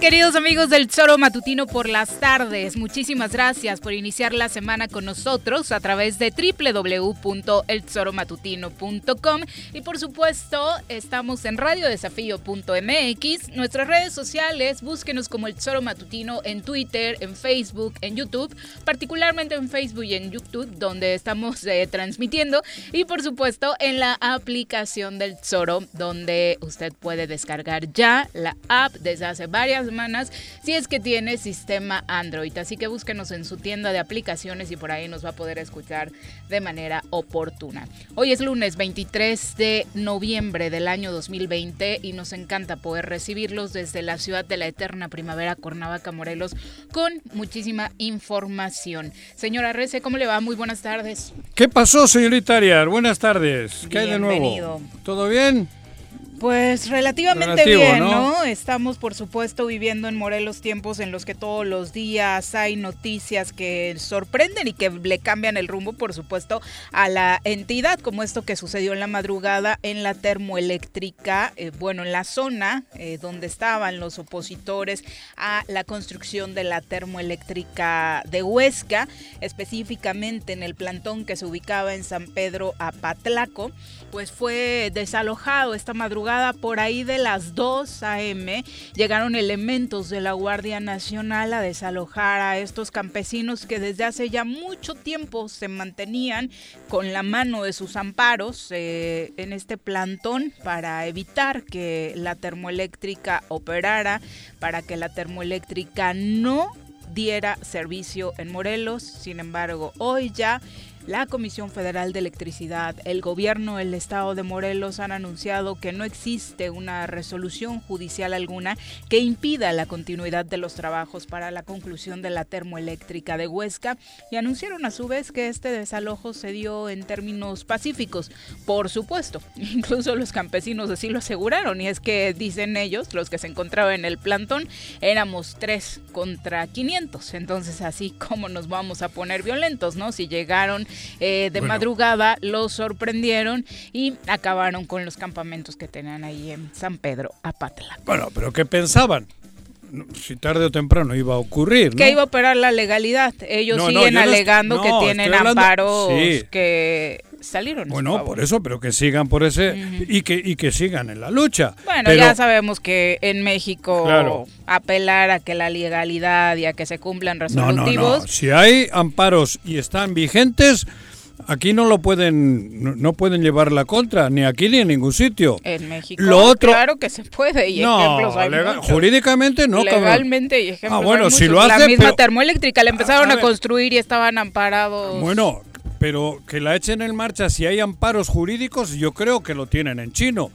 queridos amigos del Zoro Matutino por las tardes? Muchísimas gracias por iniciar la semana con nosotros a través de www.elzoromatutino.com y por supuesto estamos en radiodesafío.mx, nuestras redes sociales, búsquenos como el Zoro Matutino en Twitter, en Facebook, en YouTube, particularmente en Facebook y en YouTube donde estamos eh, transmitiendo y por supuesto en la aplicación del Zoro donde usted puede descargar ya la app desde hace varias semanas si es que tiene sistema Android. Así que búsquenos en su tienda de aplicaciones y por ahí nos va a poder escuchar de manera oportuna. Hoy es lunes 23 de noviembre del año 2020 y nos encanta poder recibirlos desde la ciudad de la eterna primavera, Cuernavaca, Morelos, con muchísima información. Señora Rece, ¿cómo le va? Muy buenas tardes. ¿Qué pasó, señorita Arias? Buenas tardes. ¿Qué hay de nuevo? ¿Todo bien? Pues relativamente bien, ¿no? Estamos, por supuesto, viviendo en Morelos tiempos en los que todos los días hay noticias que sorprenden y que le cambian el rumbo, por supuesto, a la entidad, como esto que sucedió en la madrugada en la termoeléctrica, eh, bueno, en la zona eh, donde estaban los opositores a la construcción de la termoeléctrica de Huesca, específicamente en el plantón que se ubicaba en San Pedro Apatlaco, pues fue desalojado esta madrugada por ahí de las 2 a.m. llegaron elementos de la Guardia Nacional a desalojar a estos campesinos que desde hace ya mucho tiempo se mantenían con la mano de sus amparos eh, en este plantón para evitar que la termoeléctrica operara, para que la termoeléctrica no diera servicio en Morelos. Sin embargo, hoy ya la Comisión Federal de Electricidad, el gobierno del estado de Morelos han anunciado que no existe una resolución judicial alguna que impida la continuidad de los trabajos para la conclusión de la termoeléctrica de Huesca y anunciaron a su vez que este desalojo se dio en términos pacíficos. Por supuesto, incluso los campesinos así lo aseguraron y es que dicen ellos, los que se encontraban en el plantón, éramos tres contra 500. Entonces así como nos vamos a poner violentos, ¿no? Si llegaron eh, de madrugada, los sorprendieron y acabaron con los campamentos que tenían ahí en San Pedro Apatla. Bueno, pero ¿qué pensaban? si tarde o temprano iba a ocurrir. Que iba a operar la legalidad. Ellos siguen alegando que tienen amparos que salieron. Bueno, por eso, pero que sigan por ese y que y que sigan en la lucha. Bueno, ya sabemos que en México apelar a que la legalidad y a que se cumplan resolutivos. No, Si hay amparos y están vigentes, Aquí no lo pueden, no pueden llevar la contra, ni aquí ni en ningún sitio. En México, lo otro, claro que se puede, y no, jurídicamente no. Legalmente y ejemplos Ah, bueno, si lo hace, La misma termoeléctrica la empezaron a, construir y estaban amparados. Bueno, pero que la echen en marcha, si hay amparos jurídicos, yo creo que lo tienen en chino.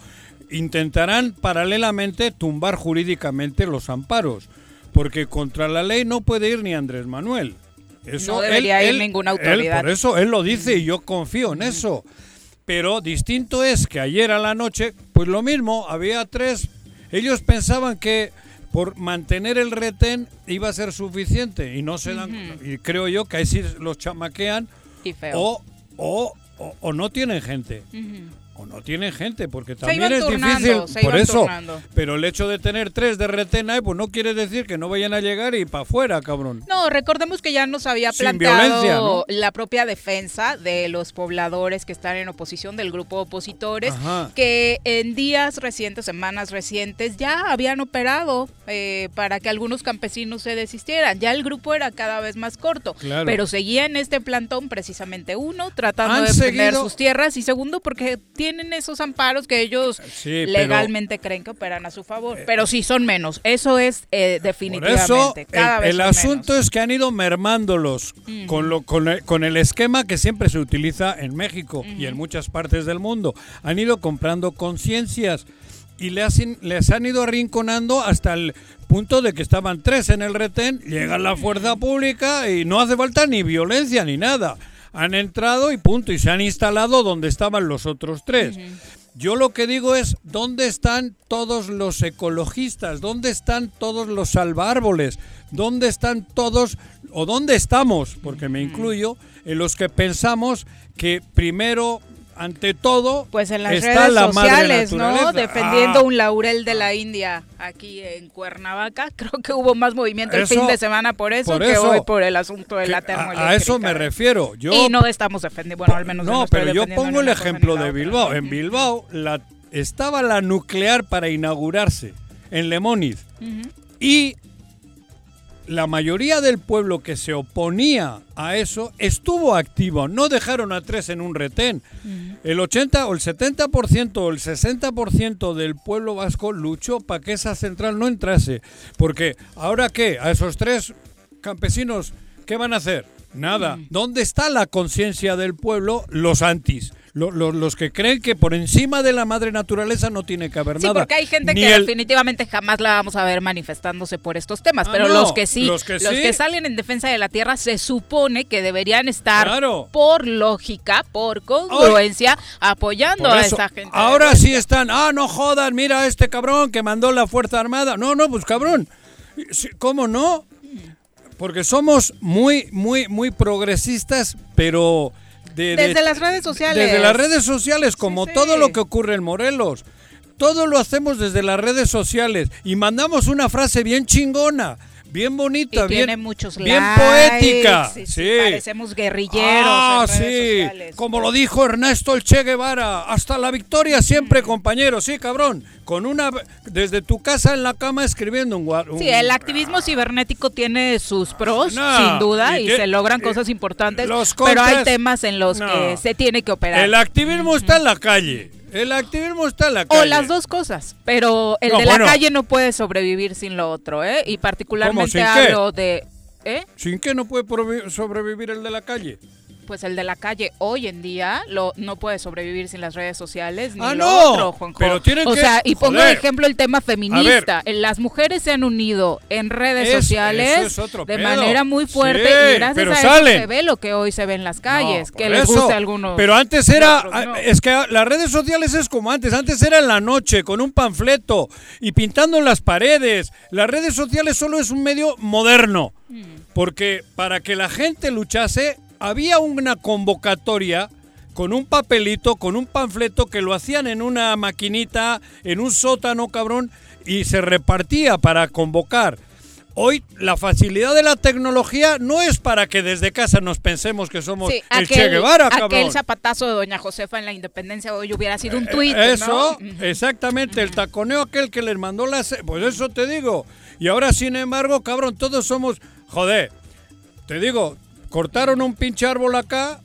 Intentarán paralelamente tumbar jurídicamente los amparos, porque contra la ley no puede ir ni Andrés Manuel no debería ir ninguna autoridad. por eso él lo dice y yo confío en eso. Pero distinto es que ayer a la noche, pues lo mismo, había tres. Ellos pensaban que por mantener el retén iba a ser suficiente y no se dan y creo yo que ahí sí los chamaquean O, o, o, no tienen gente o no tienen gente, porque también es difícil. Por eso. Pero el hecho de tener tres de retena, pues no quiere decir que no vayan a llegar y para afuera, cabrón. No, recordemos que ya nos había planteado la propia defensa de los pobladores que están en oposición del grupo de opositores, que en días recientes, semanas recientes, ya habían operado eh, para que algunos campesinos se desistieran. Ya el grupo era cada vez más corto, pero seguía en este plantón precisamente uno, tratando de defender sus tierras y segundo porque tiene tienen esos amparos que ellos legalmente creen que operan a su favor. Eh, pero sí son menos. Eso es eh, definitivamente. Cada el, el asunto es que han ido mermándolos con, lo, con, el, con, el, esquema que siempre se utiliza en México y en muchas partes del mundo. Han ido comprando conciencias y les, les han ido arrinconando hasta el punto de que estaban tres en el retén, llega la fuerza pública y no hace falta ni violencia ni nada han entrado y punto, y se han instalado donde estaban los otros tres. Yo lo que digo es, ¿dónde están todos los ecologistas? ¿Dónde están todos los salvárboles? ¿Dónde están todos, o dónde estamos, porque me incluyo, en los que pensamos que primero ante todo, pues en las redes sociales, ¿no? Defendiendo ah. un laurel de la India aquí en Cuernavaca. Creo que hubo más movimiento el fin de semana por eso que hoy por el asunto de la termoeléctrica. A, eso me refiero. Yo, y no estamos defendiendo, bueno, al menos no. pero yo pongo el ejemplo de Bilbao. En Bilbao la, estaba la nuclear para inaugurarse en Lemoniz y la mayoría del pueblo que se oponía a eso estuvo activo, no dejaron a tres en un retén. El 80 o el 70% o el 60% del pueblo vasco luchó para que esa central no entrase. Porque ahora qué, a esos tres campesinos, ¿qué van a hacer? Nada. ¿Dónde está la conciencia del pueblo? Los antis los que creen que por encima de la madre naturaleza no tiene que haber nada. Sí, porque hay gente que definitivamente jamás la vamos a ver manifestándose por estos temas, ah, pero los que sí, los, que, salen en defensa de la tierra se supone que deberían estar por lógica, por congruencia, apoyando a esa gente. Ahora sí están, ah, no jodan, mira a este cabrón que mandó la Fuerza Armada. No, no, pues cabrón. ¿Cómo no? Porque somos muy, muy, muy progresistas, pero desde las redes sociales. Desde las redes sociales, como todo lo que ocurre en Morelos. Todo lo hacemos desde las redes sociales y mandamos una frase bien chingona bien bonita, y bien, tiene muchos bien poética. Sí, Parecemos guerrilleros. Ah, sí. Como lo dijo Ernesto el Che Guevara, hasta la victoria siempre, compañero. Sí, cabrón. Con una desde tu casa en la cama escribiendo un, un Sí, el activismo cibernético tiene sus pros, sin duda, y, se logran cosas importantes. pero hay temas en los que se tiene que operar. El activismo está en la calle. El activismo está en la calle. O las dos cosas, pero el de la calle no puede sobrevivir sin lo otro, ¿eh? Y particularmente hablo de... ¿eh? ¿Sin qué no puede sobrevivir el de la calle? Pues el de la calle hoy en día lo, no puede sobrevivir sin las redes sociales ni ah, lo no, otro, Juanjo. Pero tienen o sea, y pongo de ejemplo el tema feminista. Las mujeres se han unido en redes sociales de manera muy fuerte y gracias a eso se ve lo que hoy se ve en las calles, que les guste a algunos. Pero antes era, es que las redes sociales es como antes, antes era en la noche con un panfleto y pintando en las paredes. Las redes sociales solo es un medio moderno. Mm. Porque para que la gente luchase había una convocatoria con un papelito, con un panfleto que lo hacían en una maquinita, en un sótano, cabrón, y se repartía para convocar. Hoy la facilidad de la tecnología no es para que desde casa nos pensemos que somos el Che Guevara, cabrón. Aquel zapatazo de Doña Josefa en la independencia hoy hubiera sido un eh, tuit. Eso, exactamente, el taconeo aquel que les mandó las... Pues eso te digo. Y ahora, sin embargo, cabrón, todos somos... Joder, te digo, cortaron un pinche árbol acá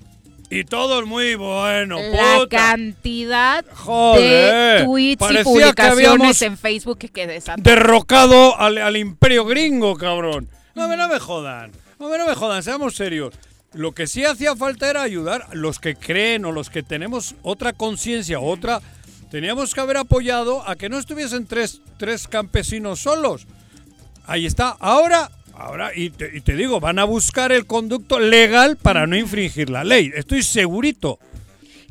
y todo es muy bueno. La cantidad de tweets y publicaciones en Facebook que, que Derrocado al, imperio gringo, cabrón. No, no me jodan. No, no me jodan, seamos serios. Lo que sí hacía falta era ayudar a los que creen o los que tenemos otra conciencia, otra... Teníamos que haber apoyado a que no estuviesen tres, tres campesinos solos. Ahí está. Ahora Ahora, y te, digo, van a buscar el conducto legal para no infringir la ley. Estoy segurito.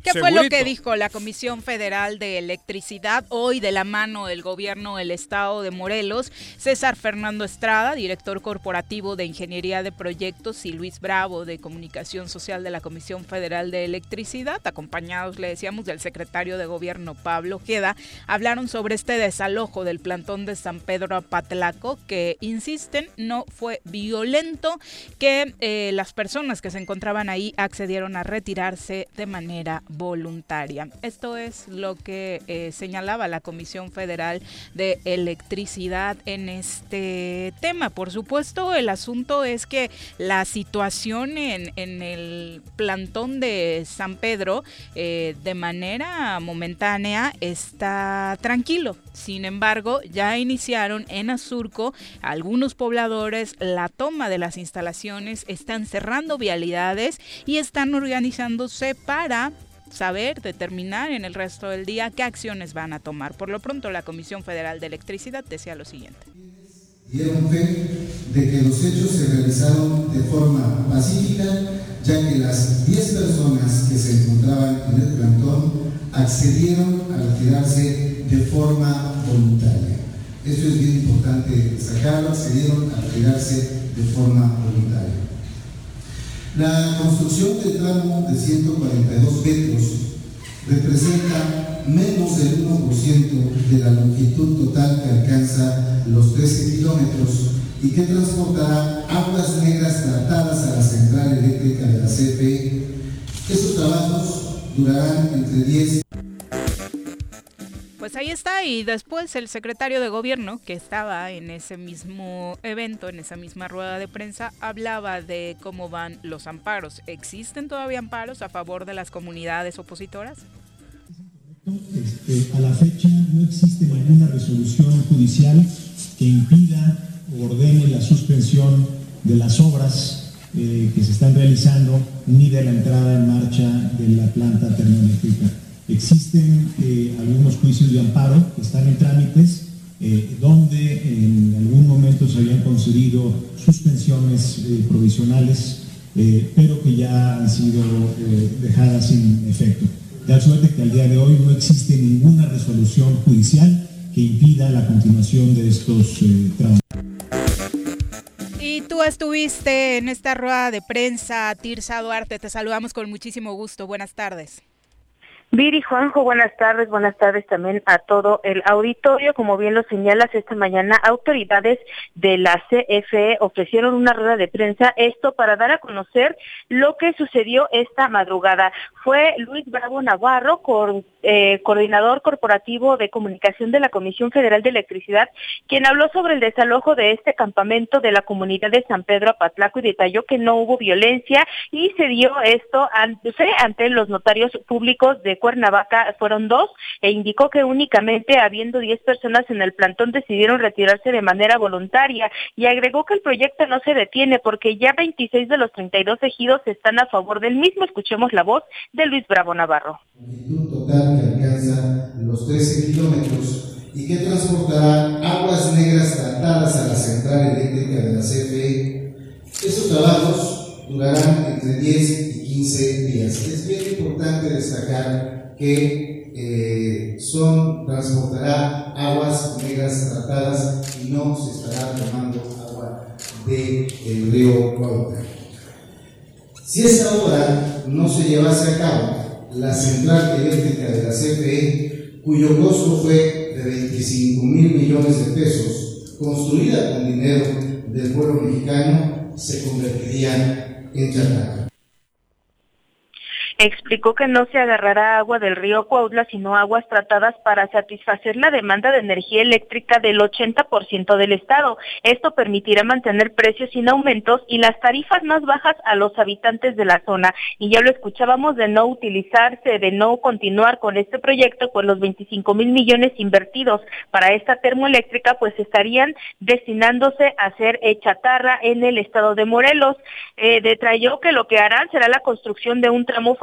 ¿Qué fue lo que dijo la Comisión Federal de Electricidad hoy de la mano del gobierno del estado de Morelos? César Fernando Estrada, director corporativo de Ingeniería de Proyectos, y Luis Bravo, de Comunicación Social de la Comisión Federal de Electricidad, acompañados, le decíamos, del secretario de Gobierno Pablo Queda, hablaron sobre este desalojo del plantón de San Pedro Apatlaco, que, insisten, no fue violento, que eh, las personas que se encontraban ahí accedieron a retirarse de manera voluntaria. Esto es lo que eh, señalaba la Comisión Federal de Electricidad en este tema. Por supuesto, el asunto es que la situación en, el plantón de San Pedro eh, de manera momentánea está tranquilo. Sin embargo, ya iniciaron en Azurco algunos pobladores la toma de las instalaciones, están cerrando vialidades y están organizándose para saber, determinar en el resto del día qué acciones van a tomar. Por lo pronto, la Comisión Federal de Electricidad decía lo siguiente. Dieron fe de que los hechos se realizaron de forma pacífica, ya que las 10 personas que se encontraban en el plantón accedieron a retirarse de forma voluntaria. Esto es bien importante destacarlo, accedieron a retirarse de forma voluntaria. La construcción del tramo de 142 metros representa menos del 1% de la longitud total que alcanza los 13 kilómetros y que transportará aguas negras tratadas a la central eléctrica de la CFE. Estos trabajos durarán entre 10 pues ahí está, y después el secretario de gobierno, que estaba en ese mismo evento, en esa misma rueda de prensa, hablaba de cómo van los amparos. ¿Existen todavía amparos a favor de las comunidades opositoras? Este, a la fecha no existe ninguna resolución judicial que impida o ordene la suspensión de las obras eh, que se están realizando ni de la entrada en marcha de la planta termoeléctrica. Existen eh, algunos juicios de amparo que están en trámites, eh, donde en algún momento se habían concedido suspensiones eh, provisionales, pero que ya han sido dejadas sin efecto. De suerte que al día de hoy no existe ninguna resolución judicial que impida la continuación de estos trabajos. Y tú estuviste en esta rueda de prensa, Tirsa Duarte, te saludamos con muchísimo gusto. Buenas tardes. Viri Juanjo, buenas tardes, buenas tardes también a todo el auditorio. Como bien lo señalas, esta mañana autoridades de la CFE ofrecieron una rueda de prensa, esto para dar a conocer lo que sucedió esta madrugada. Fue Luis Bravo Navarro, eh, coordinador corporativo de comunicación de la Comisión Federal de Electricidad, quien habló sobre el desalojo de este campamento de la comunidad de San Pedro Apatlaco y detalló que no hubo violencia y se dio esto ante, ante los notarios públicos de Cuernavaca fueron dos e indicó que únicamente habiendo 10 personas en el plantón decidieron retirarse de manera voluntaria y agregó que el proyecto no se detiene porque ya 26 de los 32 ejidos están a favor del mismo. Escuchemos la voz de Luis Bravo Navarro. total que alcanza los 13 kilómetros y que transportará aguas negras tratadas a la central eléctrica de la CFE. Esos trabajos durarán entre 10 y 15 días. Es bien importante destacar que eh, son, transportará aguas negras tratadas y no se estará tomando agua del río Cuauhtémoc. Si esa obra no se llevase a cabo, la central eléctrica de la CFE, cuyo costo fue de 25 mil millones de pesos, construida con dinero del pueblo mexicano, se convertiría en chatarra explicó que no se agarrará agua del río Cuautla, sino aguas tratadas para satisfacer la demanda de energía eléctrica del 80% del estado. Esto permitirá mantener precios sin aumentos y las tarifas más bajas a los habitantes de la zona. Y ya lo escuchábamos de no utilizarse, de no continuar con este proyecto, pues los 25 mil millones invertidos para esta termoeléctrica, pues estarían destinándose a hacer chatarra en el estado de Morelos. Eh, detalló que lo que harán será la construcción de un tramo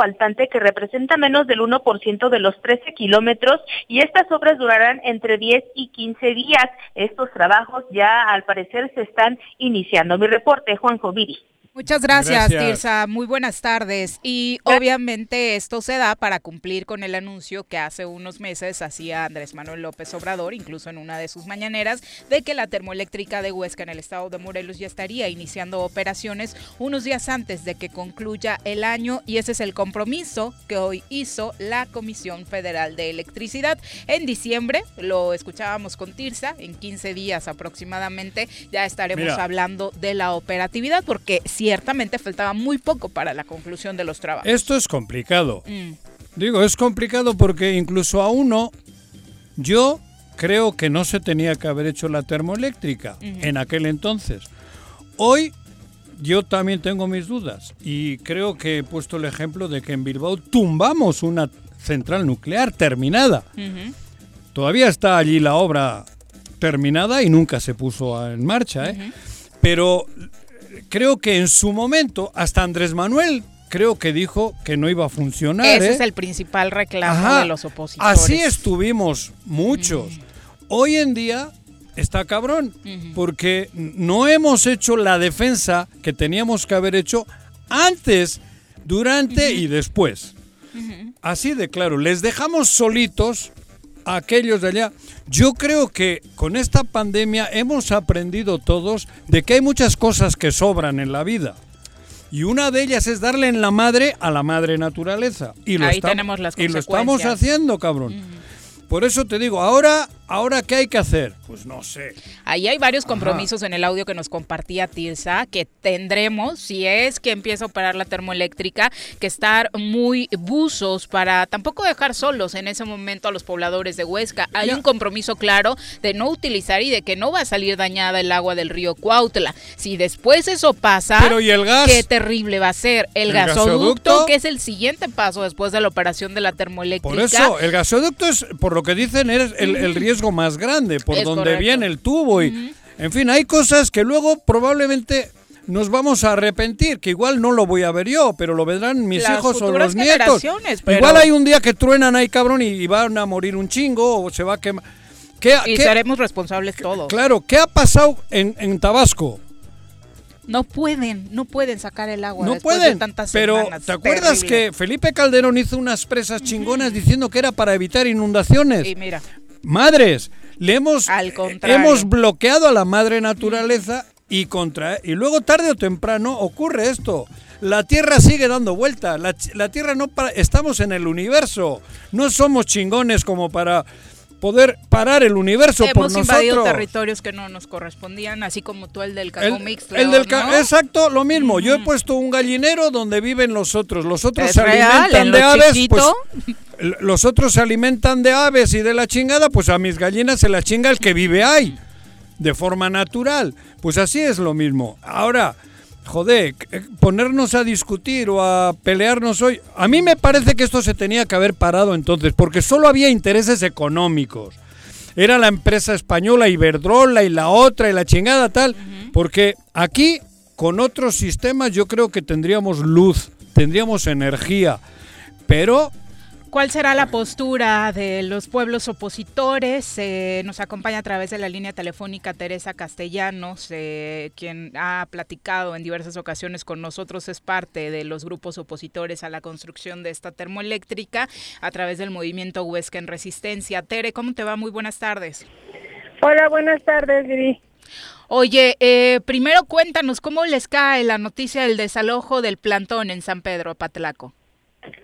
que representa menos del 1% de los 13 kilómetros y estas obras durarán entre 10 y 15 días. Estos trabajos ya al parecer se están iniciando. Mi reporte, Juan Joviri. Muchas gracias, Tirsa. Muy buenas tardes. Y obviamente esto se da para cumplir con el anuncio que hace unos meses hacía Andrés Manuel López Obrador, incluso en una de sus mañaneras, de que la termoeléctrica de Huesca en el estado de Morelos ya estaría iniciando operaciones unos días antes de que concluya el año. Y ese es el compromiso que hoy hizo la Comisión Federal de Electricidad. En diciembre, lo escuchábamos con Tirsa, en 15 días aproximadamente ya estaremos hablando de la operatividad, porque si ciertamente faltaba muy poco para la conclusión de los trabajos. Esto es complicado. Mm. Digo, es complicado porque incluso a uno, yo creo que no se tenía que haber hecho la termoeléctrica en aquel entonces. Hoy yo también tengo mis dudas y creo que he puesto el ejemplo de que en Bilbao tumbamos una central nuclear terminada. Todavía está allí la obra terminada y nunca se puso en marcha, ¿eh? Pero creo que en su momento, hasta Andrés Manuel creo que dijo que no iba a funcionar. Ese ¿eh? es el principal reclamo de los opositores. Así estuvimos muchos. Mm. Hoy en día está cabrón, porque no hemos hecho la defensa que teníamos que haber hecho antes, durante y después. Así de claro, les dejamos solitos aquellos de allá. Yo creo que con esta pandemia hemos aprendido todos de que hay muchas cosas que sobran en la vida. Y una de ellas es darle en la madre a la madre naturaleza. Y lo, Ahí tenemos las y lo estamos haciendo, cabrón. Por eso te digo, ahora, ahora ¿qué hay que hacer? Pues no sé. Ahí hay varios compromisos en el audio que nos compartía Tirsa, que tendremos, si es que empieza a operar la termoeléctrica, que estar muy buzos para tampoco dejar solos en ese momento a los pobladores de Huesca. Hay un compromiso claro de no utilizar y de que no va a salir dañada el agua del río Cuautla. Si después eso pasa, Pero ¿y el gas? qué terrible va a ser. El, gasoducto, que es el siguiente paso después de la operación de la termoeléctrica. Por eso, el gasoducto es, por lo que dicen, es el, riesgo más grande, por donde viene el tubo. y En fin, hay cosas que luego probablemente nos vamos a arrepentir, que igual no lo voy a ver yo, pero lo verán mis hijos o los nietos. Igual hay un día que truenan ahí, cabrón, y, van a morir un chingo o se va a quemar. y seremos responsables todos. Claro, ¿qué ha pasado en, en Tabasco? No pueden, no pueden sacar el agua no pueden, de tantas Pero ¿te acuerdas que Felipe Calderón hizo unas presas chingonas diciendo que era para evitar inundaciones? Y mira. Madres, le hemos, hemos bloqueado a la madre naturaleza y contra y luego tarde o temprano ocurre esto. La Tierra sigue dando vuelta. La, la Tierra no para, estamos en el universo. No somos chingones como para poder parar el universo por nosotros. Hemos invadido territorios que no nos correspondían, así como tú el del Cacó Mixto. El, del Exacto, lo mismo. Yo he puesto un gallinero donde viven los otros. Los otros se alimentan de aves. Pues, los otros se alimentan de aves y de la chingada, pues a mis gallinas se la chinga el que vive ahí, de forma natural. Pues así es lo mismo. Ahora, joder, eh, ponernos a discutir o a pelearnos hoy. A mí me parece que esto se tenía que haber parado entonces, porque solo había intereses económicos. Era la empresa española Iberdrola y la otra y la chingada tal, porque aquí con otros sistemas yo creo que tendríamos luz, tendríamos energía, pero ¿Cuál será la postura de los pueblos opositores? Eh, nos acompaña a través de la línea telefónica Teresa Castellanos, eh, quien ha platicado en diversas ocasiones con nosotros, es parte de los grupos opositores a la construcción de esta termoeléctrica a través del movimiento Huesca en Resistencia. Tere, ¿cómo te va? Muy buenas tardes. Hola, buenas tardes, Viri. Oye, eh, primero cuéntanos cómo les cae la noticia del desalojo del plantón en San Pedro, Patlaco.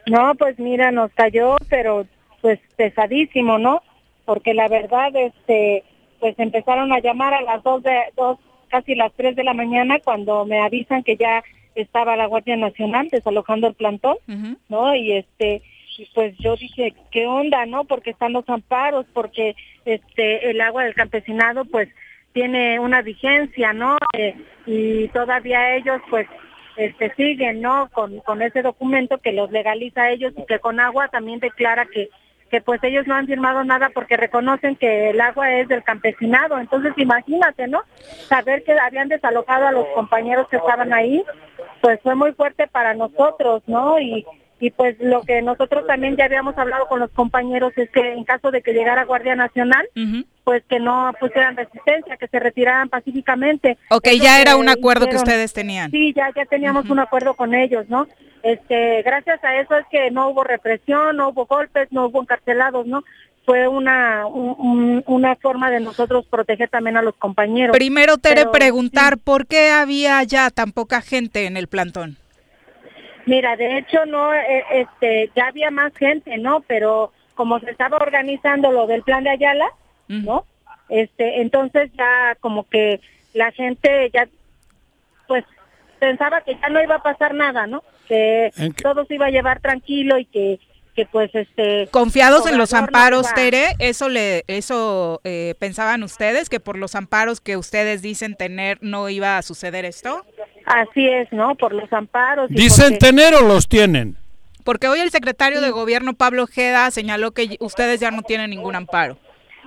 No, pues mira, nos cayó, pero pues pesadísimo, ¿no? Porque la verdad, este, pues empezaron a llamar a las dos de dos, casi las tres de la mañana cuando me avisan que ya estaba la Guardia Nacional desalojando el plantón, ¿no? Y este, pues yo dije, ¿qué onda, no? Porque están los amparos, porque este, el agua del campesinado, pues tiene una vigencia, ¿no? Eh, y todavía ellos, pues este, siguen no con, con ese documento que los legaliza a ellos y que con agua también declara que que pues ellos no han firmado nada porque reconocen que el agua es del campesinado. Entonces imagínate, ¿no? Saber que habían desalojado a los compañeros que estaban ahí, pues fue muy fuerte para nosotros, ¿no? Y, y pues lo que nosotros también ya habíamos hablado con los compañeros es que en caso de que llegara Guardia Nacional, pues que no pusieran resistencia, que se retiraran pacíficamente. Ok, ya era un acuerdo que ustedes tenían. Sí, ya ya teníamos un acuerdo con ellos, ¿no? Este, gracias a eso es que no hubo represión, no hubo golpes, no hubo encarcelados, ¿no? Fue una una forma de nosotros proteger también a los compañeros. Primero Tere preguntar por qué había ya tan poca gente en el plantón. Mira, de hecho no, eh, este, ya había más gente, ¿no? Pero como se estaba organizando lo del plan de Ayala, ¿no? Este, entonces ya como que la gente ya, pues, pensaba que ya no iba a pasar nada, ¿no? Que todo se iba a llevar tranquilo y que que pues este confiados en los amparos Tere eso le eso eh, pensaban ustedes que por los amparos que ustedes dicen tener no iba a suceder esto Así es, ¿no? Por los amparos. ¿Dicen tener o los tienen? Porque hoy el secretario de gobierno, Pablo Ojeda, señaló que ustedes ya no tienen ningún amparo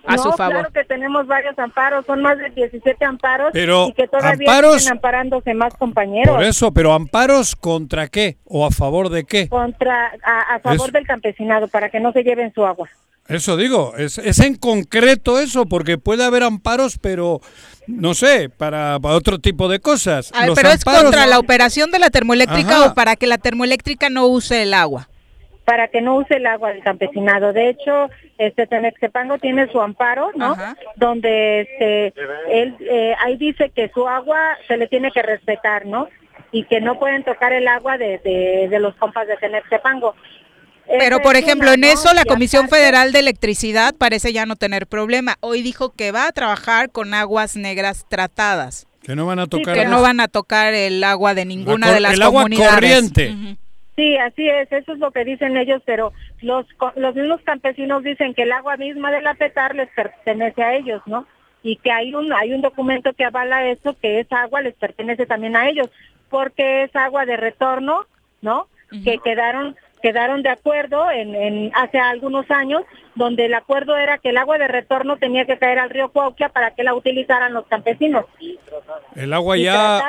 a su favor. claro que tenemos varios amparos, son más de 17 amparos pero y que todavía amparos, siguen amparándose más compañeros. Por eso, pero amparos contra qué o a favor de qué? Contra a, favor del campesinado para que no se lleven su agua. Eso digo, es, es en concreto eso, porque puede haber amparos, pero no sé, para, otro tipo de cosas. pero es contra la operación de la termoeléctrica o para que la termoeléctrica no use el agua. Para que no use el agua del campesinado. De hecho, este Tenextepango tiene su amparo, ¿no? Donde este, él eh, ahí dice que su agua se le tiene que respetar, ¿no? Y que no pueden tocar el agua de, de, de los compas de Tenextepango. Pero, por ejemplo, en eso la Comisión Federal de Electricidad parece ya no tener problema. Hoy dijo que va a trabajar con aguas negras tratadas. Que no van a tocar. que no van a tocar el agua de ninguna de las el agua corriente. Sí, así es, eso es lo que dicen ellos, pero los, los mismos campesinos dicen que el agua misma de la PETAR les pertenece a ellos, ¿no? Y que hay un, hay un documento que avala eso, que esa agua les pertenece también a ellos, porque es agua de retorno, ¿no? Que quedaron quedaron de acuerdo en, hace algunos años, donde el acuerdo era que el agua de retorno tenía que caer al río Cuauquia para que la utilizaran los campesinos. El agua ya,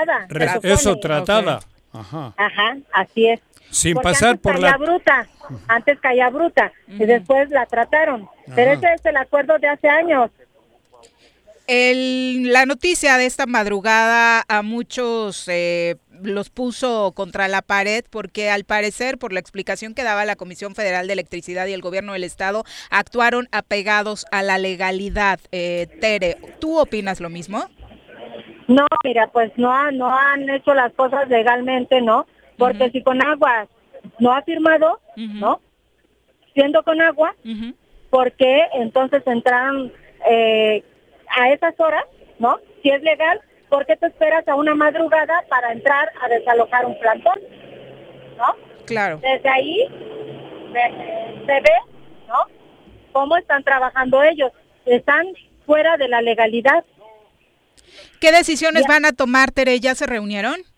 eso, tratada. Ajá. Ajá, así es. Sin pasar por la bruta, antes caía bruta y después la trataron. Pero ese es el acuerdo de hace años. El, la noticia de esta madrugada a muchos eh, los puso contra la pared porque al parecer, por la explicación que daba la Comisión Federal de Electricidad y el gobierno del estado, actuaron apegados a la legalidad. Eh, Tere, ¿tú opinas lo mismo? No, mira, pues no, no han hecho las cosas legalmente, ¿no? Porque si con agua no ha firmado, ¿no? Siendo con agua, ¿por qué entonces entraron eh, a esas horas, ¿no? Si es legal, ¿por qué te esperas a una madrugada para entrar a desalojar un plantón? ¿No? Claro. Desde ahí se, ve, ¿no? Cómo están trabajando ellos. Están fuera de la legalidad. ¿Qué decisiones van a tomar, Tere? ¿Ya se reunieron?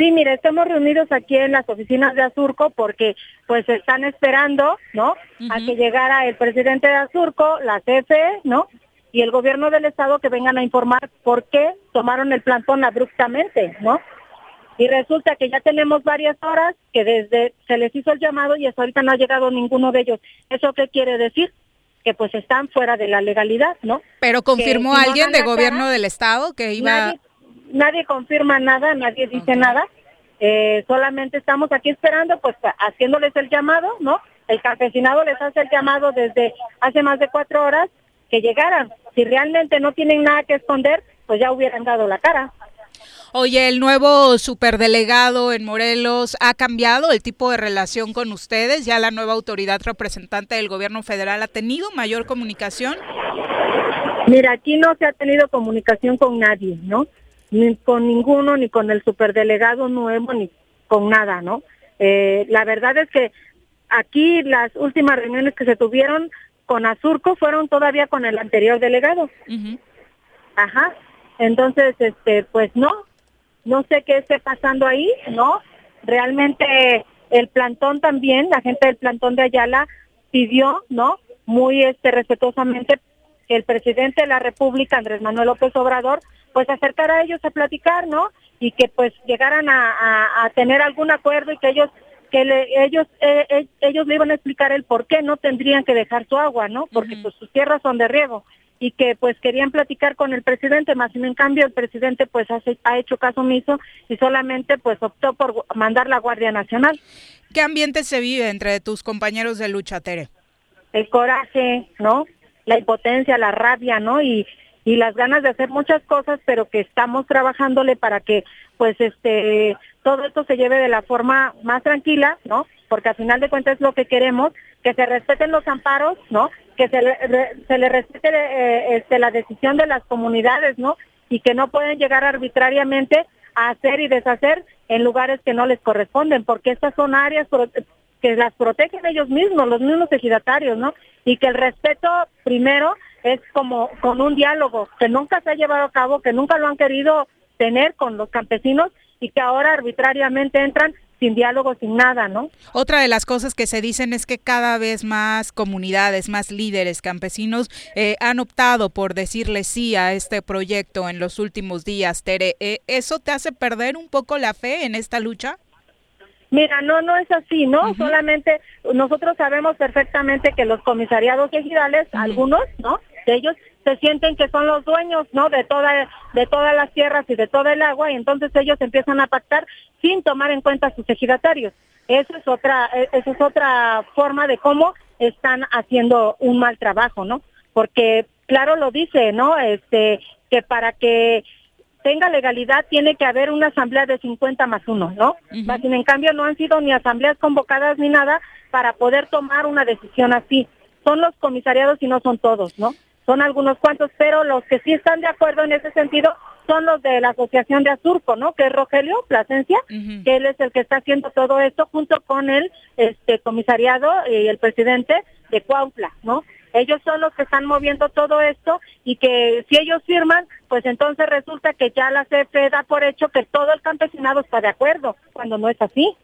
Sí, mire, estamos reunidos aquí en las oficinas de Azurco porque pues están esperando, ¿no? A que llegara el presidente de Azurco, la CFE, ¿no? y el gobierno del estado que vengan a informar por qué tomaron el plantón abruptamente, ¿no? Y resulta que ya tenemos varias horas que desde se les hizo el llamado y hasta ahorita no ha llegado ninguno de ellos. ¿Eso qué quiere decir? Que pues están fuera de la legalidad, ¿no? Pero confirmó alguien de gobierno del estado que iba... Nadie, confirma nada, nadie dice nada. Eh, solamente estamos aquí esperando, pues haciéndoles el llamado, ¿no? El campesinado les hace el llamado desde hace más de cuatro horas que llegaran. Si realmente no tienen nada que esconder, pues ya hubieran dado la cara. Oye, el nuevo superdelegado en Morelos ha cambiado el tipo de relación con ustedes. Ya la nueva autoridad representante del gobierno federal ha tenido mayor comunicación. Mira, aquí no se ha tenido comunicación con nadie, ¿no? Ni con ninguno, ni con el superdelegado nuevo, ni con nada, ¿no? Eh, la verdad es que aquí las últimas reuniones que se tuvieron con Azurco fueron todavía con el anterior delegado. Ajá. Entonces, este, pues no, no sé qué esté pasando ahí, ¿no? Realmente el plantón también, la gente del plantón de Ayala pidió, ¿no? Muy este respetuosamente que el presidente de la República, Andrés Manuel López Obrador, pues acercara a ellos a platicar, ¿no? Y que pues llegaran a, a tener algún acuerdo y que ellos que ellos eh, eh, ellos le iban a explicar el por qué no tendrían que dejar su agua, ¿no? Porque pues sus tierras son de riego y que pues querían platicar con el presidente, más en cambio el presidente pues ha hecho caso omiso y solamente pues optó por mandar la Guardia Nacional. ¿Qué ambiente se vive entre tus compañeros de lucha, Tere? El coraje, ¿no? La impotencia, la rabia, ¿no? Y, y las ganas de hacer muchas cosas, pero que estamos trabajándole para que pues este todo esto se lleve de la forma más tranquila, ¿no? Porque al final de cuentas es lo que queremos, que se respeten los amparos, ¿no? Que se le, se le respete eh, este, la decisión de las comunidades, ¿no? Y que no pueden llegar arbitrariamente a hacer y deshacer en lugares que no les corresponden, porque estas son áreas que las protegen ellos mismos, los mismos ejidatarios, ¿no? Y que el respeto primero es como con un diálogo que nunca se ha llevado a cabo, que nunca lo han querido tener con los campesinos y que ahora arbitrariamente entran sin diálogo, sin nada, ¿no? Otra de las cosas que se dicen es que cada vez más comunidades, más líderes campesinos eh, han optado por decirle sí a este proyecto en los últimos días. Tere, eh, ¿eso te hace perder un poco la fe en esta lucha? Mira, no, no es así, ¿no? Solamente nosotros sabemos perfectamente que los comisariados ejidales, algunos, ¿no? Ellos se sienten que son los dueños, ¿no? De toda, de todas las tierras y de todo el agua y entonces ellos empiezan a pactar sin tomar en cuenta a sus ejidatarios. Eso es otra, e, eso es otra forma de cómo están haciendo un mal trabajo, ¿no? Porque claro lo dice, ¿no? Este, que para que tenga legalidad tiene que haber una asamblea de 50 más uno, ¿no? Sin en cambio no han sido ni asambleas convocadas ni nada para poder tomar una decisión así. Son los comisariados y no son todos, ¿no? Son algunos cuantos, pero los que sí están de acuerdo en ese sentido son los de la Asociación de Azurco, ¿no? Que es Rogelio Plasencia, que él es el que está haciendo todo esto junto con el este comisariado y el presidente de Cuautla, ¿no? Ellos son los que están moviendo todo esto y que si ellos firman, pues entonces resulta que ya la CFE da por hecho que todo el campesinado está de acuerdo, cuando no es así.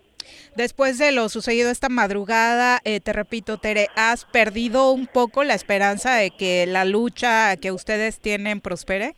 Después de lo sucedido esta madrugada, eh, te repito, Tere, ¿has perdido un poco la esperanza de que la lucha que ustedes tienen prospere?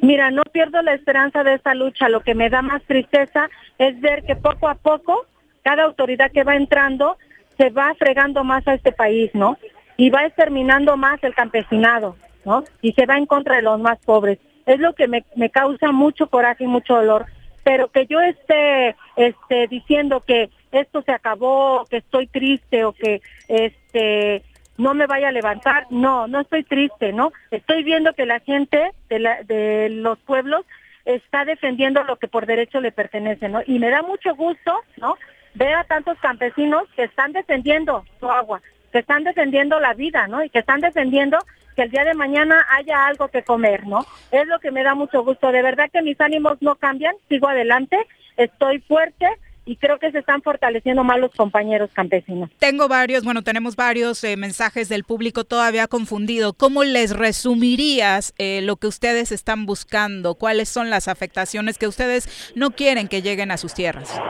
Mira, no pierdo la esperanza de esta lucha. Lo que me da más tristeza es ver que poco a poco cada autoridad que va entrando se va fregando más a este país, ¿no? y va exterminando más el campesinado, ¿no? Y se va en contra de los más pobres. Es lo que me, me causa mucho coraje y mucho dolor. Pero que yo esté este, diciendo que esto se acabó, que estoy triste o que este no me vaya a levantar, no, no estoy triste, ¿no? Estoy viendo que la gente de, la, de los pueblos está defendiendo lo que por derecho le pertenece, ¿no? Y me da mucho gusto, ¿no? Ver a tantos campesinos que están defendiendo su agua, que están defendiendo la vida, ¿no? Y que están defendiendo que el día de mañana haya algo que comer, ¿no? Es lo que me da mucho gusto. De verdad que mis ánimos no cambian, sigo adelante, estoy fuerte y creo que se están fortaleciendo más los compañeros campesinos. Tengo varios, bueno, tenemos varios eh, mensajes del público todavía confundido. ¿Cómo les resumirías eh, lo que ustedes están buscando? ¿Cuáles son las afectaciones que ustedes no quieren que lleguen a sus tierras?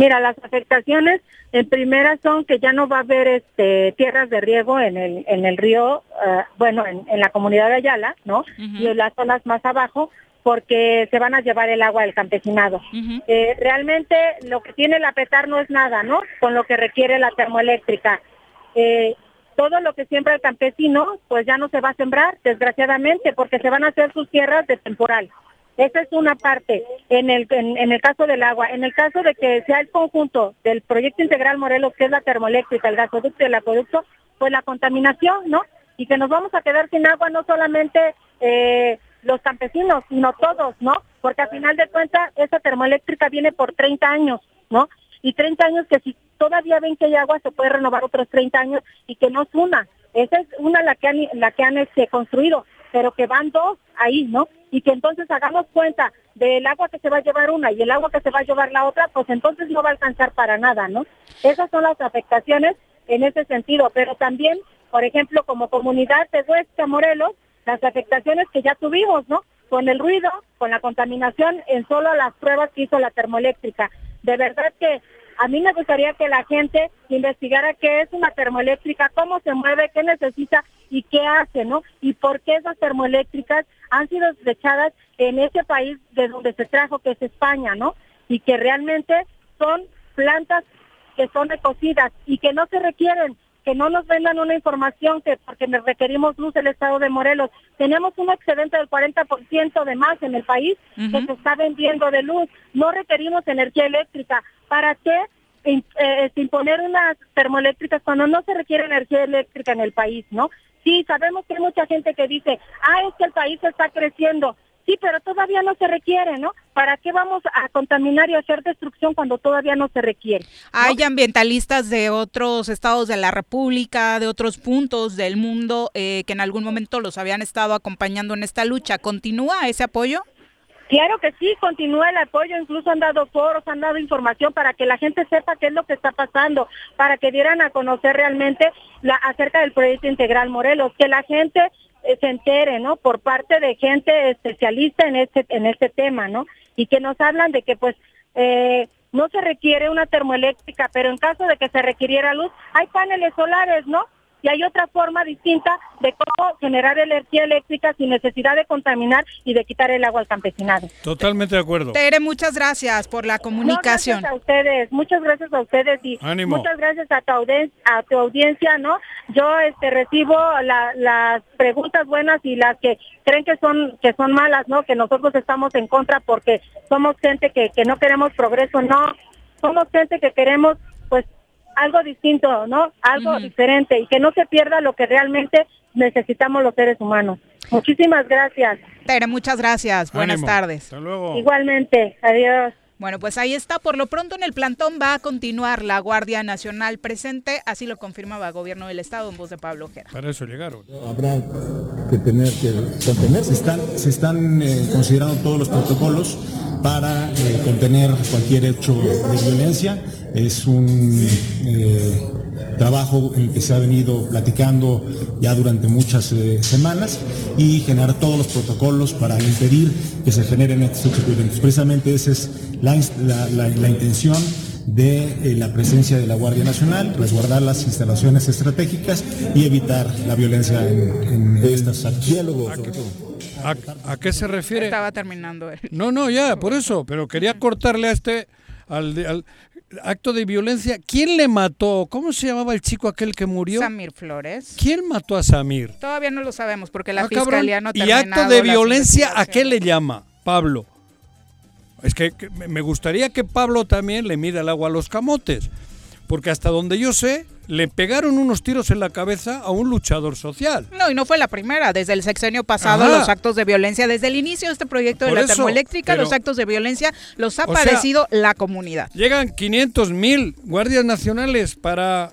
Mira, las afectaciones en primera son que ya no va a haber este, tierras de riego en el, en el río, eh, bueno, en, la comunidad de Ayala, ¿no? Y en las zonas más abajo, porque se van a llevar el agua del campesinado. Eh, realmente lo que tiene la petar no es nada, ¿no? Con lo que requiere la termoeléctrica. Eh, todo lo que siembra el campesino, pues ya no se va a sembrar, desgraciadamente, porque se van a hacer sus tierras de temporal. Esa es una parte en el, en, el caso del agua. En el caso de que sea el conjunto del proyecto integral Morelos, que es la termoeléctrica, el gasoducto y el acueducto, pues la contaminación, ¿no? Y que nos vamos a quedar sin agua no solamente eh, los campesinos, sino todos, ¿no? Porque al final de cuentas esa termoeléctrica viene por 30 años, ¿no? Y 30 años que si todavía ven que hay agua se puede renovar otros 30 años y que no es una. Esa es una la que han, la que han este, construido, pero que van dos ahí, ¿no? y que entonces hagamos cuenta del agua que se va a llevar una y el agua que se va a llevar la otra, pues entonces no va a alcanzar para nada, ¿no? Esas son las afectaciones en ese sentido, pero también, por ejemplo, como comunidad de Huesca, Morelos, las afectaciones que ya tuvimos, ¿no? Con el ruido, con la contaminación en solo las pruebas que hizo la termoeléctrica. De verdad que a mí me gustaría que la gente investigara qué es una termoeléctrica, cómo se mueve, qué necesita y qué hace, ¿no? Y por qué esas termoeléctricas han sido desechadas en ese país de donde se trajo, que es España, ¿no? Y que realmente son plantas que son recocidas y que no se requieren que no nos vendan una información que porque requerimos luz el estado de Morelos. Tenemos un excedente del 40% de más en el país que se está vendiendo de luz. No requerimos energía eléctrica. ¿Para qué eh, este, imponer unas termoeléctricas cuando no se requiere energía eléctrica en el país, no? Sí, sabemos que hay mucha gente que dice, ah, es que el país está creciendo. Sí, pero todavía no se requiere, ¿no? ¿Para qué vamos a contaminar y hacer destrucción cuando todavía no se requiere? Hay ambientalistas de otros estados de la República, de otros puntos del mundo, eh, que en algún momento los habían estado acompañando en esta lucha. ¿Continúa ese apoyo? Claro que sí, continúa el apoyo, incluso han dado foros, han dado información para que la gente sepa qué es lo que está pasando, para que dieran a conocer realmente la, acerca del proyecto integral Morelos, que la gente eh, se entere, ¿no? Por parte de gente especialista en este en este tema, ¿no? Y que nos hablan de que pues eh, no se requiere una termoeléctrica, pero en caso de que se requiriera luz, hay paneles solares, ¿no? Y hay otra forma distinta de cómo generar energía eléctrica sin necesidad de contaminar y de quitar el agua al campesinado. Totalmente de acuerdo. Tere, muchas gracias por la comunicación. gracias a ustedes, muchas gracias a ustedes y muchas gracias a tu, a tu audiencia, ¿no? Yo este recibo las preguntas buenas y las que creen que son que son malas, ¿no? Que nosotros estamos en contra porque somos gente que, que no queremos progreso, no. Somos gente que queremos algo distinto, ¿no? Algo diferente y que no se pierda lo que realmente necesitamos los seres humanos. Muchísimas gracias. Tere, muchas gracias. Buenas tardes. Hasta luego. Igualmente. Adiós. Bueno, pues ahí está. Por lo pronto en el plantón va a continuar la Guardia Nacional presente, así lo confirmaba el Gobierno del Estado en voz de Pablo Ojeda. Para eso llegaron. Habrá que tener que. Se están, se están eh, considerando todos los protocolos para eh, contener cualquier hecho de violencia. Es un eh, trabajo en el que se ha venido platicando ya durante muchas eh, semanas y generar todos los protocolos para impedir que se generen estos hechos violentos. Precisamente esa es la, intención de la presencia de la Guardia Nacional, resguardar las instalaciones estratégicas y evitar la violencia en, en estas diálogos, sobre todo. ¿A, qué se refiere? Estaba terminando. No, no, ya, por eso. Pero quería cortarle a este, al, acto de violencia. ¿Quién le mató? ¿Cómo se llamaba el chico aquel que murió? Samir Flores. ¿Quién mató a Samir? Todavía no lo sabemos porque la ah, fiscalía no ¿Y acto de violencia a qué le llama Pablo? Es que, que me gustaría que Pablo también le mida el agua a los camotes. Porque hasta donde yo sé, le pegaron unos tiros en la cabeza a un luchador social. No, y no fue la primera. Desde el sexenio pasado, los actos de violencia, desde el inicio de este proyecto de la termoeléctrica, los actos de violencia los ha padecido la comunidad. Llegan 500 mil guardias nacionales para,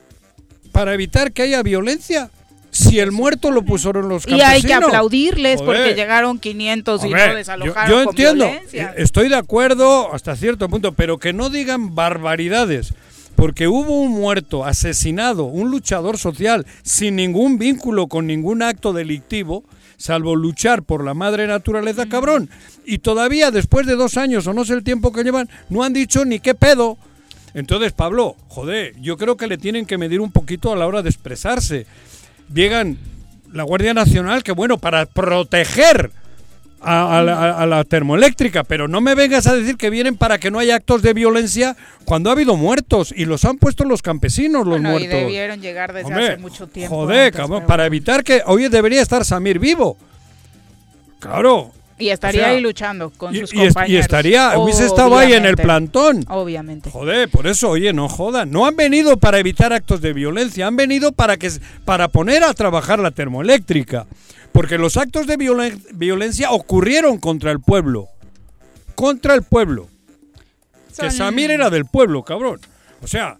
para evitar que haya violencia. Si el muerto lo pusieron los campesinos. Y hay que aplaudirles porque llegaron 500 y no desalojaron yo, yo entiendo, estoy de acuerdo hasta cierto punto, pero que no digan barbaridades porque hubo un muerto, asesinado, un luchador social, sin ningún vínculo con ningún acto delictivo, salvo luchar por la madre naturaleza, cabrón. Y todavía, después de dos años, o no sé el tiempo que llevan, no han dicho ni qué pedo. Entonces, Pablo, joder, yo creo que le tienen que medir un poquito a la hora de expresarse. Llegan la Guardia Nacional, que bueno, para proteger a, la, termoeléctrica, pero no me vengas a decir que vienen para que no haya actos de violencia cuando ha habido muertos y los han puesto los campesinos, los muertos. Y debieron llegar desde hace mucho tiempo. Joder, para evitar que hoy debería estar Samir vivo. Claro. Y estaría ahí luchando con sus compañeros. Y estaría, hubiese estado ahí en el plantón. Obviamente. Joder, por eso, oye, no jodan. No han venido para evitar actos de violencia, han venido para que para poner a trabajar la termoeléctrica. Porque los actos de violencia ocurrieron contra el pueblo. Contra el pueblo. Que Samir era del pueblo, cabrón. O sea,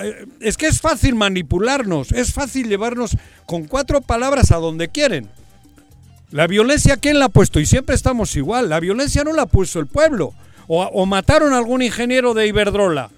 eh, es que es fácil manipularnos, es fácil llevarnos con cuatro palabras a donde quieren. La violencia, ¿quién la ha puesto? Y siempre estamos igual. La violencia no la ha puesto el pueblo. O, o mataron a algún ingeniero de Iberdrola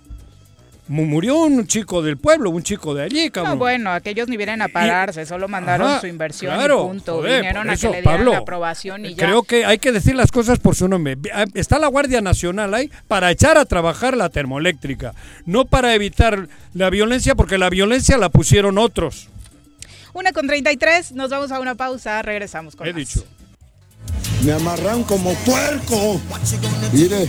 murió un chico del pueblo, un chico de allí, cabrón. No, bueno, aquellos ni vienen a pararse, solo mandaron su inversión y punto. Vinieron a que le dieran la aprobación y ya. Creo que hay que decir las cosas por su nombre. Ah, está la Guardia Nacional ahí para echar a trabajar la termoeléctrica, no para evitar la violencia, porque la violencia la pusieron otros. Una con 33, nos vamos a una pausa, regresamos con He dicho. Me amarran como puerco. Mire.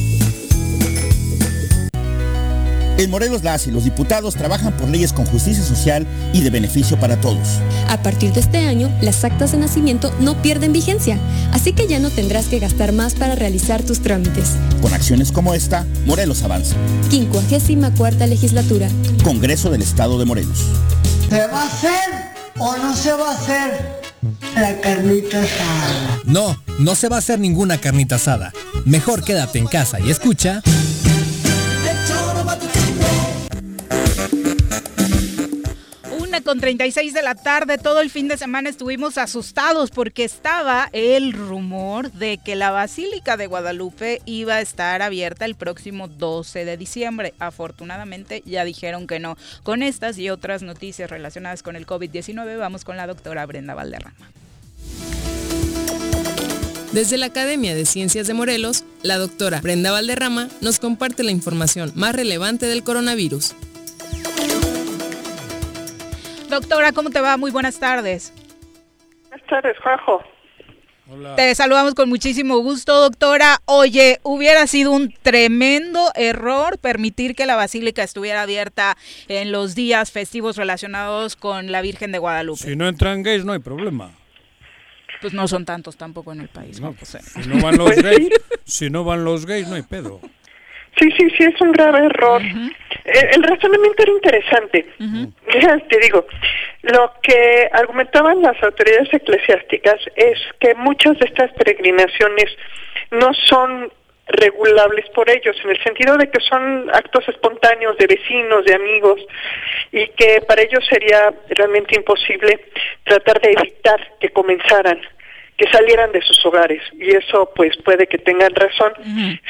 En Morelos las y los diputados trabajan por leyes con justicia social y de beneficio para todos. A partir de este año, las actas de nacimiento no pierden vigencia, así que ya no tendrás que gastar más para realizar tus trámites. Con acciones como esta, Morelos avanza. 54 legislatura. Congreso del Estado de Morelos. ¿Se va a hacer o no se va a hacer la carnita asada? No, no se va a hacer ninguna carnita asada. Mejor quédate en casa y escucha. Con 36 de la tarde, todo el fin de semana estuvimos asustados porque estaba el rumor de que la Basílica de Guadalupe iba a estar abierta el próximo 12 de diciembre. Afortunadamente ya dijeron que no. Con estas y otras noticias relacionadas con el COVID-19 vamos con la doctora Brenda Valderrama. Desde la Academia de Ciencias de Morelos, la doctora Brenda Valderrama nos comparte la información más relevante del coronavirus. Doctora, ¿cómo te va? Muy buenas tardes. Buenas tardes, Juanjo. Hola. Te saludamos con muchísimo gusto, doctora. Oye, hubiera sido un tremendo error permitir que la basílica estuviera abierta en los días festivos relacionados con la Virgen de Guadalupe. Si no entran gays, no hay problema. Pues no son tantos tampoco en el país. No, pues, si no van los gays, si no van los gays, no hay pedo. Sí, sí, sí, es un grave error. el, razonamiento era interesante. Te digo, lo que argumentaban las autoridades eclesiásticas es que muchas de estas peregrinaciones no son regulables por ellos, en el sentido de que son actos espontáneos de vecinos, de amigos, y que para ellos sería realmente imposible tratar de evitar que comenzaran que salieran de sus hogares y eso pues puede que tengan razón.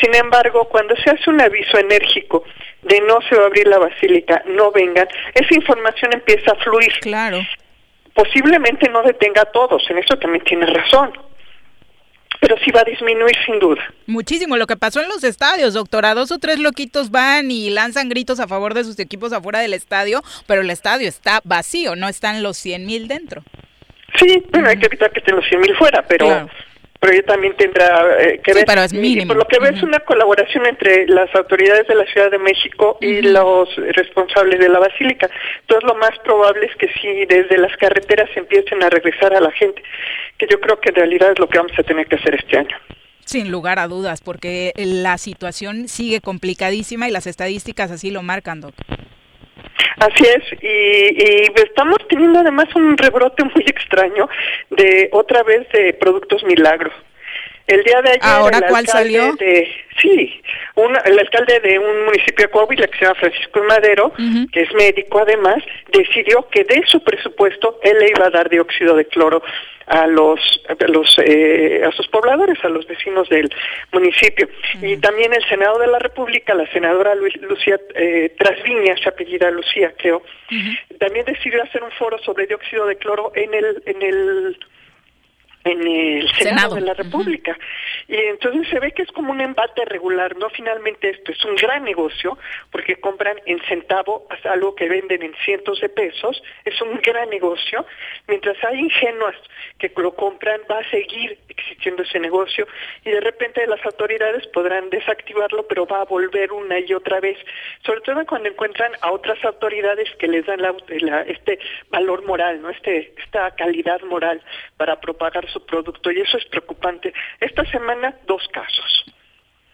Sin embargo, cuando se hace un aviso enérgico de no se va a abrir la basílica, no vengan, esa información empieza a fluir. Claro. Posiblemente no detenga a todos, en eso también tiene razón. Pero sí va a disminuir sin duda. Muchísimo. Lo que pasó en los estadios, doctora. Dos o tres loquitos van y lanzan gritos a favor de sus equipos afuera del estadio, pero el estadio está vacío, no están los 100 mil dentro. Sí, bueno, hay que evitar que estén los 100 mil fuera, pero pero ella también tendrá eh, que ver. Pero es mínimo. por lo que veo es una colaboración entre las autoridades de la Ciudad de México y los responsables de la basílica. Entonces lo más probable es que sí, desde las carreteras empiecen a regresar a la gente, que yo creo que en realidad es lo que vamos a tener que hacer este año. Sin lugar a dudas, porque la situación sigue complicadísima y las estadísticas así lo marcan, doctor. Así es, y, estamos teniendo además un rebrote muy extraño de otra vez de productos milagros. El día de ayer. ¿Ahora cuál salió? sí, el alcalde de un municipio de Coahuila que se llama Francisco Madero, que es médico además, decidió que de su presupuesto él le iba a dar dióxido de cloro a los, a, los, eh, a sus pobladores, a los vecinos del municipio. Y también el Senado de la República, la senadora Lucía eh, Trasviña, se apellida Lucía, creo, también decidió hacer un foro sobre dióxido de cloro en el, en el en el Senado, de la República. Y entonces se ve que es como un embate regular, ¿no? Finalmente esto es un gran negocio porque compran en centavo hasta algo que venden en cientos de pesos, es un gran negocio. Mientras hay ingenuas que lo compran, va a seguir existiendo ese negocio y de repente las autoridades podrán desactivarlo, pero va a volver una y otra vez, sobre todo cuando encuentran a otras autoridades que les dan la, este valor moral, ¿no? Este, esta calidad moral para propagar su producto y eso es preocupante. Esta semana dos casos.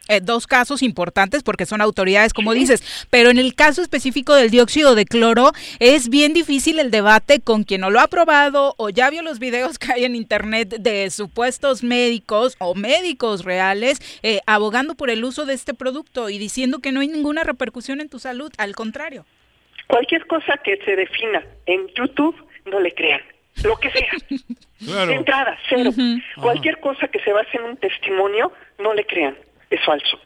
Eh, dos casos importantes porque son autoridades, como dices, pero en el caso específico del dióxido de cloro es bien difícil el debate con quien no lo ha probado o ya vio los videos que hay en internet de supuestos médicos o médicos reales eh, abogando por el uso de este producto y diciendo que no hay ninguna repercusión en tu salud, al contrario. Cualquier cosa que se defina en YouTube, no le crean lo que sea. De entrada, cero. Cualquier cosa que se base en un testimonio, no le crean, es falso.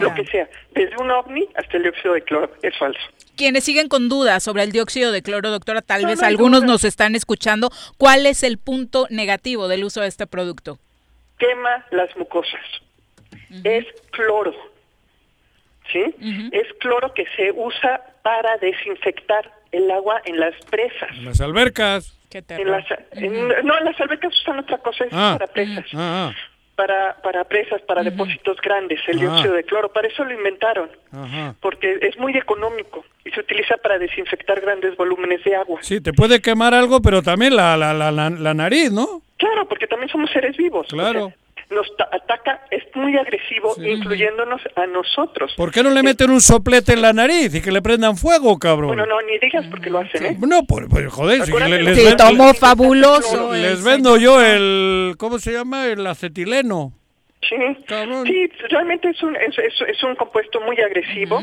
Lo que sea, desde un ovni hasta el dióxido de cloro, es falso. Quienes siguen con dudas sobre el dióxido de cloro, doctora, tal vez algunos nos están escuchando, ¿cuál es el punto negativo del uso de este producto? Quema las mucosas. Es cloro. ¿Sí? Es cloro que se usa para desinfectar el agua en las presas. En las albercas. En las, no, en las albercas usan otra cosa, es ah. para presas. Ah, ah. Para, para presas, para depósitos grandes, el dióxido de cloro. Para eso lo inventaron, porque es muy económico y se utiliza para desinfectar grandes volúmenes de agua. Sí, te puede quemar algo, pero también la, la, la, la nariz, ¿no? Claro, porque también somos seres vivos. Claro nos ataca, es muy agresivo, incluyéndonos a nosotros. ¿Por qué no le meten un soplete en la nariz y que le prendan fuego, cabrón? Bueno, no, ni digas porque lo hacen, ¿eh? No, pues, pues joder, si les, sí, tomó fabuloso. Les vendo yo el, ¿cómo se llama? El acetileno. Sí, sí realmente es un, es, es, un compuesto muy agresivo.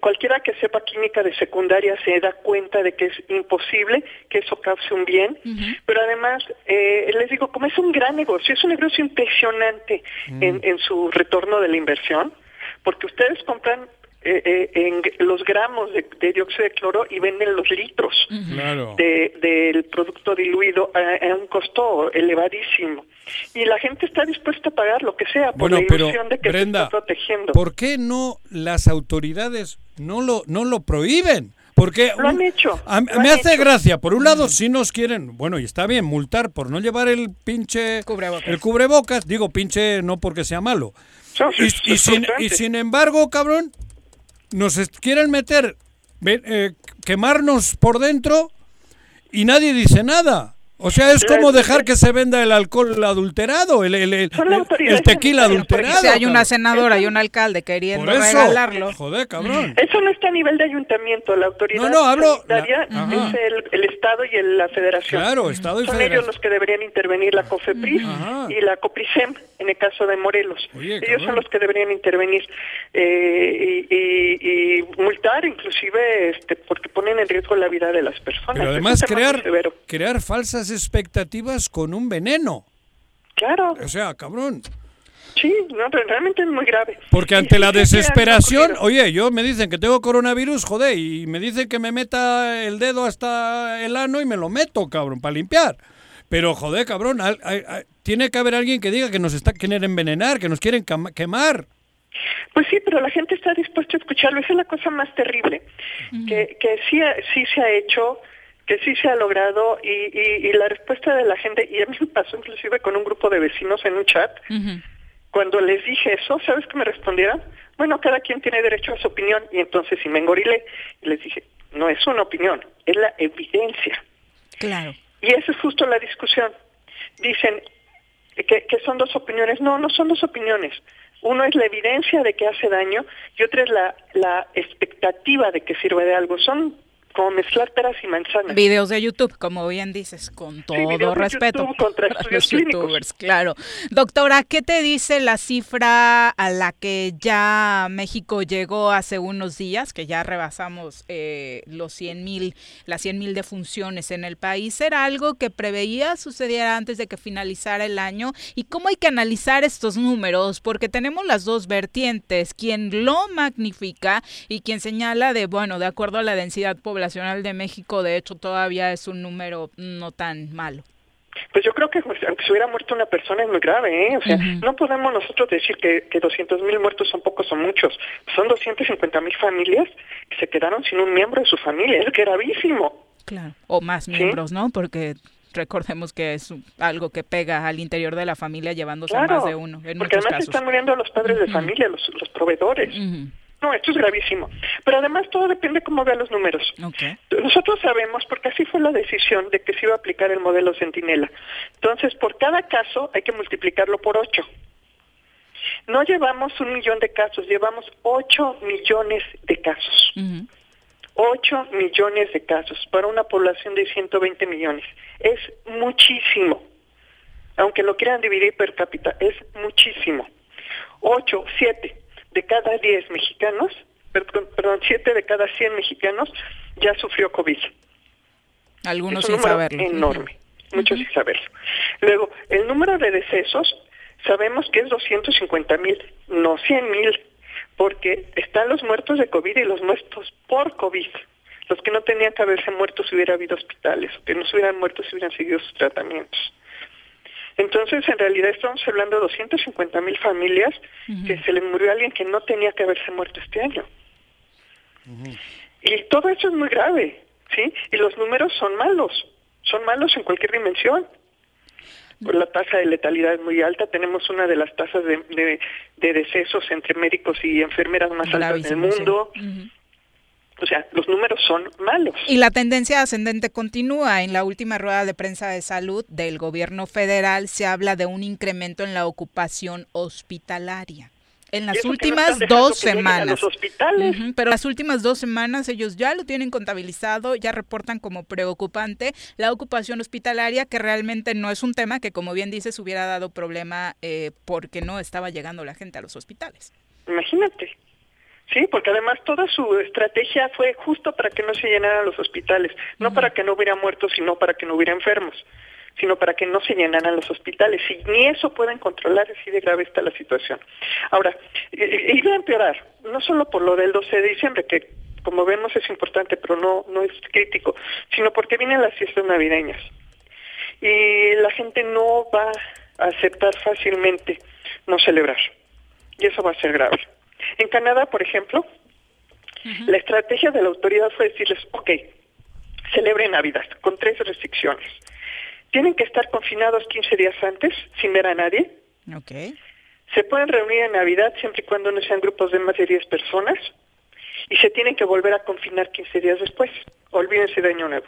Cualquiera que sepa química de secundaria se da cuenta de que es imposible que eso cause un bien, pero además, eh, les digo, como es un gran negocio, es un negocio impresionante en, en su retorno de la inversión, porque ustedes compran eh, eh, en los gramos de, dióxido de cloro y venden los litros de, del producto diluido a, un costo elevadísimo. Y la gente está dispuesta a pagar lo que sea por la ilusión de que se está protegiendo. ¿Por qué no las autoridades no lo, no lo prohíben? Porque lo han hecho. me hace gracia. Por un lado, si nos quieren, bueno, y está bien, multar por no llevar el pinche cubrebocas. el cubrebocas. Digo pinche no porque sea malo. y, sin, y, sin, embargo, cabrón, nos quieren meter, eh, quemarnos por dentro y nadie dice nada. O sea, es como dejar que se venda el alcohol adulterado, el, el, el, tequila adulterado. Si hay una senadora y un alcalde queriendo regalarlo. Joder, cabrón. Eso no está a nivel de ayuntamiento. La autoridad no, no, hablo, es el, Estado y la Federación. Claro, Estado y Son ellos los que deberían intervenir, la COFEPRIS y la COPRISEM, en el caso de Morelos. ellos son los que deberían intervenir eh, y, y, multar, inclusive, este, porque ponen en riesgo la vida de las personas. Pero además, crear, crear falsas expectativas con un veneno. Claro. O sea, cabrón. Sí, no, pero realmente es muy grave. Porque ante la desesperación, oye, yo me dicen que tengo coronavirus, joder, y me dicen que me meta el dedo hasta el ano y me lo meto, cabrón, para limpiar. Pero, joder, cabrón, tiene que haber alguien que diga que nos está, quieren envenenar, que nos quieren quemar. Pues sí, pero la gente está dispuesta a escucharlo. Esa es la cosa más terrible. Que, que sí, sí se ha hecho que sí se ha logrado y, y, la respuesta de la gente, y a mí me pasó inclusive con un grupo de vecinos en un chat, cuando les dije eso, ¿sabes qué me respondieron? Bueno, cada quien tiene derecho a su opinión y entonces si me engorilé les dije, no es una opinión, es la evidencia. Claro. Y esa es justo la discusión. Dicen que, que son dos opiniones. No, no son dos opiniones. Uno es la evidencia de que hace daño y otra es la, la expectativa de que sirve de algo. Son como mezclar peras y manzanas. Videos de YouTube, como bien dices, con todo respeto. contra los youtubers, claro. Doctora, ¿qué te dice la cifra a la que ya México llegó hace unos días, que ya rebasamos eh, los 100 mil, las 100 mil defunciones en el país? ¿Era algo que preveía sucediera antes de que finalizara el año? ¿Y cómo hay que analizar estos números? Porque tenemos las dos vertientes, quien lo magnifica y quien señala de, bueno, de acuerdo a la densidad poblacional, Nacional de México, de hecho, todavía es un número no tan malo. Pues yo creo que pues, aunque se hubiera muerto una persona es muy grave, ¿eh? O sea, no podemos nosotros decir que, que 200 mil muertos son pocos o muchos. Son 250 mil familias que se quedaron sin un miembro de su familia. Es gravísimo. Claro. O más miembros, ¿no? Porque recordemos que es algo que pega al interior de la familia llevándose a más de uno. En porque además están muriendo los padres de familia, los, los proveedores. No, esto es gravísimo. Pero además todo depende cómo vean los números. Nosotros sabemos, porque así fue la decisión de que se iba a aplicar el modelo Centinela. Entonces, por cada caso hay que multiplicarlo por ocho. No llevamos un millón de casos, llevamos ocho millones de casos. Ocho millones de casos para una población de 120 millones. Es muchísimo. Aunque lo quieran dividir per cápita, es muchísimo. Ocho, siete de cada 10 mexicanos, perdón, 7 de cada 100 mexicanos ya sufrió COVID. Algunos es un sin saberlo. Enorme, muchos sin saberlo. Luego, el número de decesos sabemos que es 250 mil, no 100 mil, porque están los muertos de COVID y los muertos por COVID. Los que no tenían que haberse muerto si hubiera habido hospitales, o que no se hubieran muerto si hubieran seguido sus tratamientos. Entonces, en realidad estamos hablando de 250 mil familias que se le murió a alguien que no tenía que haberse muerto este año. Y todo eso es muy grave, ¿sí? Y los números son malos, son malos en cualquier dimensión. Pues la tasa de letalidad es muy alta, tenemos una de las tasas de, de, decesos entre médicos y enfermeras más altas del mundo. O sea, los números son malos. Y la tendencia ascendente continúa. En la última rueda de prensa de salud del gobierno federal se habla de un incremento en la ocupación hospitalaria. En las últimas dos semanas. hospitales. pero las últimas dos semanas ellos ya lo tienen contabilizado, ya reportan como preocupante la ocupación hospitalaria, que realmente no es un tema que, como bien dices, hubiera dado problema eh, porque no estaba llegando la gente a los hospitales. Imagínate. Sí, porque además toda su estrategia fue justo para que no se llenaran los hospitales, no para que no hubiera muertos, sino para que no hubiera enfermos, sino para que no se llenaran los hospitales. Y ni eso pueden controlar, así de grave está la situación. Ahora, iba a empeorar, no solo por lo del 12 de diciembre, que como vemos es importante, pero no, no es crítico, sino porque vienen las fiestas navideñas. Y la gente no va a aceptar fácilmente no celebrar. Y eso va a ser grave. En Canadá, por ejemplo, la estrategia de la autoridad fue decirles, ok, celebren Navidad con tres restricciones. Tienen que estar confinados 15 días antes, sin ver a nadie. Okay. Se pueden reunir en Navidad siempre y cuando no sean grupos de más de 10 personas. Y se tienen que volver a confinar 15 días después. Olvídense de Año Nuevo.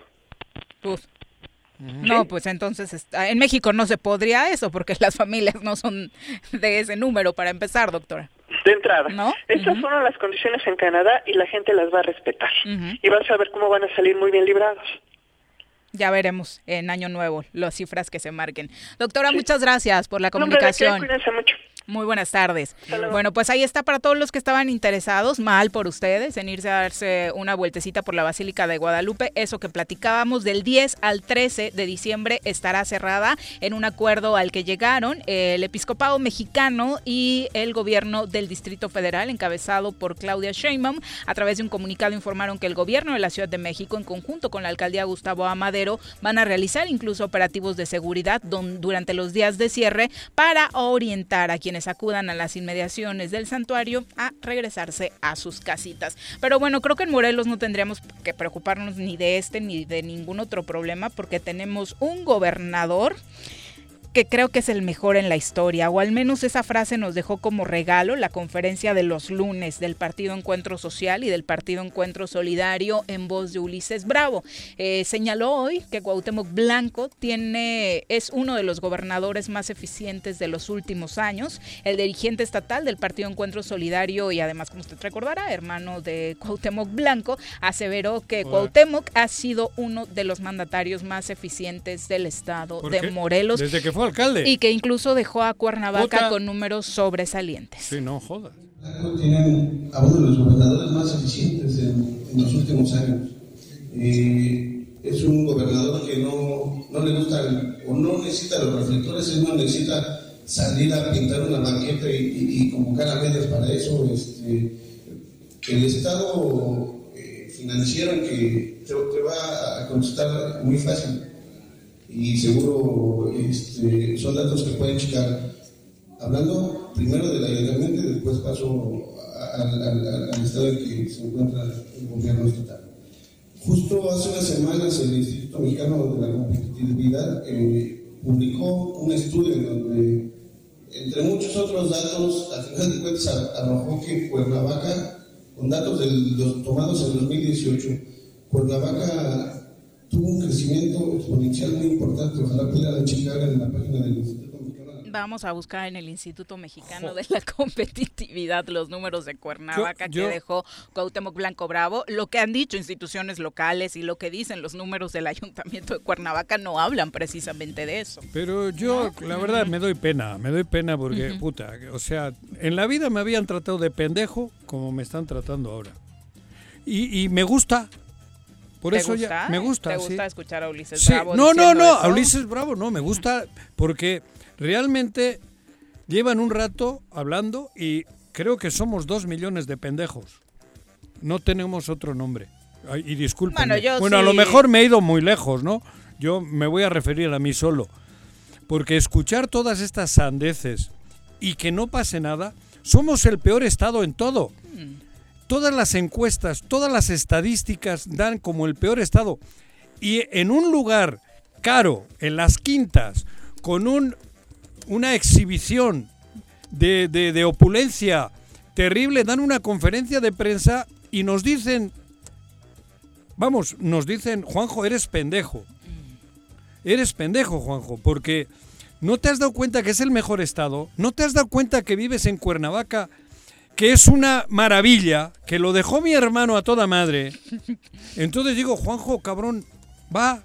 No, pues entonces en México no se podría eso porque las familias no son de ese número para empezar, doctora de entrada. ¿No? Estas fueron las condiciones en Canadá y la gente las va a respetar. Y van a ver cómo van a salir muy bien librados. Ya veremos en Año Nuevo las cifras que se marquen. Doctora, muchas gracias por la comunicación. cuídense mucho. Muy buenas tardes. Bueno, pues ahí está para todos los que estaban interesados, mal por ustedes, en irse a darse una vueltecita por la Basílica de Guadalupe. Eso que platicábamos del 10 al 13 de diciembre estará cerrada en un acuerdo al que llegaron el episcopado mexicano y el gobierno del Distrito Federal, encabezado por Claudia Sheinbaum. A través de un comunicado informaron que el gobierno de la Ciudad de México, en conjunto con la alcaldía Gustavo Amadero, van a realizar incluso operativos de seguridad durante los días de cierre para orientar a quienes acudan a las inmediaciones del santuario a regresarse a sus casitas. Pero bueno, creo que en Morelos no tendríamos que preocuparnos ni de este ni de ningún otro problema porque tenemos un gobernador que creo que es el mejor en la historia, o al menos esa frase nos dejó como regalo la conferencia de los lunes del Partido Encuentro Social y del Partido Encuentro Solidario en voz de Ulises Bravo. Eh, señaló hoy que Cuauhtémoc Blanco tiene, es uno de los gobernadores más eficientes de los últimos años, el dirigente estatal del Partido Encuentro Solidario y además, como usted recordará, hermano de Cuauhtémoc Blanco, aseveró que Cuauhtémoc ha sido uno de los mandatarios más eficientes del estado de Morelos. Desde que fue alcalde. Y que incluso dejó a Cuernavaca con números sobresalientes. Sí, no jodas. Tienen a uno de los gobernadores más eficientes en, los últimos años. Eh, es un gobernador que no, no le gusta o no necesita los reflectores, él no necesita salir a pintar una banqueta y, convocar a medios para eso. Este, el Estado eh, financiero que te, te, va a contestar muy fácil y seguro este, son datos que pueden checar. Hablando primero del ayuntamiento y después paso al, estado en que se encuentra el gobierno estatal. Justo hace unas semanas el Instituto Mexicano de la Competitividad eh, publicó un estudio en donde, entre muchos otros datos, al final de cuentas arrojó que Cuernavaca, con datos de tomados en 2018, Cuernavaca tuvo un crecimiento exponencial muy importante. Ojalá pudieran checar en la página del Instituto Mexicano. Vamos a buscar en el Instituto Mexicano de la Competitividad los números de Cuernavaca que dejó Cuauhtémoc Blanco Bravo. Lo que han dicho instituciones locales y lo que dicen los números del Ayuntamiento de Cuernavaca no hablan precisamente de eso. Pero yo, la verdad, me doy pena. Me doy pena porque, puta, o sea, en la vida me habían tratado de pendejo como me están tratando ahora. Y, y me gusta, por eso ya me gusta. ¿Te gusta escuchar a Ulises Bravo? No, no, no, a Ulises Bravo no, me gusta porque realmente llevan un rato hablando y creo que somos dos millones de pendejos. No tenemos otro nombre. y disculpen. Bueno, a lo mejor me he ido muy lejos, ¿no? Yo me voy a referir a mí solo. Porque escuchar todas estas sandeces y que no pase nada, somos el peor estado en todo. Hmm todas las encuestas, todas las estadísticas dan como el peor estado. Y en un lugar caro, en las quintas, con un, una exhibición de, de, opulencia terrible, dan una conferencia de prensa y nos dicen, vamos, nos dicen, Juanjo, eres pendejo. Eres pendejo, Juanjo, porque no te has dado cuenta que es el mejor estado, no te has dado cuenta que vives en Cuernavaca que es una maravilla, que lo dejó mi hermano a toda madre. Entonces digo, Juanjo, cabrón, va,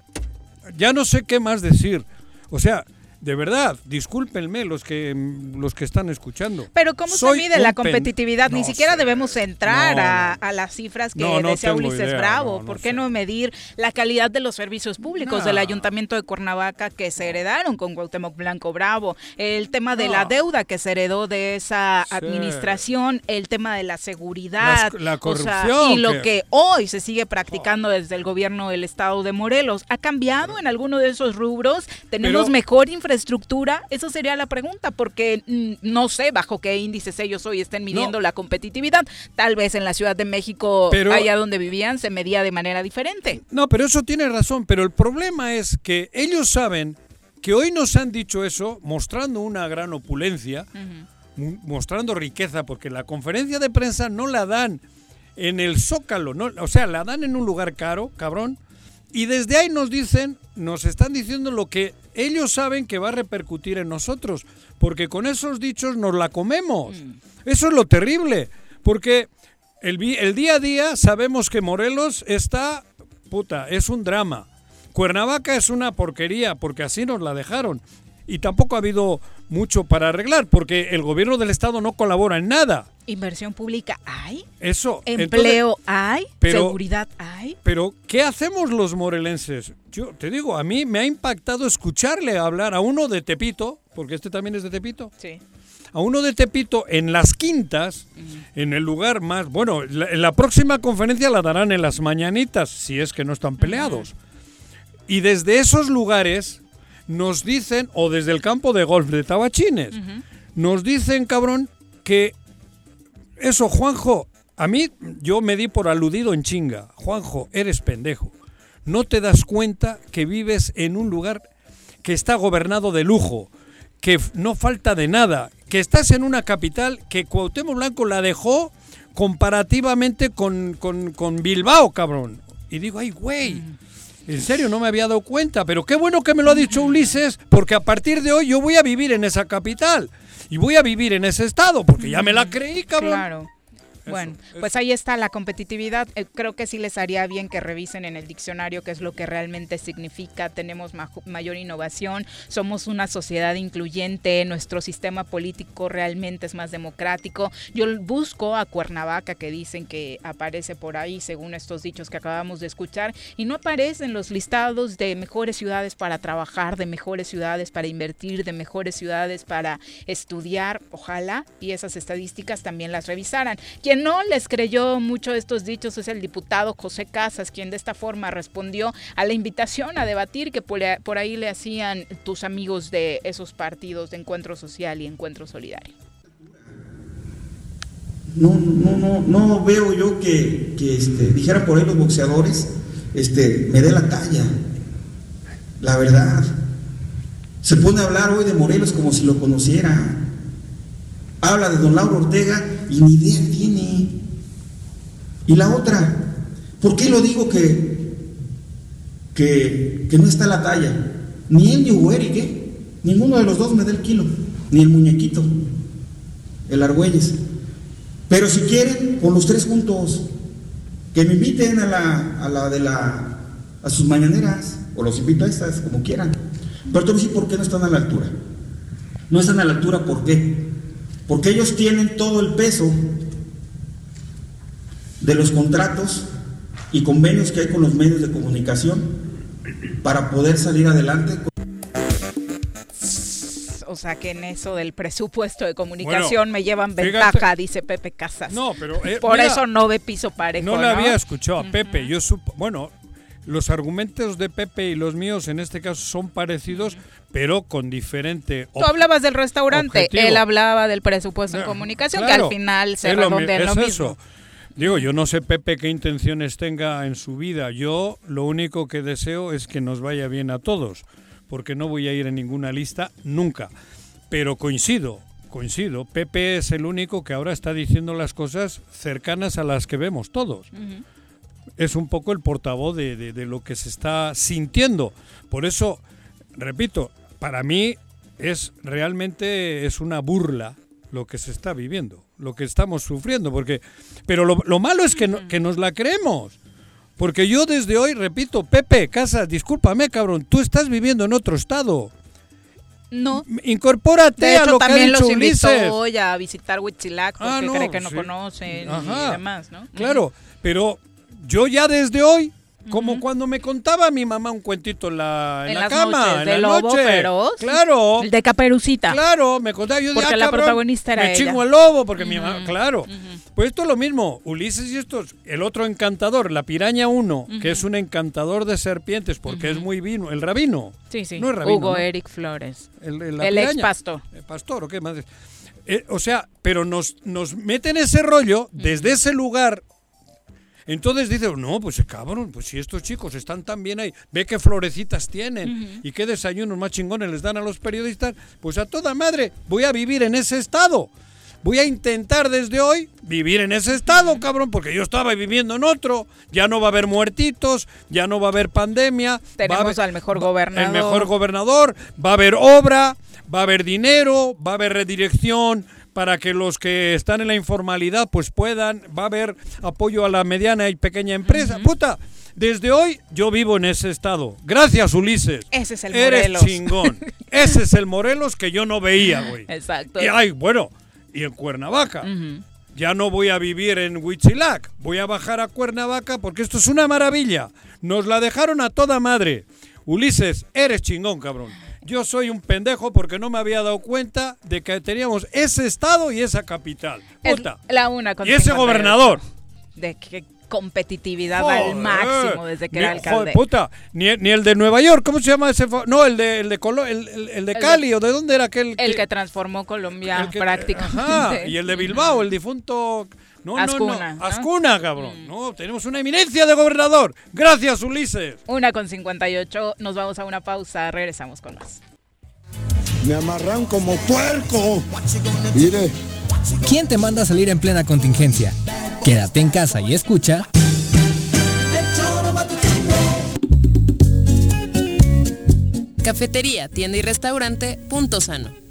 ya no sé qué más decir. O sea, de verdad, discúlpenme los que los que están escuchando. Pero ¿cómo se mide la competitividad? Ni siquiera debemos entrar a, las cifras que decía Ulises Bravo. ¿Por qué no medir la calidad de los servicios públicos del Ayuntamiento de Cuernavaca que se heredaron con Cuauhtémoc Blanco Bravo? El tema de la deuda que se heredó de esa administración, el tema de la seguridad, la corrupción. y lo que... hoy se sigue practicando desde el gobierno del estado de Morelos. ¿Ha cambiado en alguno de esos rubros? ¿Tenemos mejor infraestructura? Infraestructura? Esa sería la pregunta, porque mm, no sé bajo qué índices ellos hoy estén midiendo la competitividad. Tal vez en la Ciudad de México, allá donde vivían, se medía de manera diferente. No, pero eso tiene razón, pero el problema es que ellos saben que hoy nos han dicho eso, mostrando una gran opulencia, mostrando riqueza, porque la conferencia de prensa no la dan en el Zócalo, no, o sea, la dan en un lugar caro, cabrón, y desde ahí nos dicen, nos están diciendo lo que ellos saben que va a repercutir en nosotros, porque con esos dichos nos la comemos. Mm. Eso es lo terrible, porque el, el día a día sabemos que Morelos está, puta, es un drama. Cuernavaca es una porquería, porque así nos la dejaron. Y tampoco ha habido mucho para arreglar, porque el gobierno del Estado no colabora en nada. Inversión pública hay. Eso. Empleo hay. seguridad hay. Pero, ¿qué hacemos los morelenses? Yo te digo, a mí me ha impactado escucharle hablar a uno de Tepito, porque este también es de Tepito. Sí. A uno de Tepito en las quintas, en el lugar más. Bueno, en la próxima conferencia la darán en las mañanitas, si es que no están peleados. Y desde esos lugares nos dicen, o desde el campo de golf de Tabachines, nos dicen, cabrón, que eso, Juanjo, a mí yo me di por aludido en chinga. Juanjo, eres pendejo. No te das cuenta que vives en un lugar que está gobernado de lujo, que no falta de nada, que estás en una capital que Cuauhtémoc Blanco la dejó comparativamente con, con, Bilbao, cabrón. Y digo, ay, güey. En serio, no me había dado cuenta, pero qué bueno que me lo ha dicho Ulises, porque a partir de hoy yo voy a vivir en esa capital y voy a vivir en ese estado, porque ya me la creí, cabrón. Claro. Bueno, pues ahí está la competitividad. Eh, creo que sí les haría bien que revisen en el diccionario qué es lo que realmente significa. Tenemos mayor innovación, somos una sociedad incluyente, nuestro sistema político realmente es más democrático. Yo busco a Cuernavaca que dicen que aparece por ahí según estos dichos que acabamos de escuchar y no aparece en los listados de mejores ciudades para trabajar, de mejores ciudades para invertir, de mejores ciudades para estudiar. Ojalá y esas estadísticas también las revisaran no les creyó mucho estos dichos es el diputado José Casas, quien de esta forma respondió a la invitación a debatir que por, ahí le hacían tus amigos de esos partidos de Encuentro Social y Encuentro Solidario. No, no, no, no veo yo que, que este, dijera por ahí los boxeadores, este, me dé la talla. La verdad. Se pone a hablar hoy de Morelos como si lo conociera. Habla de don Lauro Ortega y ni idea tiene. Y la otra, ¿por qué lo digo que, que, no está la talla? Ni él ni Ueri. Ninguno de los dos me da el kilo, ni el muñequito, el Argüelles. Pero si quieren, con los tres juntos, que me inviten a la, a la de la, a sus mañaneras, o los invito a estas, como quieran. Pero te voy a por qué no están a la altura. No están a la altura, ¿por qué? porque ellos tienen todo el peso de los contratos y convenios que hay con los medios de comunicación para poder salir adelante. O sea que en eso del presupuesto de comunicación me llevan ventaja, dice Pepe Casas. No, pero eh, por eso no ve piso parejo. No, le había escuchado a Pepe. Yo supo, bueno, los argumentos de Pepe y los míos en este caso son parecidos, pero con diferente. Tú hablabas del restaurante, él hablaba del presupuesto de comunicación, que al final se redondea en lo mismo. Eso. Digo, yo no sé Pepe qué intenciones tenga en su vida. Yo lo único que deseo es que nos vaya bien a todos, porque no voy a ir en ninguna lista nunca. Pero coincido, coincido. Pepe es el único que ahora está diciendo las cosas cercanas a las que vemos todos es un poco el portavoz de, lo que se está sintiendo. Por eso, repito, para mí es realmente es una burla lo que se está viviendo, lo que estamos sufriendo, porque pero lo, malo es que, que nos la creemos. Porque yo desde hoy, repito, Pepe, Casas, discúlpame, cabrón, tú estás viviendo en otro estado. No. Incorpórate a lo que ha dicho los invito hoy a visitar Huitzilac porque ah, cree que no conocen y demás, ¿no? Claro, pero yo ya desde hoy, como cuando me contaba mi mamá un cuentito en la, en, la cama, en de la lobo noche. Feroz, claro. El de Caperucita. Claro, me contaba yo Porque la protagonista era Me chingo el lobo porque mi mamá, claro. Pues esto es lo mismo, Ulises y estos, el otro encantador, la piraña 1, que es un encantador de serpientes porque es muy vino, el rabino. Sí, sí. No es rabino, Hugo Eric Flores. El, ex pastor. El pastor, ¿o qué más? Eh, o sea, pero nos, nos meten ese rollo desde ese lugar entonces dice, no, pues cabrón, pues si estos chicos están tan bien ahí, ve qué florecitas tienen y qué desayunos más chingones les dan a los periodistas, pues a toda madre voy a vivir en ese estado. Voy a intentar desde hoy vivir en ese estado, cabrón, porque yo estaba viviendo en otro. Ya no va a haber muertitos, ya no va a haber pandemia. Tenemos al mejor gobernador. El mejor gobernador, va a haber obra, va a haber dinero, va a haber redirección para que los que están en la informalidad pues puedan, va a haber apoyo a la mediana y pequeña empresa. Puta, desde hoy yo vivo en ese estado. Gracias, Ulises. Ese es el Eres chingón. ese es el Morelos que yo no veía, güey. Exacto. Y ay, bueno, y en Cuernavaca. Ya no voy a vivir en Huitzilac, voy a bajar a Cuernavaca porque esto es una maravilla. Nos la dejaron a toda madre. Ulises, eres chingón, cabrón. Yo soy un pendejo porque no me había dado cuenta de que teníamos ese estado y esa capital. Puta. la una y ese gobernador. De qué competitividad al máximo desde que era alcalde. puta, ni, el de Nueva York, ¿cómo se llama ese? No, el de el de el, de Cali o de dónde era aquel el que transformó Colombia prácticamente. Ajá, y el de Bilbao, el difunto no, Ascuna. No, Ascuna, cabrón. Mm. No, tenemos una eminencia de gobernador. Gracias, Ulises. Una con 58. Nos vamos a una pausa. Regresamos con más. Me amarran como puerco. Mire. ¿Quién te manda a salir en plena contingencia? Quédate en casa y escucha. Cafetería, tienda y restaurante Punto Sano.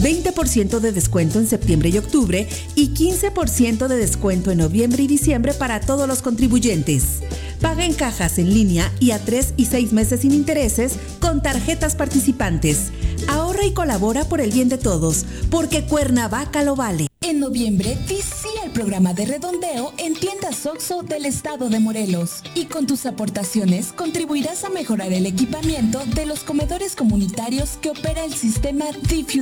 20% de descuento en septiembre y octubre y 15% de descuento en noviembre y diciembre para todos los contribuyentes. Paga en cajas en línea y a 3 y 6 meses sin intereses con tarjetas participantes. Ahorra y colabora por el bien de todos, porque Cuernavaca lo vale. En noviembre, visita el programa de redondeo en tiendas OXO del estado de Morelos. Y con tus aportaciones contribuirás a mejorar el equipamiento de los comedores comunitarios que opera el sistema DIF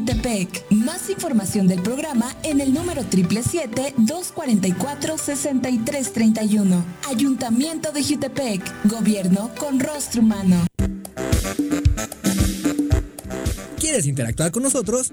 Más información del programa en el número 777-244-6331. Ayuntamiento de Jutepec. Gobierno con rostro humano. ¿Quieres interactuar con nosotros?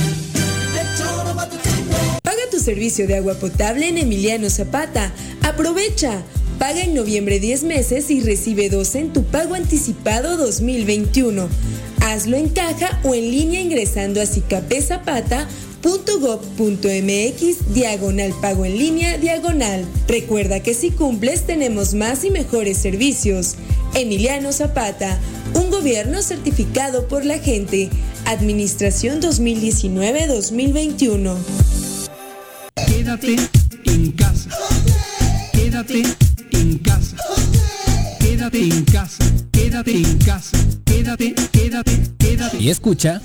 Paga tu servicio de agua potable en Emiliano Zapata. Aprovecha. Paga en noviembre 10 meses y recibe 12 en tu pago anticipado 2021. Hazlo en caja o en línea ingresando a cicapezapata.gov.mx diagonal pago en línea diagonal. Recuerda que si cumples tenemos más y mejores servicios. Emiliano Zapata, un gobierno certificado por la gente. Administración 2019-2021. Quédate en casa. Quédate en casa. Quédate en casa. Quédate en casa. Quédate, quédate, quédate. Y escucha.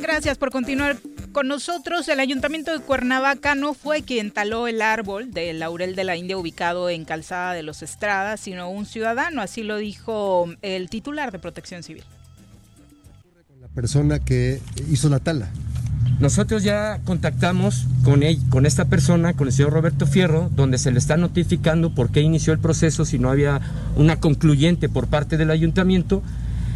Gracias por continuar con nosotros. El Ayuntamiento de Cuernavaca no fue quien taló el árbol del laurel de la India ubicado en Calzada de los Estradas, sino un ciudadano. Así lo dijo el titular de Protección Civil. Persona que hizo la tala. Nosotros ya contactamos con, él, con esta persona, con el señor Roberto Fierro, donde se le está notificando por qué inició el proceso si no había una concluyente por parte del ayuntamiento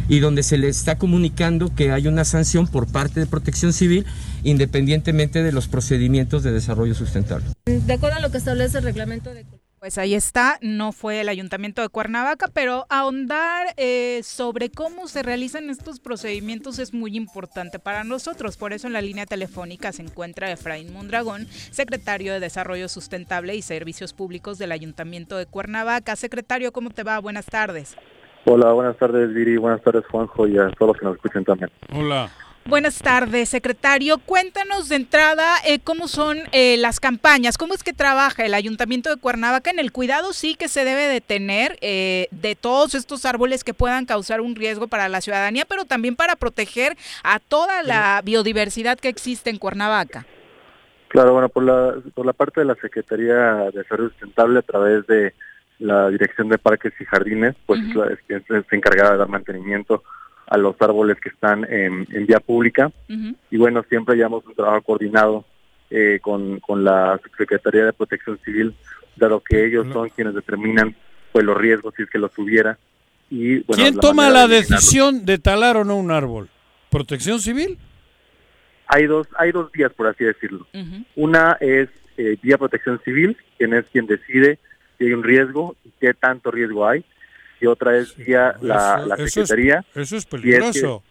y donde se le está comunicando que hay una sanción por parte de Protección Civil independientemente de los procedimientos de desarrollo sustentable. De acuerdo a lo que establece el reglamento de... Pues ahí está, no fue el ayuntamiento de Cuernavaca, pero ahondar eh, sobre cómo se realizan estos procedimientos es muy importante para nosotros. Por eso en la línea telefónica se encuentra Efraín Mondragón, secretario de Desarrollo Sustentable y Servicios Públicos del Ayuntamiento de Cuernavaca. Secretario, ¿cómo te va? Buenas tardes. Hola, buenas tardes Viri, buenas tardes Juanjo y a todos los que nos escuchen también. Hola. Buenas tardes, secretario. Cuéntanos de entrada eh, cómo son eh, las campañas, cómo es que trabaja el Ayuntamiento de Cuernavaca en el cuidado sí que se debe de tener eh, de todos estos árboles que puedan causar un riesgo para la ciudadanía, pero también para proteger a toda la biodiversidad que existe en Cuernavaca. Claro, bueno, por la, por la parte de la Secretaría de Desarrollo Sustentable a través de la Dirección de Parques y Jardines, pues es, que es encargada de dar mantenimiento a los árboles que están en, vía pública. Y bueno, siempre llevamos un trabajo coordinado eh, con, con la Secretaría de Protección Civil, dado que ellos son quienes determinan pues los riesgos si es que los hubiera. Y, bueno, ¿Quién toma la decisión de talar o no un árbol? ¿Protección Civil? Hay dos, hay dos vías, por así decirlo. Una es eh, vía Protección Civil, quien es quien decide si hay un riesgo y qué tanto riesgo hay y otra es vía la, la Secretaría. Eso es, peligroso.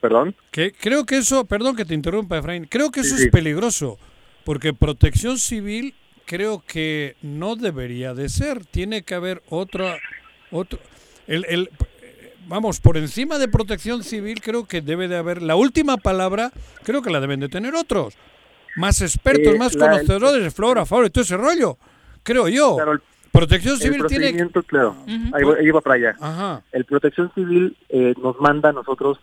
¿Perdón? Que creo que eso, perdón que te interrumpa, Efraín, creo que eso es peligroso, porque protección civil creo que no debería de ser, tiene que haber otra, otro, el, el, vamos, por encima de protección civil creo que debe de haber, la última palabra creo que la deben de tener otros, más expertos, Eh, más la- conocedores de flora, fauna y todo ese rollo, creo yo. Protección El civil tiene... procedimiento, claro, ahí, va- ahí va para allá. Ajá. El protección civil eh, nos manda a nosotros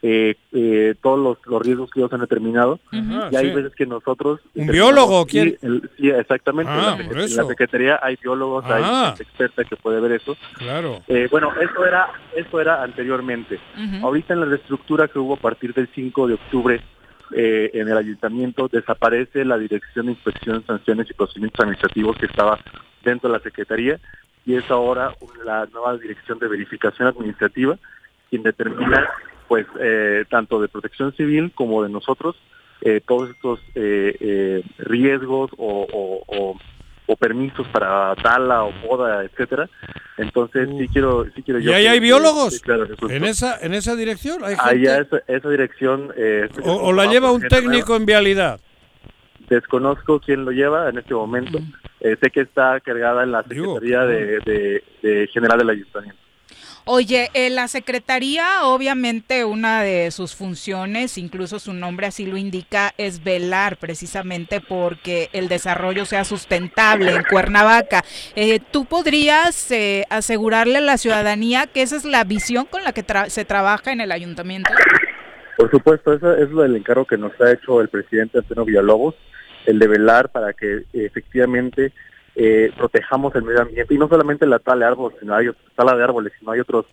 eh, eh, todos los, los riesgos que ellos han determinado Ajá, y hay sí. veces que nosotros ¿Un biólogo quién? el- sí, exactamente. Ah, en, la, en la secretaría hay biólogos, hay Ah. gente experta que puede ver eso. Claro. Eh, bueno, eso era eso era anteriormente. Ahorita en la reestructura que hubo a partir del 5 de octubre eh, en el ayuntamiento desaparece la Dirección de Inspección, Sanciones y Procedimientos Administrativos que estaba dentro de la Secretaría y es ahora la nueva Dirección de Verificación Administrativa quien determina pues eh, tanto de protección civil como de nosotros eh, todos estos eh, eh, riesgos o, o- o- o permisos para tala o poda, etcétera. Entonces sí quiero sí quiero ¿Y yo ahí que- hay biólogos? sí, claro, Jesús. ¿En esa, en esa dirección hay Ahí gente? esa, esa dirección eh, o, o la lleva un técnico en vialidad? desconozco quién lo lleva en este momento. Eh, sé que está cargada en la Secretaría de, de- de General del Ayuntamiento. Oye, eh, la Secretaría, obviamente, una de sus funciones, incluso su nombre así lo indica, es velar precisamente porque el desarrollo sea sustentable en Cuernavaca. Eh, ¿Tú podrías eh, asegurarle a la ciudadanía que esa es la visión con la que tra- se trabaja en el ayuntamiento? Por supuesto, eso es del encargo que nos ha hecho el presidente Antonio Villalobos, el de velar para que efectivamente eh, protejamos el medio ambiente y no solamente la tala de árboles, sino hay tala de árboles, sino hay otros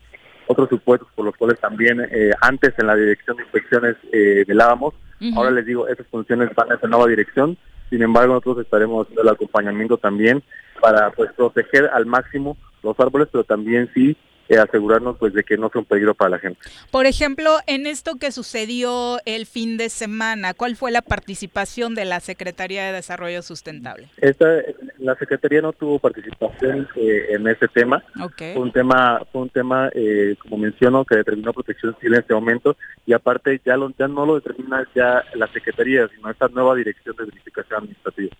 otros supuestos por los cuales también eh, antes en la dirección de inspecciones eh, velábamos. Ahora les digo, esas funciones van a esa nueva dirección. Sin embargo, nosotros estaremos haciendo el acompañamiento también para pues proteger al máximo los árboles, pero también sí eh, asegurarnos pues de que no sea un peligro para la gente. Por ejemplo, en esto que sucedió el fin de semana, ¿cuál fue la participación de la Secretaría de Desarrollo Sustentable? Esta, la Secretaría no tuvo participación eh, en ese tema. Ok. Fue un tema, fue un tema eh, como menciono, que determinó Protección Civil en este momento y aparte ya, lo, ya no lo determina ya la Secretaría, sino esta nueva Dirección de Verificación Administrativa.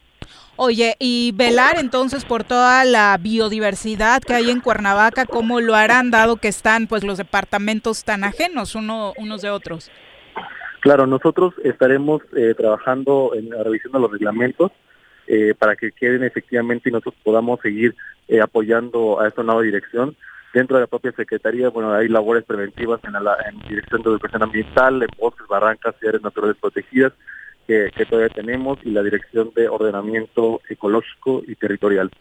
Oye, y velar entonces por toda la biodiversidad que hay en Cuernavaca, ¿cómo lo dado que están pues los departamentos tan ajenos uno, unos de otros? Claro, nosotros estaremos eh, trabajando en la revisión de los reglamentos eh, para que queden efectivamente y nosotros podamos seguir eh, apoyando a esta nueva dirección. Dentro de la propia Secretaría, bueno, hay labores preventivas en la en Dirección de Educación Ambiental, en bosques, barrancas y áreas naturales protegidas que todavía tenemos y la Dirección de Ordenamiento Ecológico y Territorial.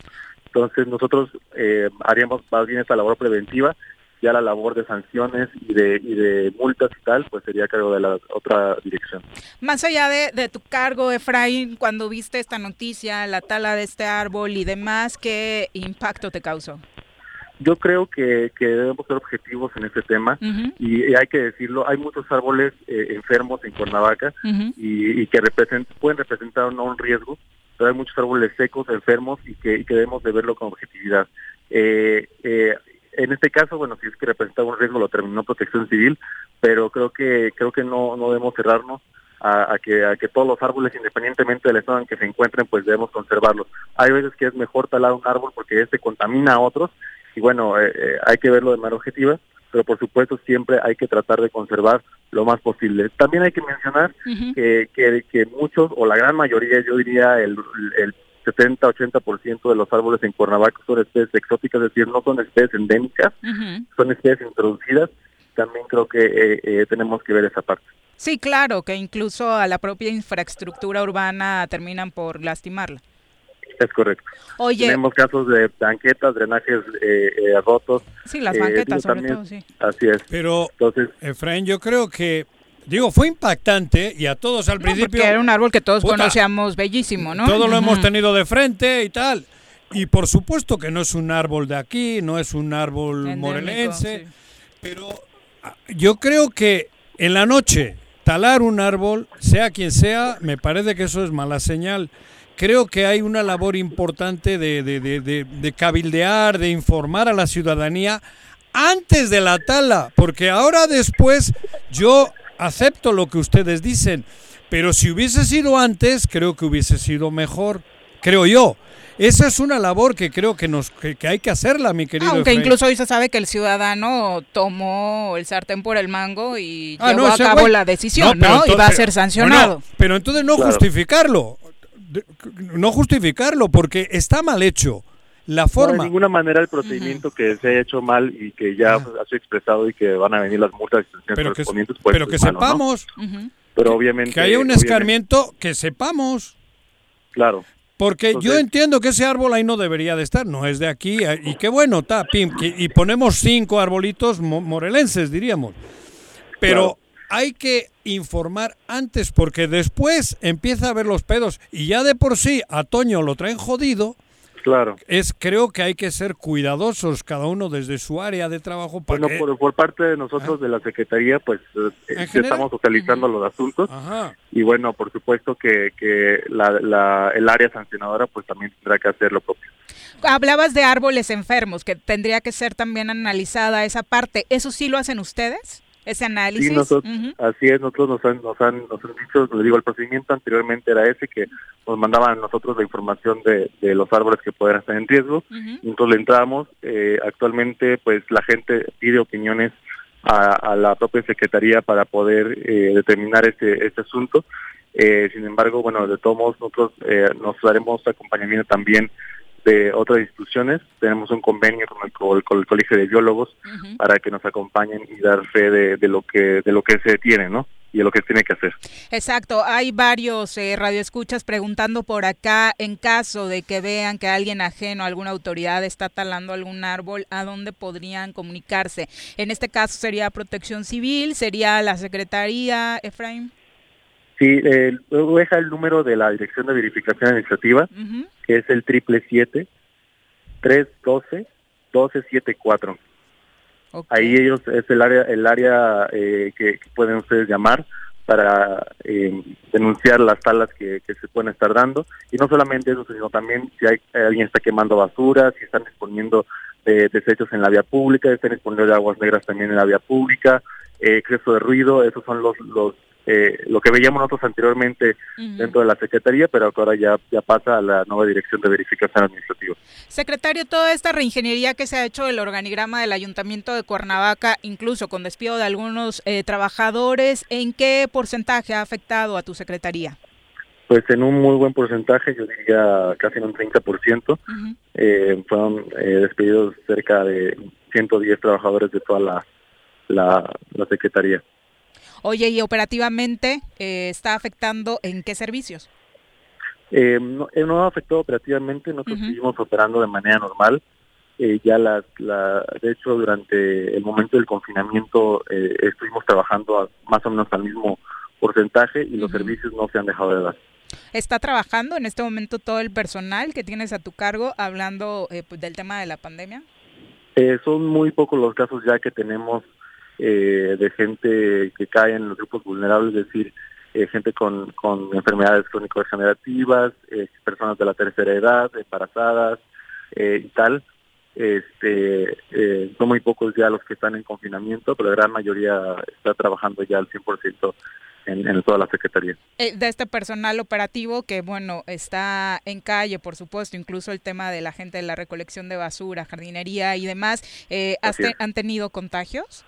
Entonces nosotros eh, haríamos más bien esta labor preventiva, ya la labor de sanciones y de, y de multas y tal, pues sería a cargo de la otra dirección. Más allá de, de tu cargo, Efraín, cuando viste esta noticia, la tala de este árbol y demás, ¿qué impacto te causó? Yo creo que, que debemos ser objetivos en este tema y, y hay que decirlo, hay muchos árboles eh, enfermos en Cuernavaca y, y que represent- pueden representar no un riesgo, pero hay muchos árboles secos, enfermos y que, debemos de verlo con objetividad. Eh, eh, en este caso, bueno, si es que representaba un riesgo, lo terminó Protección Civil, pero creo que creo que no, no debemos cerrarnos a, a que a que todos los árboles, independientemente del estado en que se encuentren, pues debemos conservarlos. Hay veces que es mejor talar un árbol porque este contamina a otros y bueno, eh, eh, hay que verlo de manera objetiva, pero por supuesto siempre hay que tratar de conservar lo más posible. También hay que mencionar que, que, que muchos, o la gran mayoría, yo diría el, el 70-80% de los árboles en Cuernavaca son especies exóticas, es decir, no son especies endémicas, son especies introducidas. También creo que eh, eh, tenemos que ver esa parte. Sí, claro, que incluso a la propia infraestructura urbana terminan por lastimarla. Es correcto. Oye. Tenemos casos de banquetas, drenajes eh, eh, rotos. Sí, las Eh, banquetas digo, sobre también- todo, sí. Así es. Pero, Entonces, Efraín, yo creo que, digo, fue impactante y a todos al No, principio... porque era un árbol que todos Puta, conocíamos bellísimo, ¿no? Todo lo hemos Ujú. tenido de frente y tal. Y por supuesto que no es un árbol de aquí, no es un árbol Endémico, morelense, pero ah, yo creo que en la noche talar un árbol, sea quien sea, me parece que eso es mala señal. Creo que hay una labor importante de, de- de- de- de cabildear, de informar a la ciudadanía antes de la tala, porque ahora después yo acepto lo que ustedes dicen, pero si hubiese sido antes, creo que hubiese sido mejor, creo yo. Esa es una labor que creo que nos que, hay que hacerla, mi querido. Aunque incluso hoy se sabe que el ciudadano tomó el sartén por el mango y ah, llevó a cabo la decisión, ¿no? y va a ser sancionado. pero entonces no justificarlo, no justificarlo porque está mal hecho. La forma. de ninguna manera el procedimiento que se ha hecho mal y que ya ha sido expresado y que van a venir las multas pero correspondientes. Que, pues, pero que sepamos. Pero obviamente. Que haya un escarmiento que sepamos. Claro. Porque yo entiendo que ese árbol ahí no debería de estar, no es de aquí, eh, y qué bueno, está, pim, y ponemos cinco arbolitos morelenses, diríamos. Pero hay que informar antes, porque después empieza a ver los pedos, y ya de por sí a Toño lo traen jodido, Claro. Es, creo que hay que ser cuidadosos cada uno desde su área de trabajo. Para bueno, por, parte de nosotros de la Secretaría, pues eh, estamos socializando los asuntos. Y bueno, por supuesto que, que la, el área sancionadora pues también tendrá que hacer lo propio. Hablabas de árboles enfermos, que tendría que ser también analizada esa parte. ¿Eso sí lo hacen ustedes? Ese análisis. Así es, nosotros nos han, nos han, nos han dicho, le digo, el procedimiento anteriormente era ese, que nos mandaban a nosotros la información de, de los árboles que pueden estar en riesgo, entonces le entramos, eh, actualmente pues la gente pide opiniones a, la propia Secretaría para poder eh, determinar este, este asunto, eh, sin embargo, bueno, de todos modos nosotros nos daremos acompañamiento también de otras instituciones. Tenemos un convenio con el, con el Colegio de Biólogos para que nos acompañen y dar fe de, lo que de lo que se tiene, ¿no? y de lo que tiene que hacer. Exacto, hay varios eh, radioescuchas preguntando por acá, en caso de que vean que alguien ajeno, alguna autoridad está talando algún árbol, ¿a dónde podrían comunicarse? En este caso sería Protección Civil, sería la Secretaría, Efraín. Sí, eh, luego deja el número de la Dirección de Verificación Administrativa, que es el triple siete tres doce doce siete cuatro. Ahí ellos es el área el área eh, que, pueden ustedes llamar para eh, denunciar las talas que, se pueden estar dando. Y no solamente eso sino también si hay alguien está quemando basura si están exponiendo eh, desechos en la vía pública están exponiendo aguas negras también en la vía pública exceso de ruido esos son los los eh, lo que veíamos nosotros anteriormente dentro de la Secretaría, pero ahora ya, ya pasa a la nueva Dirección de Verificación Administrativa. Secretario, toda esta reingeniería que se ha hecho del organigrama del Ayuntamiento de Cuernavaca, incluso con despido de algunos eh, trabajadores, ¿en qué porcentaje ha afectado a tu Secretaría? Pues en un muy buen porcentaje, yo diría casi en un 30%. eh, fueron eh, despedidos cerca de 110 trabajadores de toda la, la, la Secretaría. Oye, ¿y operativamente eh, está afectando en qué servicios? Eh, no, eh, no afectado operativamente, nosotros seguimos operando de manera normal. Eh, ya la, de hecho, durante el momento del confinamiento estuvimos trabajando más o menos al mismo porcentaje y los servicios no se han dejado de dar. ¿Está trabajando en este momento todo el personal que tienes a tu cargo hablando pues, del tema de la pandemia? son muy pocos los casos ya que tenemos eh, de gente que cae en los grupos vulnerables, es decir, eh, gente con, con enfermedades crónico-degenerativas, eh, personas de la tercera edad, embarazadas y tal. Este, son muy pocos ya los que están en confinamiento, pero la gran mayoría está trabajando ya al 100% en, en, toda la Secretaría. de este personal operativo que, bueno, está en calle, por supuesto, incluso el tema de la gente de la recolección de basura, jardinería y demás, ¿han tenido contagios?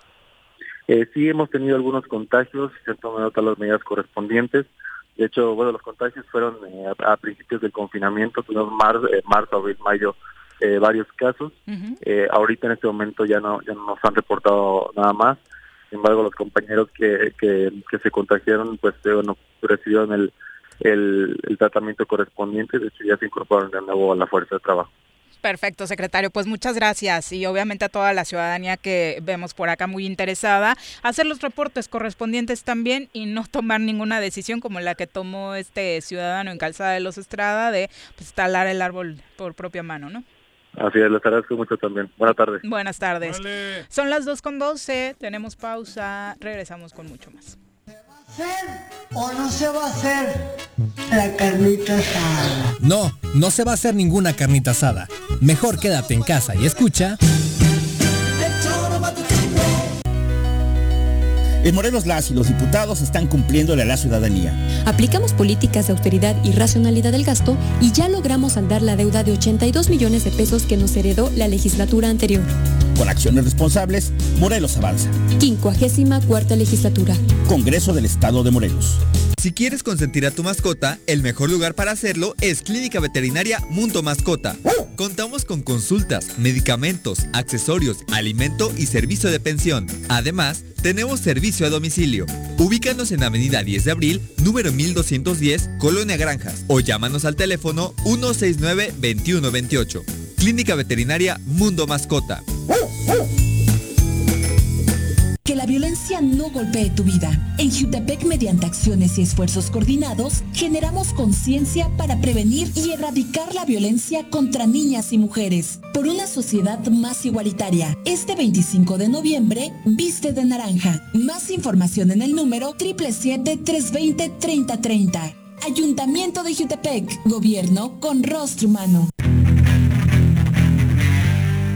Eh, sí hemos tenido algunos contagios, se han tomado todas las medidas correspondientes. De hecho, bueno, los contagios fueron eh, a, principios del confinamiento, tuvimos eh, marzo, abril, mayo, eh, varios casos. ahorita en este momento ya no, ya no nos han reportado nada más. Sin embargo, los compañeros que, que, que se contagiaron, pues bueno, recibieron el, el, el tratamiento correspondiente. De hecho, ya se incorporaron de nuevo a la fuerza de trabajo. Perfecto, secretario. Pues muchas gracias y obviamente a toda la ciudadanía que vemos por acá muy interesada, hacer los reportes correspondientes también y no tomar ninguna decisión como la que tomó este ciudadano en Calzada de los Estrada de pues, talar el árbol por propia mano, ¿no? Así es, les agradezco mucho también. Buenas tardes. Buenas tardes. Son las 2 con 12, tenemos pausa, regresamos con mucho más o no se va a hacer la carnita asada? No, no se va a hacer ninguna carnita asada. Mejor quédate en casa y escucha. En Morelos las y los diputados están cumpliéndole a la ciudadanía. Aplicamos políticas de austeridad y racionalidad del gasto y ya logramos saldar la deuda de 82 millones de pesos que nos heredó la legislatura anterior. Con acciones responsables, Morelos avanza. 54 legislatura. Congreso del Estado de Morelos. Si quieres consentir a tu mascota, el mejor lugar para hacerlo es Clínica Veterinaria Mundo Mascota. Contamos con consultas, medicamentos, accesorios, alimento y servicio de pensión. Además, tenemos servicio a domicilio. Ubícanos en Avenida 10 de Abril, número 1210, Colonia Granjas, o llámanos al teléfono 169-2128. Clínica Veterinaria Mundo Mascota. Que la violencia no golpee tu vida. En Jutepec, mediante acciones y esfuerzos coordinados, generamos conciencia para prevenir y erradicar la violencia contra niñas y mujeres. Por una sociedad más igualitaria. Este 25 de noviembre, viste de naranja. Más información en el número 777-320-3030. Ayuntamiento de Jutepec. Gobierno con rostro humano.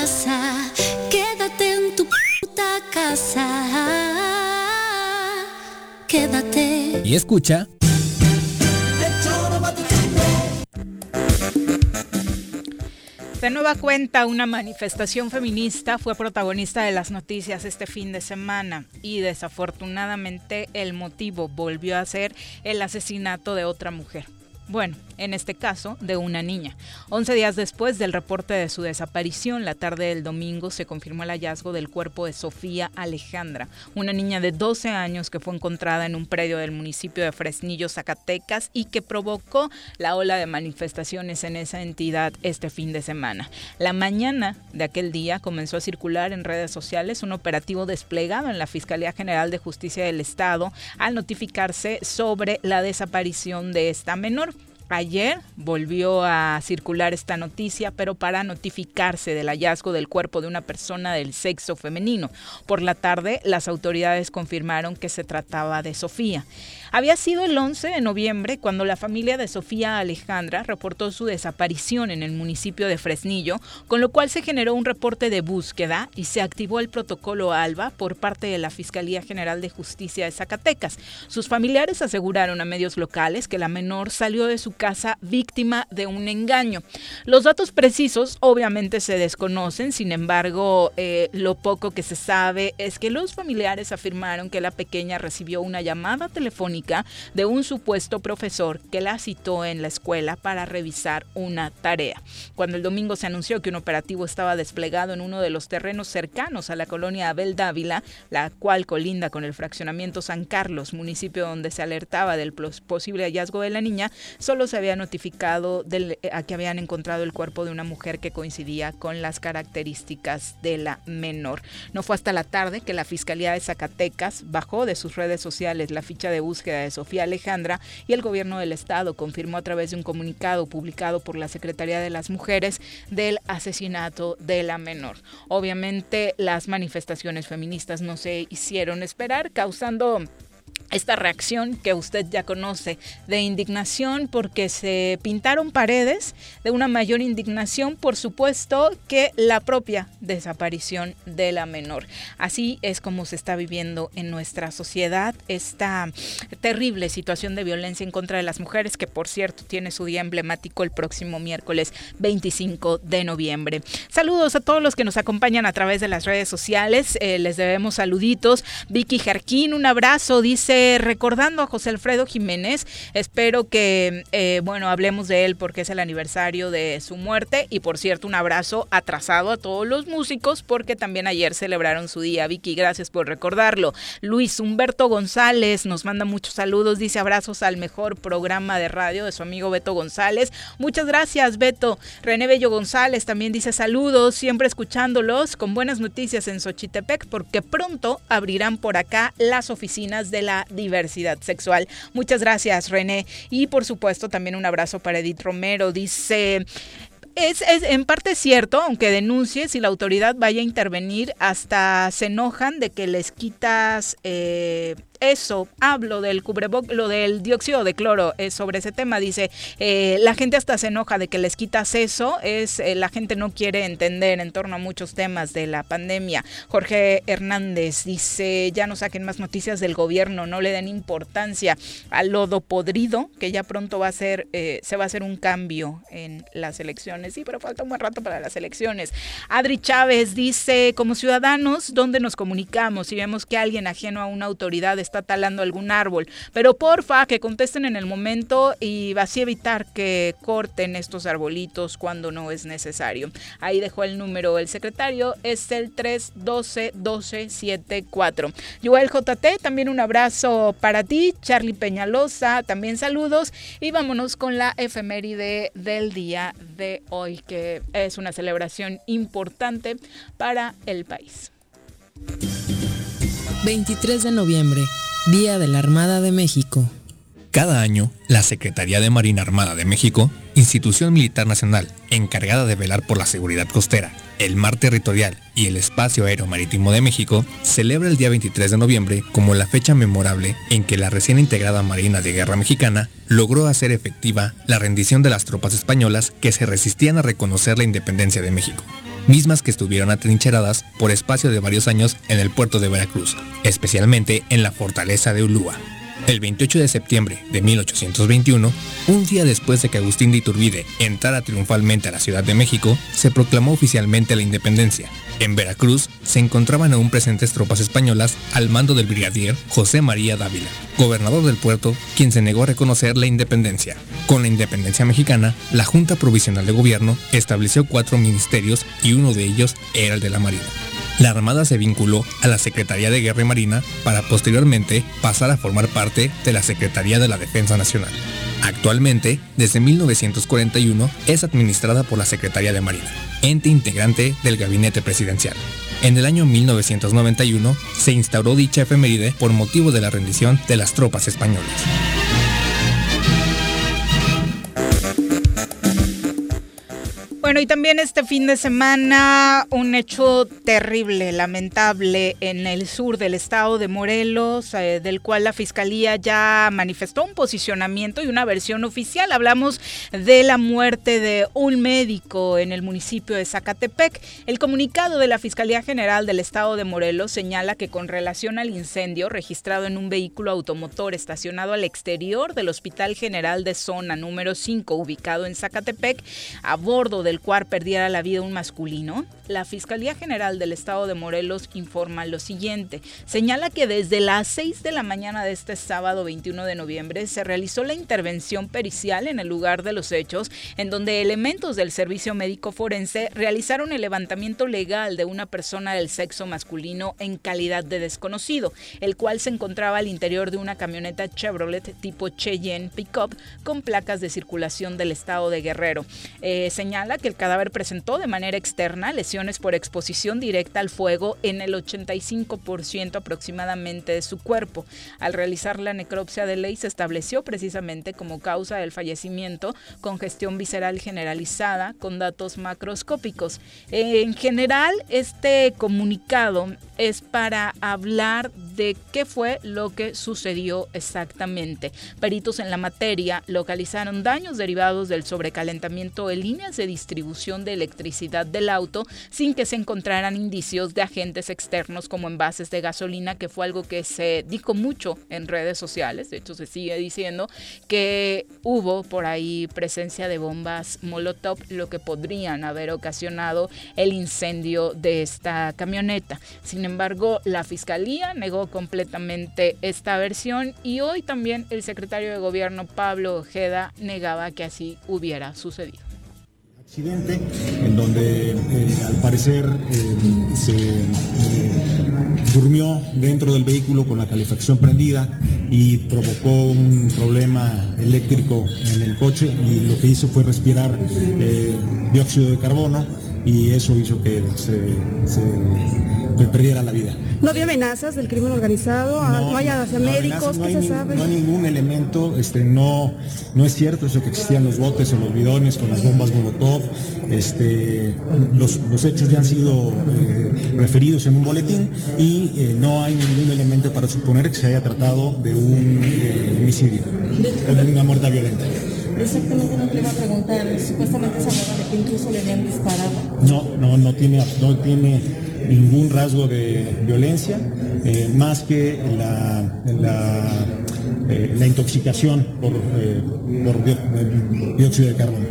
Casa, quédate en tu puta casa, quédate. Y escucha. De nueva cuenta, una manifestación feminista fue protagonista de las noticias este fin de semana y desafortunadamente el motivo volvió a ser el asesinato de otra mujer. Bueno, en este caso, de una niña. Once días después del reporte de su desaparición, la tarde del domingo se confirmó el hallazgo del cuerpo de Sofía Alejandra, una niña de 12 años que fue encontrada en un predio del municipio de Fresnillo, Zacatecas, y que provocó la ola de manifestaciones en esa entidad este fin de semana. La mañana de aquel día comenzó a circular en redes sociales un operativo desplegado en la Fiscalía General de Justicia del Estado al notificarse sobre la desaparición de esta menor. Ayer volvió a circular esta noticia, pero para notificarse del hallazgo del cuerpo de una persona del sexo femenino. Por la tarde, las autoridades confirmaron que se trataba de Sofía. Había sido el 11 de noviembre cuando la familia de Sofía Alejandra reportó su desaparición en el municipio de Fresnillo, con lo cual se generó un reporte de búsqueda y se activó el protocolo ALBA por parte de la Fiscalía General de Justicia de Zacatecas. Sus familiares aseguraron a medios locales que la menor salió de su casa víctima de un engaño. Los datos precisos obviamente se desconocen, sin embargo, eh, lo poco que se sabe es que los familiares afirmaron que la pequeña recibió una llamada telefónica de un supuesto profesor que la citó en la escuela para revisar una tarea. Cuando el domingo se anunció que un operativo estaba desplegado en uno de los terrenos cercanos a la colonia Abel Dávila, la cual colinda con el fraccionamiento San Carlos, municipio donde se alertaba del posible hallazgo de la niña, solo se había notificado a que habían encontrado el cuerpo de una mujer que coincidía con las características de la menor. No fue hasta la tarde que la Fiscalía de Zacatecas bajó de sus redes sociales la ficha de búsqueda de Sofía Alejandra y el gobierno del estado confirmó a través de un comunicado publicado por la Secretaría de las Mujeres del asesinato de la menor. Obviamente las manifestaciones feministas no se hicieron esperar, causando esta reacción que usted ya conoce de indignación porque se pintaron paredes, de una mayor indignación, por supuesto, que la propia desaparición de la menor. Así es como se está viviendo en nuestra sociedad esta terrible situación de violencia en contra de las mujeres, que por cierto tiene su día emblemático el próximo miércoles 25 de noviembre. Saludos a todos los que nos acompañan a través de las redes sociales, eh, les debemos saluditos. Vicky Jarquín, un abrazo, dice recordando a José Alfredo Jiménez, espero que, eh, bueno, hablemos de él porque es el aniversario de su muerte y por cierto, un abrazo atrasado a todos los músicos porque también ayer celebraron su día. Vicky, gracias por recordarlo. Luis Humberto González nos manda muchos saludos, dice abrazos al mejor programa de radio de su amigo Beto González. Muchas gracias, Beto. René Bello González también dice saludos, siempre escuchándolos con buenas noticias en Xochitepec porque pronto abrirán por acá las oficinas de la diversidad sexual. Muchas gracias, René. Y por supuesto, también un abrazo para Edith Romero. Dice, es, en parte cierto, aunque denuncie, si la autoridad vaya a intervenir, hasta se enojan de que les quitas eh, eso, hablo del cubreboc, lo del dióxido de cloro eh, sobre ese tema, dice, eh, la gente hasta se enoja de que les quitas eso, es eh, la gente no quiere entender en torno a muchos temas de la pandemia. Jorge Hernández dice, ya no saquen más noticias del gobierno, no le den importancia al lodo podrido, que ya pronto va a ser, se va a hacer un cambio en las elecciones. Sí, pero falta un buen rato para las elecciones. Adri Chávez dice, como ciudadanos, ¿dónde nos comunicamos? Si vemos que alguien ajeno a una autoridad está talando algún árbol. Pero porfa, que contesten en el momento y así evitar que corten estos arbolitos cuando no es necesario. Ahí dejó el número el secretario, es el 312 1274. Joel JT, también un abrazo para ti. Charlie Peñalosa, también saludos. Y vámonos con la efeméride del día de hoy, que es una celebración importante para el país. 23 de noviembre, Día de la Armada de México. Cada año, la Secretaría de Marina Armada de México, institución militar nacional encargada de velar por la seguridad costera, el mar territorial y el espacio aéreo marítimo de México, celebra el día 23 de noviembre como la fecha memorable en que la recién integrada Marina de Guerra Mexicana logró hacer efectiva la rendición de las tropas españolas que se resistían a reconocer la independencia de México mismas que estuvieron atrincheradas por espacio de varios años en el puerto de Veracruz, especialmente en la fortaleza de Ulúa. El 28 de septiembre de 1821, un día después de que Agustín de Iturbide entrara triunfalmente a la Ciudad de México, se proclamó oficialmente la independencia. En Veracruz se encontraban aún presentes tropas españolas al mando del brigadier José María Dávila, gobernador del puerto, quien se negó a reconocer la independencia. Con la independencia mexicana, la Junta Provisional de Gobierno estableció cuatro ministerios y uno de ellos era el de la Marina. La Armada se vinculó a la Secretaría de Guerra y Marina para posteriormente pasar a formar parte de la Secretaría de la Defensa Nacional. Actualmente, desde 1941, es administrada por la Secretaría de Marina, ente integrante del Gabinete Presidencial. En el año 1991 se instauró dicha efeméride por motivo de la rendición de las tropas españolas. Bueno, y también este fin de semana un hecho terrible, lamentable en el sur del estado de Morelos, eh, del cual la Fiscalía ya manifestó un posicionamiento y una versión oficial. Hablamos de la muerte de un médico en el municipio de Zacatepec. El comunicado de la Fiscalía General del estado de Morelos señala que con relación al incendio registrado en un vehículo automotor estacionado al exterior del Hospital General de Zona número 5, ubicado en Zacatepec, a bordo del el cual perdiera la vida un masculino, la Fiscalía General del Estado de Morelos informa lo siguiente. Señala que desde las 6 de la mañana de este sábado 21 de noviembre se realizó la intervención pericial en el lugar de los hechos, en donde elementos del Servicio Médico Forense realizaron el levantamiento legal de una persona del sexo masculino en calidad de desconocido, el cual se encontraba al interior de una camioneta Chevrolet tipo Cheyenne Pickup con placas de circulación del estado de Guerrero. Eh, señala que el cadáver presentó de manera externa lesiones por exposición directa al fuego en el 85% aproximadamente de su cuerpo. Al realizar la necropsia de ley se estableció precisamente como causa del fallecimiento congestión visceral generalizada con datos macroscópicos. En general, este comunicado es para hablar de qué fue lo que sucedió exactamente. Peritos en la materia localizaron daños derivados del sobrecalentamiento de líneas de distribución de electricidad del auto sin que se encontraran indicios de agentes externos como envases de gasolina, que fue algo que se dijo mucho en redes sociales. De hecho, se sigue diciendo que hubo por ahí presencia de bombas Molotov, lo que podrían haber ocasionado el incendio de esta camioneta. Sin embargo, la fiscalía negó completamente esta versión y hoy también el secretario de gobierno Pablo Ojeda negaba que así hubiera sucedido en donde eh, al parecer eh, se eh, durmió dentro del vehículo con la calefacción prendida y provocó un problema eléctrico en el coche y lo que hizo fue respirar dióxido de carbono y eso hizo que se, perdiera la vida. ¿No había amenazas del crimen organizado? ¿No, hay hacia médicos? No hay, no hay ningún elemento, este, no, no es cierto eso que existían los botes o los bidones con las bombas Molotov. Este, los, hechos ya han sido eh, referidos en un boletín y eh, no hay ningún elemento para suponer que se haya tratado de un eh, homicidio, de una muerte violenta. Exactamente no te iba a preguntar, supuestamente se hablaba de que incluso le habían disparado. No, no, no tiene, no tiene ningún rasgo de violencia, eh, más que la, la, eh, intoxicación por, eh, por dióxido de carbono.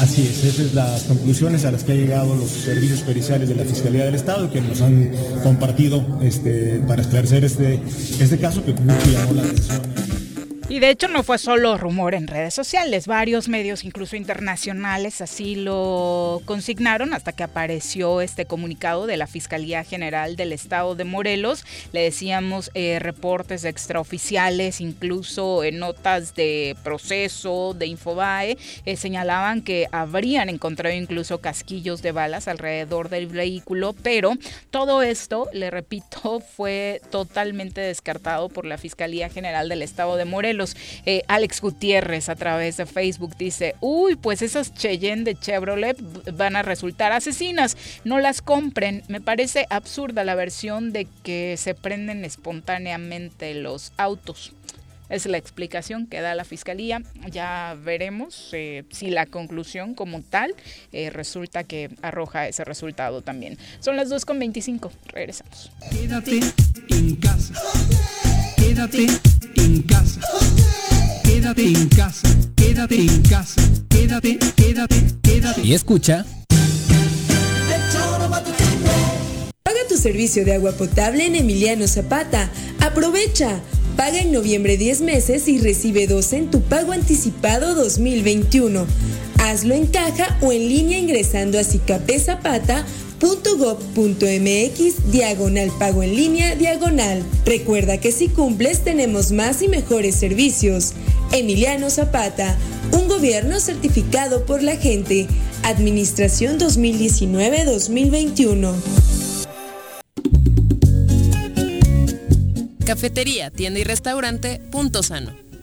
Así es, esas son las conclusiones a las que han llegado los servicios periciales de la Fiscalía del Estado que nos han compartido este, para esclarecer este, este caso que mucho llamó la atención. Y de hecho no fue solo rumor en redes sociales, varios medios, incluso internacionales, así lo consignaron hasta que apareció este comunicado de la Fiscalía General del Estado de Morelos. Le decíamos eh, reportes extraoficiales, incluso notas de proceso, de Infobae, eh, señalaban que habrían encontrado incluso casquillos de balas alrededor del vehículo, pero todo esto, le repito, fue totalmente descartado por la Fiscalía General del Estado de Morelos eh, Alex Gutiérrez a través de Facebook dice, uy, pues esas Cheyenne de Chevrolet van a resultar asesinas, no las compren. Me parece absurda la versión de que se prenden espontáneamente los autos. Es la explicación que da la fiscalía. Ya veremos eh, si la conclusión como tal eh, resulta que arroja ese resultado también. Son las 2.25. Regresamos. Quédate en casa. Quédate en casa. Quédate en casa. Quédate en casa. Quédate, quédate, quédate. Y escucha. Paga tu servicio de agua potable en Emiliano Zapata. Aprovecha. Paga en noviembre 10 meses y recibe 12 en tu pago anticipado 2021. Hazlo en caja o en línea ingresando a cicapezapata.gov.mx diagonal pago en línea diagonal. Recuerda que si cumples tenemos más y mejores servicios. Emiliano Zapata, un gobierno certificado por la gente. Administración 2019-2021. Cafetería, tienda y restaurante Punto Sano.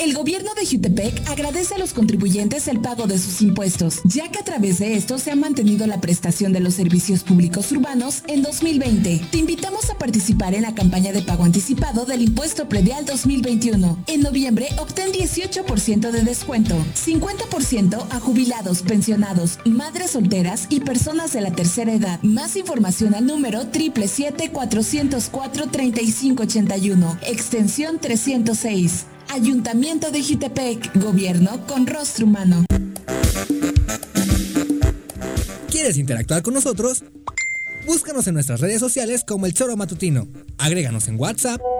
El gobierno de Jutepec agradece a los contribuyentes el pago de sus impuestos, ya que a través de esto se ha mantenido la prestación de los servicios públicos urbanos en 2020. Te invitamos a participar en la campaña de pago anticipado del impuesto predial 2021. En noviembre obtén 18% de descuento, 50% a jubilados, pensionados, madres solteras y personas de la tercera edad. Más información al número 777-404-3581, extensión 306. Ayuntamiento de Jitepec, gobierno con rostro humano. ¿Quieres interactuar con nosotros? Búscanos en nuestras redes sociales como El Choro Matutino. Agréganos en WhatsApp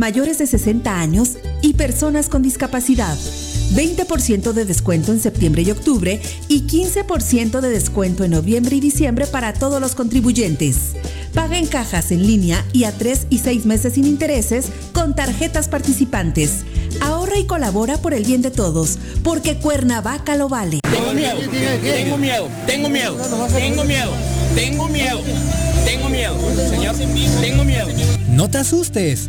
mayores de 60 años y personas con discapacidad. 20% de descuento en septiembre y octubre y 15% de descuento en noviembre y diciembre para todos los contribuyentes. Paga en cajas en línea y a 3 y 6 meses sin intereses con tarjetas participantes. Ahorra y colabora por el bien de todos, porque Cuernavaca lo vale. Tengo miedo, tengo miedo, tengo miedo, tengo miedo, tengo miedo, tengo miedo, señor, tengo miedo. No te asustes,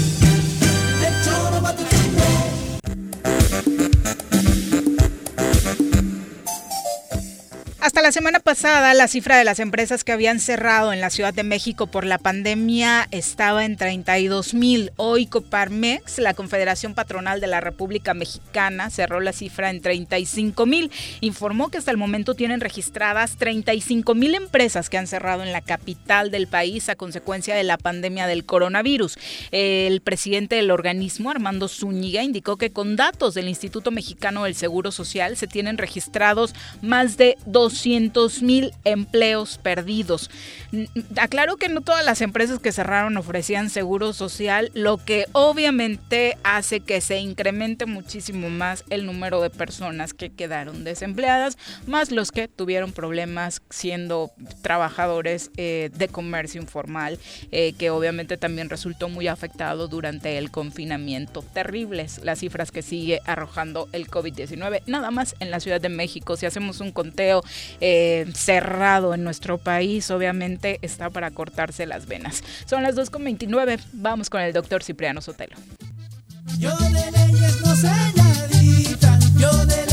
Semana pasada, la cifra de las empresas que habían cerrado en la Ciudad de México por la pandemia estaba en 32 mil. Hoy Coparmex, la Confederación Patronal de la República Mexicana, cerró la cifra en 35 mil. Informó que hasta el momento tienen registradas 35 mil empresas que han cerrado en la capital del país a consecuencia de la pandemia del coronavirus. El presidente del organismo, Armando Zúñiga, indicó que con datos del Instituto Mexicano del Seguro Social se tienen registrados más de 2 200 mil empleos perdidos. Aclaro que no todas las empresas que cerraron ofrecían seguro social, lo que obviamente hace que se incremente muchísimo más el número de personas que quedaron desempleadas, más los que tuvieron problemas siendo trabajadores eh, de comercio informal, eh, que obviamente también resultó muy afectado durante el confinamiento. Terribles las cifras que sigue arrojando el COVID-19, nada más en la Ciudad de México. Si hacemos un conteo eh, cerrado en nuestro país, obviamente está para cortarse las venas. Son las 2.29, vamos con el doctor Cipriano Sotelo. Yo de leyes no yo de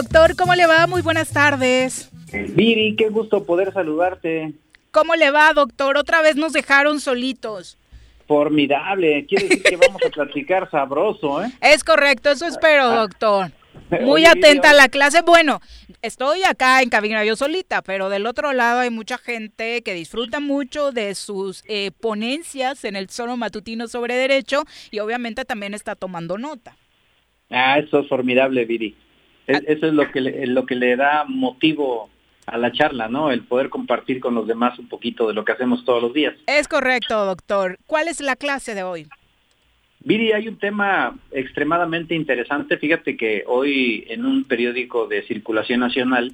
Doctor, ¿cómo le va? Muy buenas tardes. Viri, qué gusto poder saludarte. ¿Cómo le va, doctor? Otra vez nos dejaron solitos. Formidable, quiere decir que vamos a platicar sabroso, ¿eh? Es correcto, eso espero, ah. doctor. Muy atenta a la clase. Bueno, estoy acá en cabina yo solita, pero del otro lado hay mucha gente que disfruta mucho de sus eh, ponencias en el solo matutino sobre derecho y obviamente también está tomando nota. Ah, eso es formidable, Viri. Eso es lo que, lo que le da motivo a la charla, ¿no? El poder compartir con los demás un poquito de lo que hacemos todos los días. Es correcto, doctor. ¿Cuál es la clase de hoy? Viri, hay un tema extremadamente interesante. Fíjate que hoy en un periódico de circulación nacional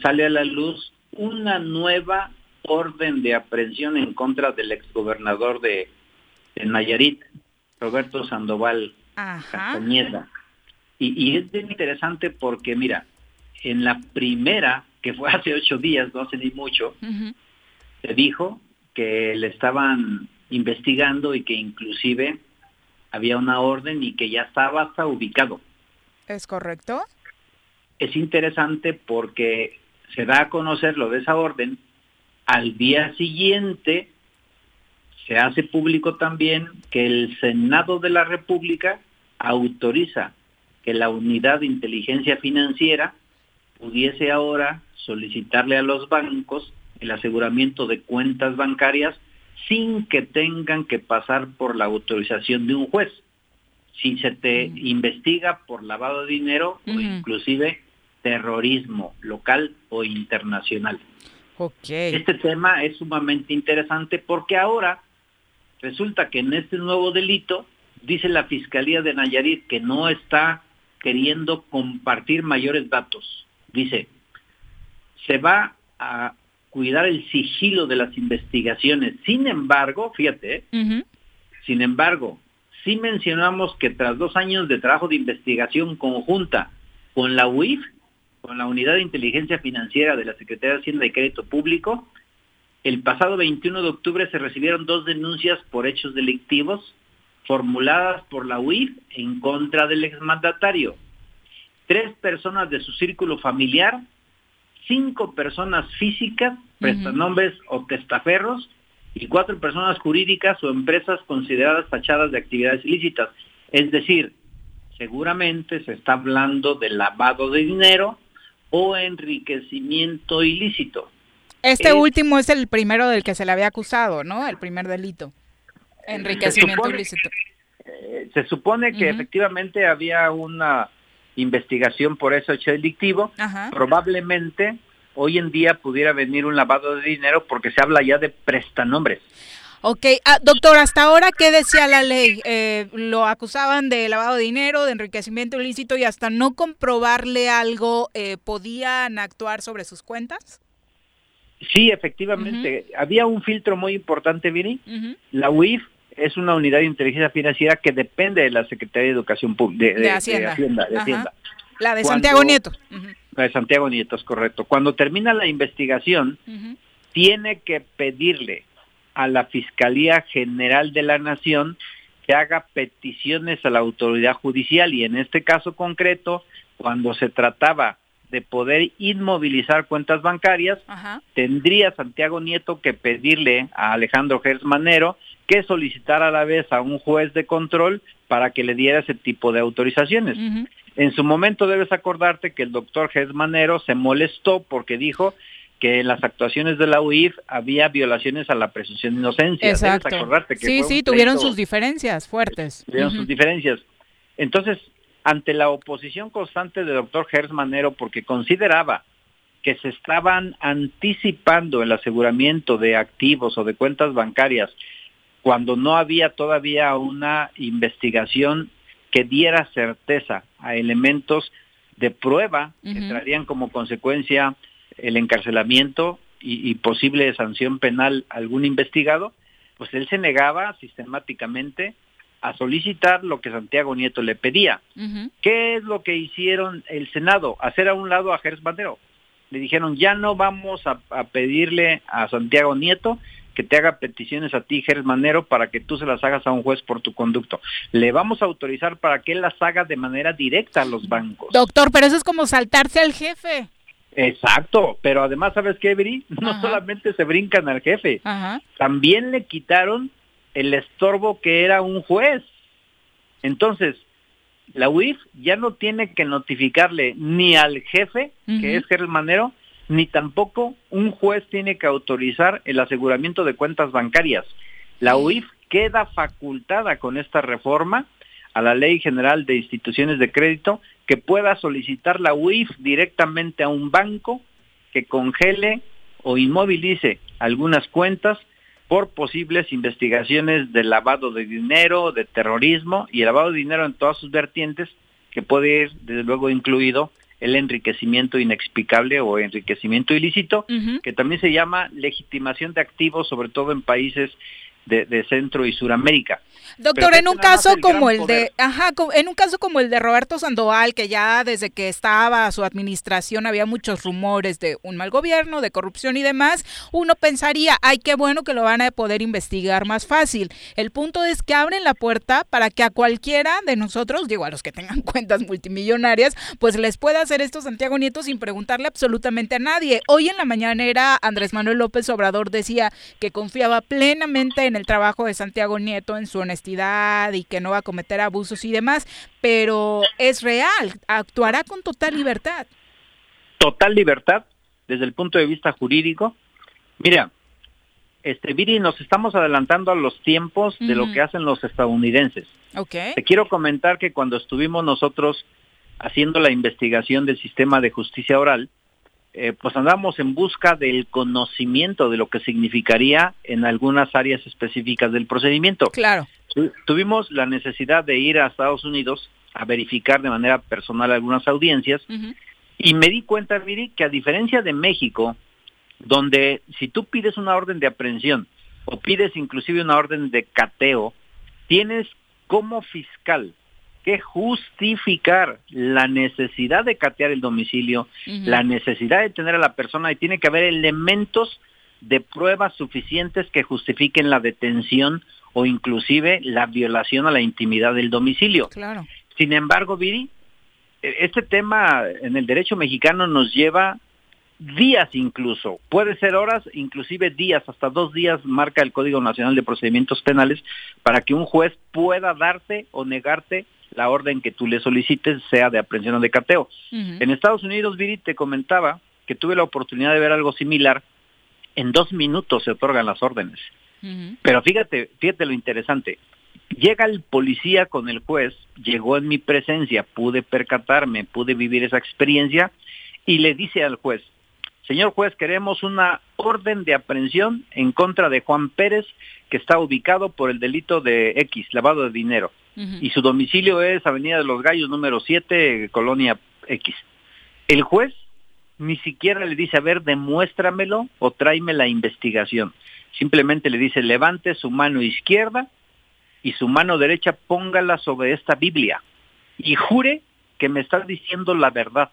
sale a la luz una nueva orden de aprehensión en contra del exgobernador de, de Nayarit, Roberto Sandoval Castañeda. Y, y es bien interesante porque, mira, en la primera, que fue hace ocho días, no hace ni mucho, se dijo que le estaban investigando y que inclusive había una orden y que ya estaba hasta ubicado. ¿Es correcto? Es interesante porque se da a conocer lo de esa orden, al día siguiente se hace público también que el Senado de la República autoriza que la unidad de inteligencia financiera pudiese ahora solicitarle a los bancos el aseguramiento de cuentas bancarias sin que tengan que pasar por la autorización de un juez. Si se te mm. investiga por lavado de dinero o inclusive terrorismo local o internacional. Este tema es sumamente interesante porque ahora resulta que en este nuevo delito dice la Fiscalía de Nayarit que no está queriendo compartir mayores datos. Dice, se va a cuidar el sigilo de las investigaciones. Sin embargo, fíjate, sin embargo, sí mencionamos que tras dos años de trabajo de investigación conjunta con la UIF, con la Unidad de Inteligencia Financiera de la Secretaría de Hacienda y Crédito Público, el pasado 21 de octubre se recibieron dos denuncias por hechos delictivos formuladas por la UIF en contra del exmandatario tres personas de su círculo familiar, cinco personas físicas, prestanombres o testaferros, y cuatro personas jurídicas o empresas consideradas fachadas de actividades ilícitas. Es decir, seguramente se está hablando de lavado de dinero o enriquecimiento ilícito. Este último es el primero del que se le había acusado, ¿no? El primer delito. Enriquecimiento ilícito. Eh, se supone que efectivamente había una investigación por ese hecho delictivo. Probablemente hoy en día pudiera venir un lavado de dinero porque se habla ya de prestanombres. Ok, ah, doctor, hasta ahora, ¿qué decía la ley? Eh, lo acusaban de lavado de dinero, de enriquecimiento ilícito y hasta no comprobarle algo, eh, ¿podían actuar sobre sus cuentas? Sí, efectivamente. Había un filtro muy importante, Vini. La UIF es una unidad de inteligencia financiera que depende de la Secretaría de Educación Pública, de, Hacienda. La de Santiago Nieto. La de Santiago Nieto, es correcto. Cuando termina la investigación, tiene que pedirle a la Fiscalía General de la Nación que haga peticiones a la autoridad judicial y en este caso concreto, cuando se trataba de poder inmovilizar cuentas bancarias, tendría Santiago Nieto que pedirle a Alejandro Gers Manero que solicitara a la vez a un juez de control para que le diera ese tipo de autorizaciones. En su momento debes acordarte que el doctor Gers Manero se molestó porque dijo que en las actuaciones de la UIF había violaciones a la presunción de inocencia. Exacto. acordarte que sí, sí, tuvieron sus diferencias fuertes. Tuvieron sus diferencias. Entonces, ante la oposición constante del doctor Gers Manero, porque consideraba que se estaban anticipando el aseguramiento de activos o de cuentas bancarias cuando no había todavía una investigación que diera certeza a elementos de prueba que traerían como consecuencia el encarcelamiento y, posible sanción penal a algún investigado, pues él se negaba sistemáticamente a solicitar lo que Santiago Nieto le pedía. ¿Qué es lo que hicieron el Senado? Hacer a un lado a Gers Bandero. Le dijeron, ya no vamos a, pedirle a Santiago Nieto que te haga peticiones a ti, Gers Manero, para que tú se las hagas a un juez por tu conducto. Le vamos a autorizar para que él las haga de manera directa a los bancos. Doctor, pero eso es como saltarse al jefe. Exacto, pero además, ¿sabes qué, Bri? No solamente se brincan al jefe, también le quitaron el estorbo que era un juez. Entonces, la UIF ya no tiene que notificarle ni al jefe, que es Gerald Manero, ni tampoco un juez tiene que autorizar el aseguramiento de cuentas bancarias. La UIF queda facultada con esta reforma a la Ley General de Instituciones de Crédito que pueda solicitar la UIF directamente a un banco que congele o inmovilice algunas cuentas por posibles investigaciones de lavado de dinero, de terrorismo y el lavado de dinero en todas sus vertientes, que puede ir desde luego incluido el enriquecimiento inexplicable o enriquecimiento ilícito, que también se llama legitimación de activos, sobre todo en países de, Centro y Suramérica. Doctor, en un caso como el de, ajá, en un caso como el de Roberto Sandoval, que ya desde que estaba su administración había muchos rumores de un mal gobierno, de corrupción y demás, uno pensaría, ay, qué bueno que lo van a poder investigar más fácil. El punto es que abren la puerta para que a cualquiera de nosotros, digo, a los que tengan cuentas multimillonarias, pues les pueda hacer esto Santiago Nieto sin preguntarle absolutamente a nadie. Hoy en la mañanera Andrés Manuel López Obrador decía que confiaba plenamente en en el trabajo de Santiago Nieto, en su honestidad y que no va a cometer abusos y demás, pero es real, actuará con total libertad. Total libertad desde el punto de vista jurídico. Mira, este Viri, nos estamos adelantando a los tiempos de lo que hacen los estadounidenses. Okay. Te quiero comentar que cuando estuvimos nosotros haciendo la investigación del sistema de justicia oral, eh, pues andamos en busca del conocimiento de lo que significaría en algunas áreas específicas del procedimiento. Claro. Tuvimos la necesidad de ir a Estados Unidos a verificar de manera personal algunas audiencias y me di cuenta, Viri, que a diferencia de México, donde si tú pides una orden de aprehensión o pides inclusive una orden de cateo, tienes como fiscal que justificar la necesidad de catear el domicilio, la necesidad de tener a la persona y tiene que haber elementos de pruebas suficientes que justifiquen la detención o inclusive la violación a la intimidad del domicilio. Claro. Sin embargo, Viri, e, este tema en el derecho mexicano nos lleva días incluso, puede ser horas, inclusive días, hasta dos días marca el Código Nacional de Procedimientos Penales para que un juez pueda darte o negarte la orden que tú le solicites, sea de aprehensión o de cateo. En Estados Unidos, Viri, te comentaba que tuve la oportunidad de ver algo similar en dos minutos se otorgan las órdenes. Pero fíjate, fíjate lo interesante. Llega el policía con el juez, llegó en mi presencia, pude percatarme, pude vivir esa experiencia y le dice al juez, señor juez, queremos una orden de aprehensión en contra de Juan Pérez que está ubicado por el delito de X, lavado de dinero. Y su domicilio es Avenida de los Gallos número 7, Colonia X. El juez ni siquiera le dice, a ver, demuéstramelo o tráeme la investigación. Simplemente le dice, levante su mano izquierda y su mano derecha póngala sobre esta Biblia y jure que me está diciendo la verdad.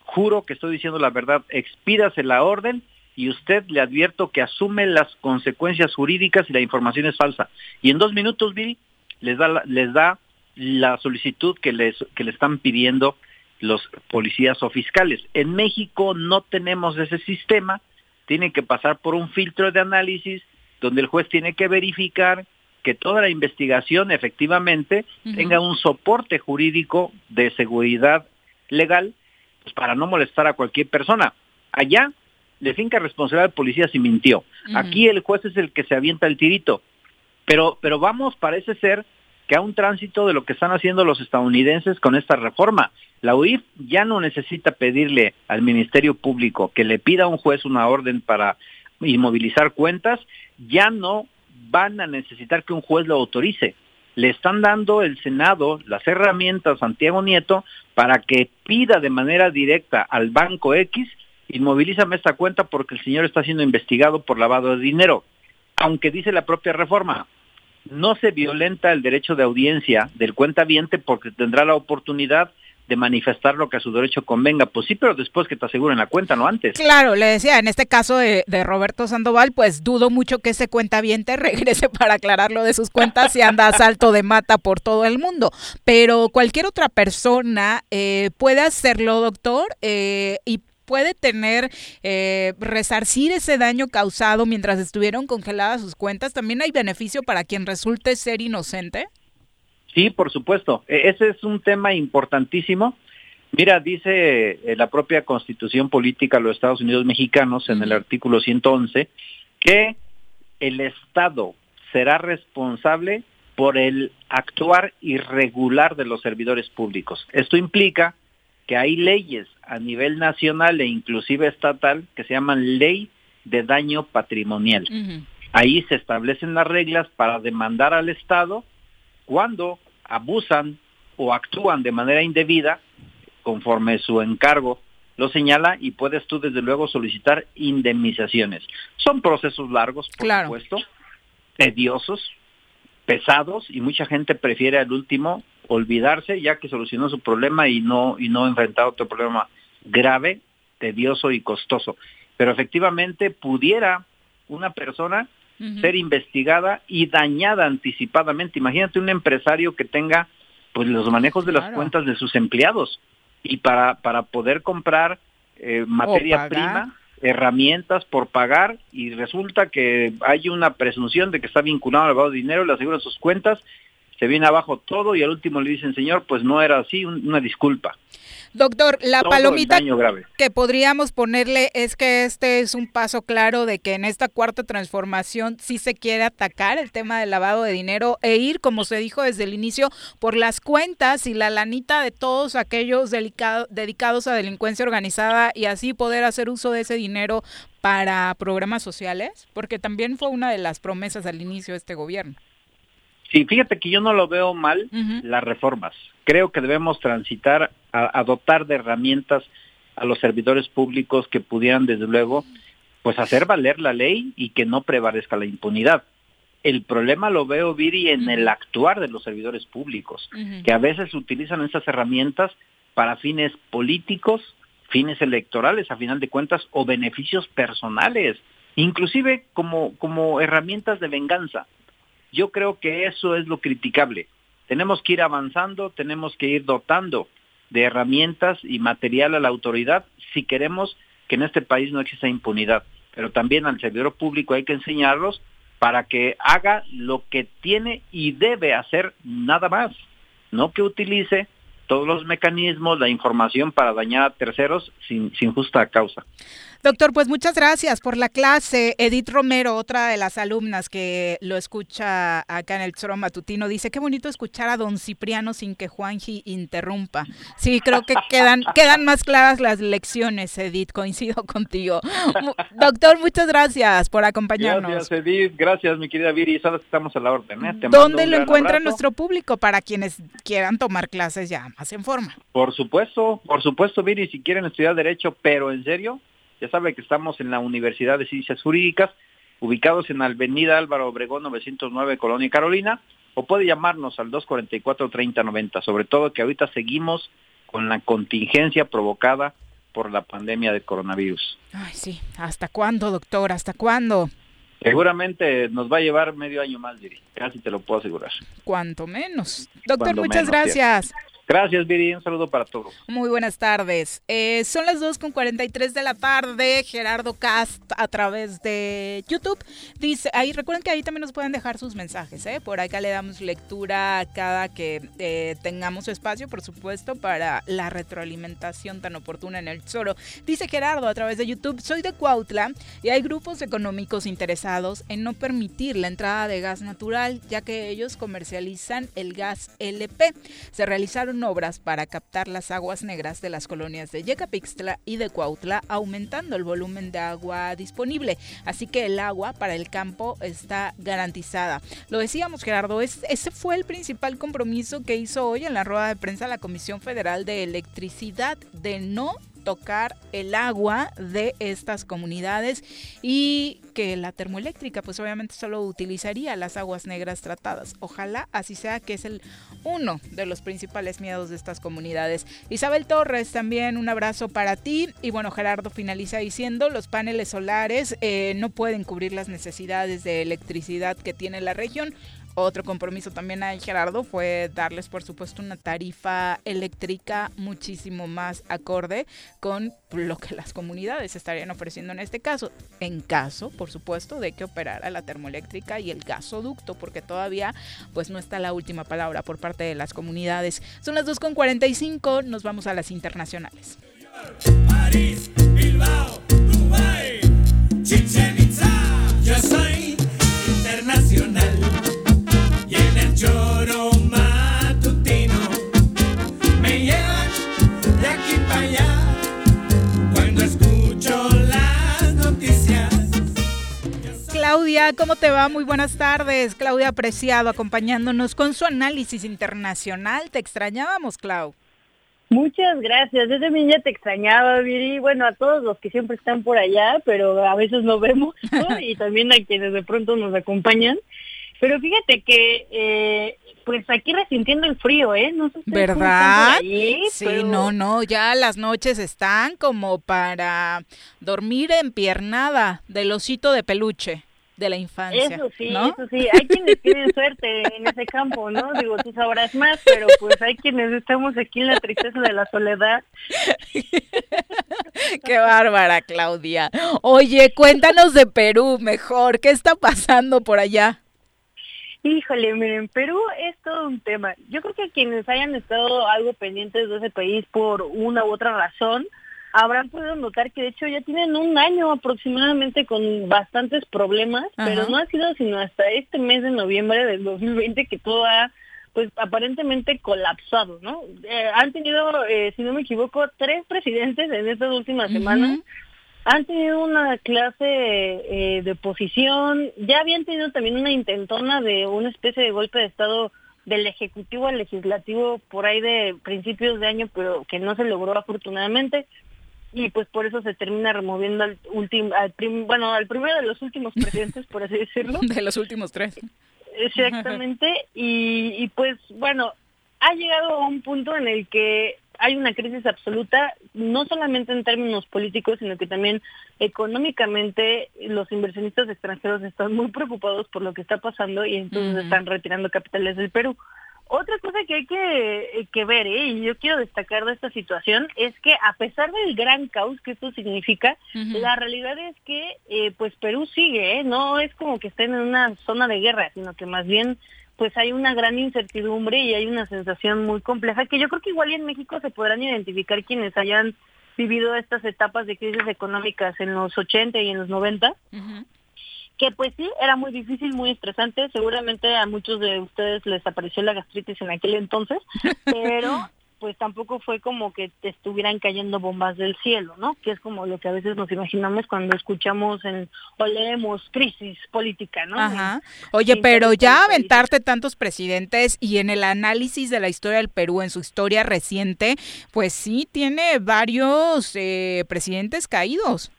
Juro que estoy diciendo la verdad. Expídase la orden y usted le advierto que asume las consecuencias jurídicas y la información es falsa. Y en dos minutos, Billy, les da la, les da la solicitud que les que le están pidiendo los policías o fiscales. En México no tenemos ese sistema, tiene que pasar por un filtro de análisis donde el juez tiene que verificar que toda la investigación efectivamente tenga un soporte jurídico de seguridad legal pues, para no molestar a cualquier persona. Allá le finca responsabilidad al policía si mintió. Aquí el juez es el que se avienta el tirito. Pero, pero vamos, parece ser que a un tránsito de lo que están haciendo los estadounidenses con esta reforma. La UIF ya no necesita pedirle al Ministerio Público que le pida a un juez una orden para inmovilizar cuentas, ya no van a necesitar que un juez lo autorice. Le están dando el Senado las herramientas a Santiago Nieto para que pida de manera directa al Banco X, inmovilízame esta cuenta porque el señor está siendo investigado por lavado de dinero. Aunque dice la propia reforma, no se violenta el derecho de audiencia del cuentaviente porque tendrá la oportunidad de manifestar lo que a su derecho convenga. Pues sí, pero después que te aseguren la cuenta, no antes. Claro, le decía, en este caso de, Roberto Sandoval, pues dudo mucho que ese cuentaviente regrese para aclararlo de sus cuentas y anda a salto de mata por todo el mundo. Pero cualquier otra persona eh, puede hacerlo, doctor, eh, y puede tener, eh, resarcir ese daño causado mientras estuvieron congeladas sus cuentas? ¿También hay beneficio para quien resulte ser inocente? Sí, por supuesto. E, ese es un tema importantísimo. Mira, dice eh, la propia Constitución Política de los Estados Unidos Mexicanos en el artículo 111 que el Estado será responsable por el actuar irregular de los servidores públicos. Esto implica que hay leyes a nivel nacional e inclusive estatal que se llaman ley de daño patrimonial. Ahí se establecen las reglas para demandar al Estado cuando abusan o actúan de manera indebida conforme su encargo lo señala y puedes tú desde luego solicitar indemnizaciones. Son procesos largos, por supuesto, tediosos, pesados y mucha gente prefiere al último olvidarse ya que solucionó su problema y no y no enfrentar otro problema grave, tedioso y costoso. Pero efectivamente pudiera una persona ser investigada y dañada anticipadamente. Imagínate un empresario que tenga pues los manejos de las cuentas de sus empleados y para para poder comprar eh, materia prima herramientas por pagar y resulta que hay una presunción de que está vinculado al lavado de dinero, le aseguran sus cuentas se viene abajo todo y al último le dicen, señor, pues no era así, una disculpa. Doctor, la palomita que podríamos ponerle es que este es un paso claro de que en esta cuarta transformación sí se quiere atacar el tema del lavado de dinero e ir, como se dijo desde el inicio, por las cuentas y la lanita de todos aquellos dedicados a delincuencia organizada y así poder hacer uso de ese dinero para programas sociales, porque también fue una de las promesas al inicio de este gobierno. Sí, fíjate que yo no lo veo mal las reformas. Creo que debemos transitar a, dotar de herramientas a los servidores públicos que pudieran, desde luego, pues hacer valer la ley y que no prevalezca la impunidad. El problema lo veo, Viri, en el actuar de los servidores públicos, que a veces utilizan esas herramientas para fines políticos, fines electorales, a final de cuentas, o beneficios personales, inclusive como, como herramientas de venganza. Yo creo que eso es lo criticable. Tenemos que ir avanzando, tenemos que ir dotando de herramientas y material a la autoridad si queremos que en este país no exista impunidad. Pero también al servidor público hay que enseñarlos para que haga lo que tiene y debe hacer nada más, no que utilice todos los mecanismos, la información para dañar a terceros sin, sin justa causa. Doctor, pues muchas gracias por la clase. Edith Romero, otra de las alumnas que lo escucha acá en el Choro Matutino, dice, qué bonito escuchar a don Cipriano sin que Juanji interrumpa. Sí, creo que quedan, quedan más claras las lecciones, Edith, coincido contigo. Doctor, muchas gracias por acompañarnos. Gracias, Edith. Gracias, mi querida Viri. Sabes que estamos a la orden. ¿eh? ¿Dónde lo encuentra nuestro público para quienes quieran tomar clases ya más en forma? Por supuesto, por supuesto, Viri, si quieren estudiar Derecho, pero en serio, ya sabe que estamos en la Universidad de Ciencias Jurídicas, ubicados en Avenida Álvaro Obregón 909, Colonia Carolina, o puede llamarnos al 244-3090, sobre todo que ahorita seguimos con la contingencia provocada por la pandemia de coronavirus. Ay, sí. ¿Hasta cuándo, doctor? ¿Hasta cuándo? Seguramente nos va a llevar medio año más, Viri. Casi te lo puedo asegurar. Cuanto menos. Doctor, muchas gracias. Gracias, Viri. Un saludo para todos. Muy buenas tardes. Eh, son las 2.43 de la tarde. Gerardo Cast a través de YouTube. Dice, ahí recuerden que ahí también nos pueden dejar sus mensajes. ¿eh? Por acá le damos lectura cada que eh, tengamos espacio, por supuesto, para la retroalimentación tan oportuna en el Zoro. Dice Gerardo a través de YouTube, soy de Cuautla y hay grupos económicos interesados en no permitir la entrada de gas natural, ya que ellos comercializan el gas LP. Se realizaron obras para captar las aguas negras de las colonias de Yecapixtla y de Cuautla, aumentando el volumen de agua disponible. Así que el agua para el campo está garantizada. Lo decíamos, Gerardo, ese fue el principal compromiso que hizo hoy en la rueda de prensa la Comisión Federal de Electricidad de no tocar el agua de estas comunidades y que la termoeléctrica pues obviamente solo utilizaría las aguas negras tratadas. Ojalá así sea que es el uno de los principales miedos de estas comunidades. Isabel Torres también un abrazo para ti y bueno Gerardo finaliza diciendo los paneles solares eh, no pueden cubrir las necesidades de electricidad que tiene la región otro compromiso también a Gerardo fue darles, por supuesto, una tarifa eléctrica muchísimo más acorde con lo que las comunidades estarían ofreciendo en este caso. En caso, por supuesto, de que operara la termoeléctrica y el gasoducto, porque todavía pues no está la última palabra por parte de las comunidades. Son las 2.45, nos vamos a las internacionales. París, Bilbao, Dubai, Chichen Itza, Claudia, ¿cómo te va? Muy buenas tardes. Claudia Apreciado acompañándonos con su análisis internacional. Te extrañábamos, Clau. Muchas gracias. Yo también ya te extrañaba, Viri. Bueno, a todos los que siempre están por allá, pero a veces no vemos, ¿no? y también a quienes de pronto nos acompañan. Pero fíjate que, eh, pues aquí resintiendo el frío, ¿eh? No sé ¿Verdad? sí, no, no, ya las noches están como para dormir empiernada del osito de peluche de la infancia. Eso sí, eso sí. Hay quienes tienen suerte en ese campo, ¿no? Digo, tú sabrás más, pero pues hay quienes estamos aquí en la tristeza de la soledad. Qué bárbara, Claudia. Oye, cuéntanos de Perú mejor. ¿Qué está pasando por allá? Híjole, miren, Perú es todo un tema. Yo creo que quienes hayan estado algo pendientes de ese país por una u otra razón, habrán podido notar que de hecho ya tienen un año aproximadamente con bastantes problemas, pero no ha sido sino hasta este mes de noviembre del 2020 que todo ha pues aparentemente colapsado, ¿no? Eh, han tenido, eh, si no me equivoco, tres presidentes en estas últimas semanas. Han tenido una clase eh, de oposición, ya habían tenido también una intentona de una especie de golpe de Estado del Ejecutivo al Legislativo por ahí de principios de año, pero que no se logró afortunadamente y pues por eso se termina removiendo al último, al bueno, al primero de los últimos presidentes, por así decirlo. De los últimos tres. Exactamente, y, y pues bueno, ha llegado a un punto en el que hay una crisis absoluta, no solamente en términos políticos, sino que también económicamente los inversionistas extranjeros están muy preocupados por lo que está pasando y entonces están retirando capitales del Perú. Otra cosa que hay que, que ver, ¿eh? y yo quiero destacar de esta situación, es que a pesar del gran caos que esto significa, la realidad es que eh, pues Perú sigue, ¿eh? no es como que estén en una zona de guerra, sino que más bien pues hay una gran incertidumbre y hay una sensación muy compleja que yo creo que igual en México se podrán identificar quienes hayan vivido estas etapas de crisis económicas en los 80 y en los 90, que pues sí, era muy difícil, muy estresante, seguramente a muchos de ustedes les apareció la gastritis en aquel entonces, pero pues tampoco fue como que te estuvieran cayendo bombas del cielo, ¿no? Que es como lo que a veces nos imaginamos cuando escuchamos en, o leemos crisis política, ¿no? Ajá. Oye, pero ya aventarte tantos presidentes y en el análisis de la historia del Perú, en su historia reciente, pues sí tiene varios eh, presidentes caídos.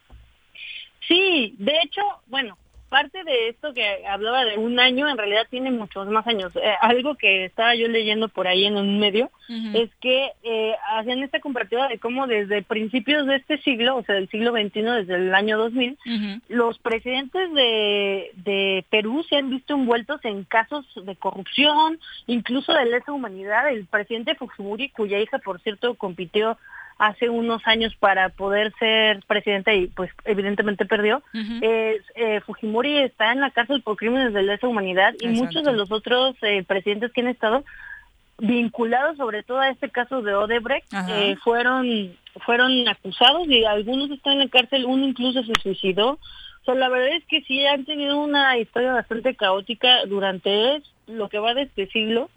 Sí, de hecho, bueno, parte de esto que hablaba de un año, en realidad tiene muchos más años. Eh, algo que estaba yo leyendo por ahí en un medio es que eh, hacían esta comparativa de cómo desde principios de este siglo, o sea, del siglo XXI, desde el año 2000, los presidentes de, de Perú se han visto envueltos en casos de corrupción, incluso de lesa humanidad. El presidente Fujimori, cuya hija, por cierto, compitió hace unos años para poder ser presidente y pues evidentemente perdió. eh, Fujimori está en la cárcel por crímenes de lesa humanidad y muchos de los otros eh, presidentes que han estado vinculados sobre todo a este caso de Odebrecht eh, fueron fueron acusados y algunos están en la cárcel, uno incluso se suicidó. O sea, la verdad es que sí han tenido una historia bastante caótica durante lo que va de este siglo.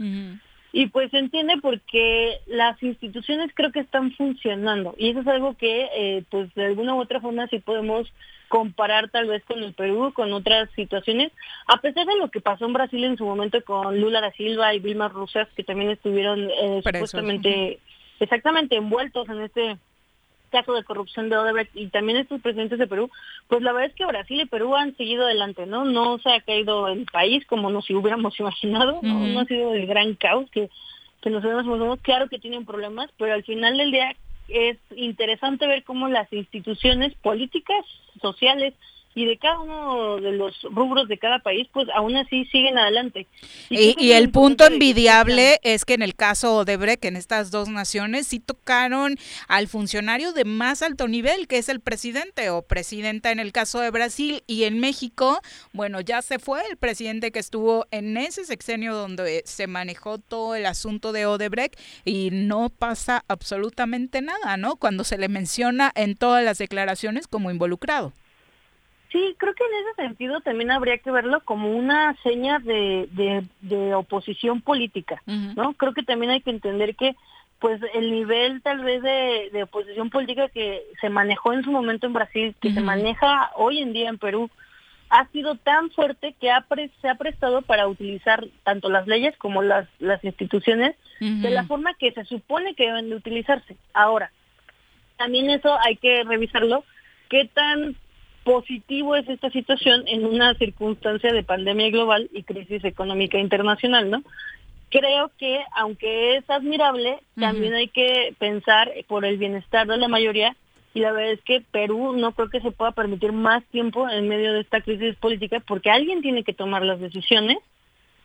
Y pues se entiende porque las instituciones creo que están funcionando. Y eso es algo que eh, pues de alguna u otra forma sí podemos comparar tal vez con el Perú, con otras situaciones, a pesar de lo que pasó en Brasil en su momento con Lula da Silva y Vilma Rousseff, que también estuvieron eh, supuestamente exactamente envueltos en este caso de corrupción de Odebrecht y también estos presidentes de Perú, pues la verdad es que Brasil y Perú han seguido adelante, ¿no? No se ha caído el país como nos hubiéramos imaginado, ¿no? no ha sido el gran caos que, que nos hubiéramos imaginado. Claro que tienen problemas, pero al final del día es interesante ver cómo las instituciones políticas, sociales, y de cada uno de los rubros de cada país, pues aún así siguen adelante. Y, el punto envidiable es que en el caso de Breck, en estas dos naciones, sí tocaron al funcionario de más alto nivel, que es el presidente o presidenta en el caso de Brasil, y en México, bueno, ya se fue el presidente que estuvo en ese sexenio donde se manejó todo el asunto de Odebrecht y no pasa absolutamente nada, ¿no? Cuando se le menciona en todas las declaraciones como involucrado. Sí, creo que en ese sentido también habría que verlo como una seña de, de, oposición política, ¿no? Creo que también hay que entender que pues el nivel tal vez de, de oposición política que se manejó en su momento en Brasil, que se maneja hoy en día en Perú, ha sido tan fuerte que ha se ha prestado para utilizar tanto las leyes como las, las instituciones de la forma que se supone que deben de utilizarse. Ahora, también eso hay que revisarlo, qué tan positivo es esta situación en una circunstancia de pandemia global y crisis económica internacional, ¿no? Creo que aunque es admirable, también hay que pensar por el bienestar de la mayoría y la verdad es que Perú no creo que se pueda permitir más tiempo en medio de esta crisis política porque alguien tiene que tomar las decisiones,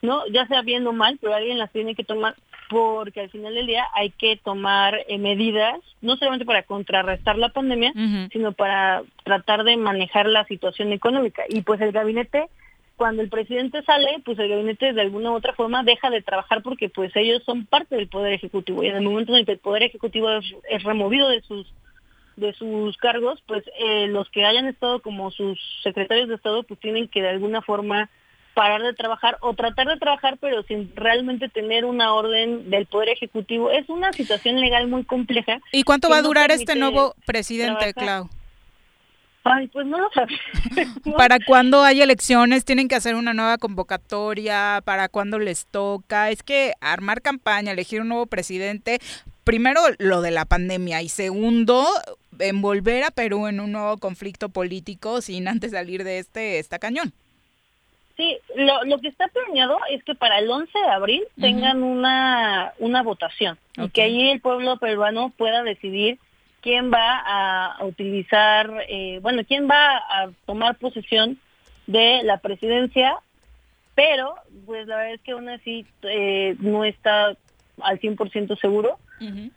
¿no? Ya sea bien o mal, pero alguien las tiene que tomar porque al final del día hay que tomar eh, medidas, no solamente para contrarrestar la pandemia, sino para tratar de manejar la situación económica. Y pues el gabinete, cuando el presidente sale, pues el gabinete de alguna u otra forma deja de trabajar porque pues ellos son parte del Poder Ejecutivo. Y en el momento en el que el Poder Ejecutivo es, removido de sus de sus cargos, pues eh, los que hayan estado como sus secretarios de Estado, pues tienen que de alguna forma parar de trabajar o tratar de trabajar pero sin realmente tener una orden del Poder Ejecutivo. Es una situación legal muy compleja. ¿Y cuánto va a durar este nuevo presidente, Clau? Ay, pues no lo sabes. ¿Para cuándo hay elecciones? ¿Tienen que hacer una nueva convocatoria? ¿Para cuándo les toca? Es que armar campaña, elegir un nuevo presidente, primero lo de la pandemia y segundo, envolver a Perú en un nuevo conflicto político sin antes salir de este, esta cañón. Sí, lo, lo que está planeado es que para el 11 de abril tengan una, una votación y que ahí el pueblo peruano pueda decidir quién va a, utilizar, eh, bueno, quién va a tomar posesión de la presidencia, pero pues la verdad es que aún así eh, no está al 100% seguro.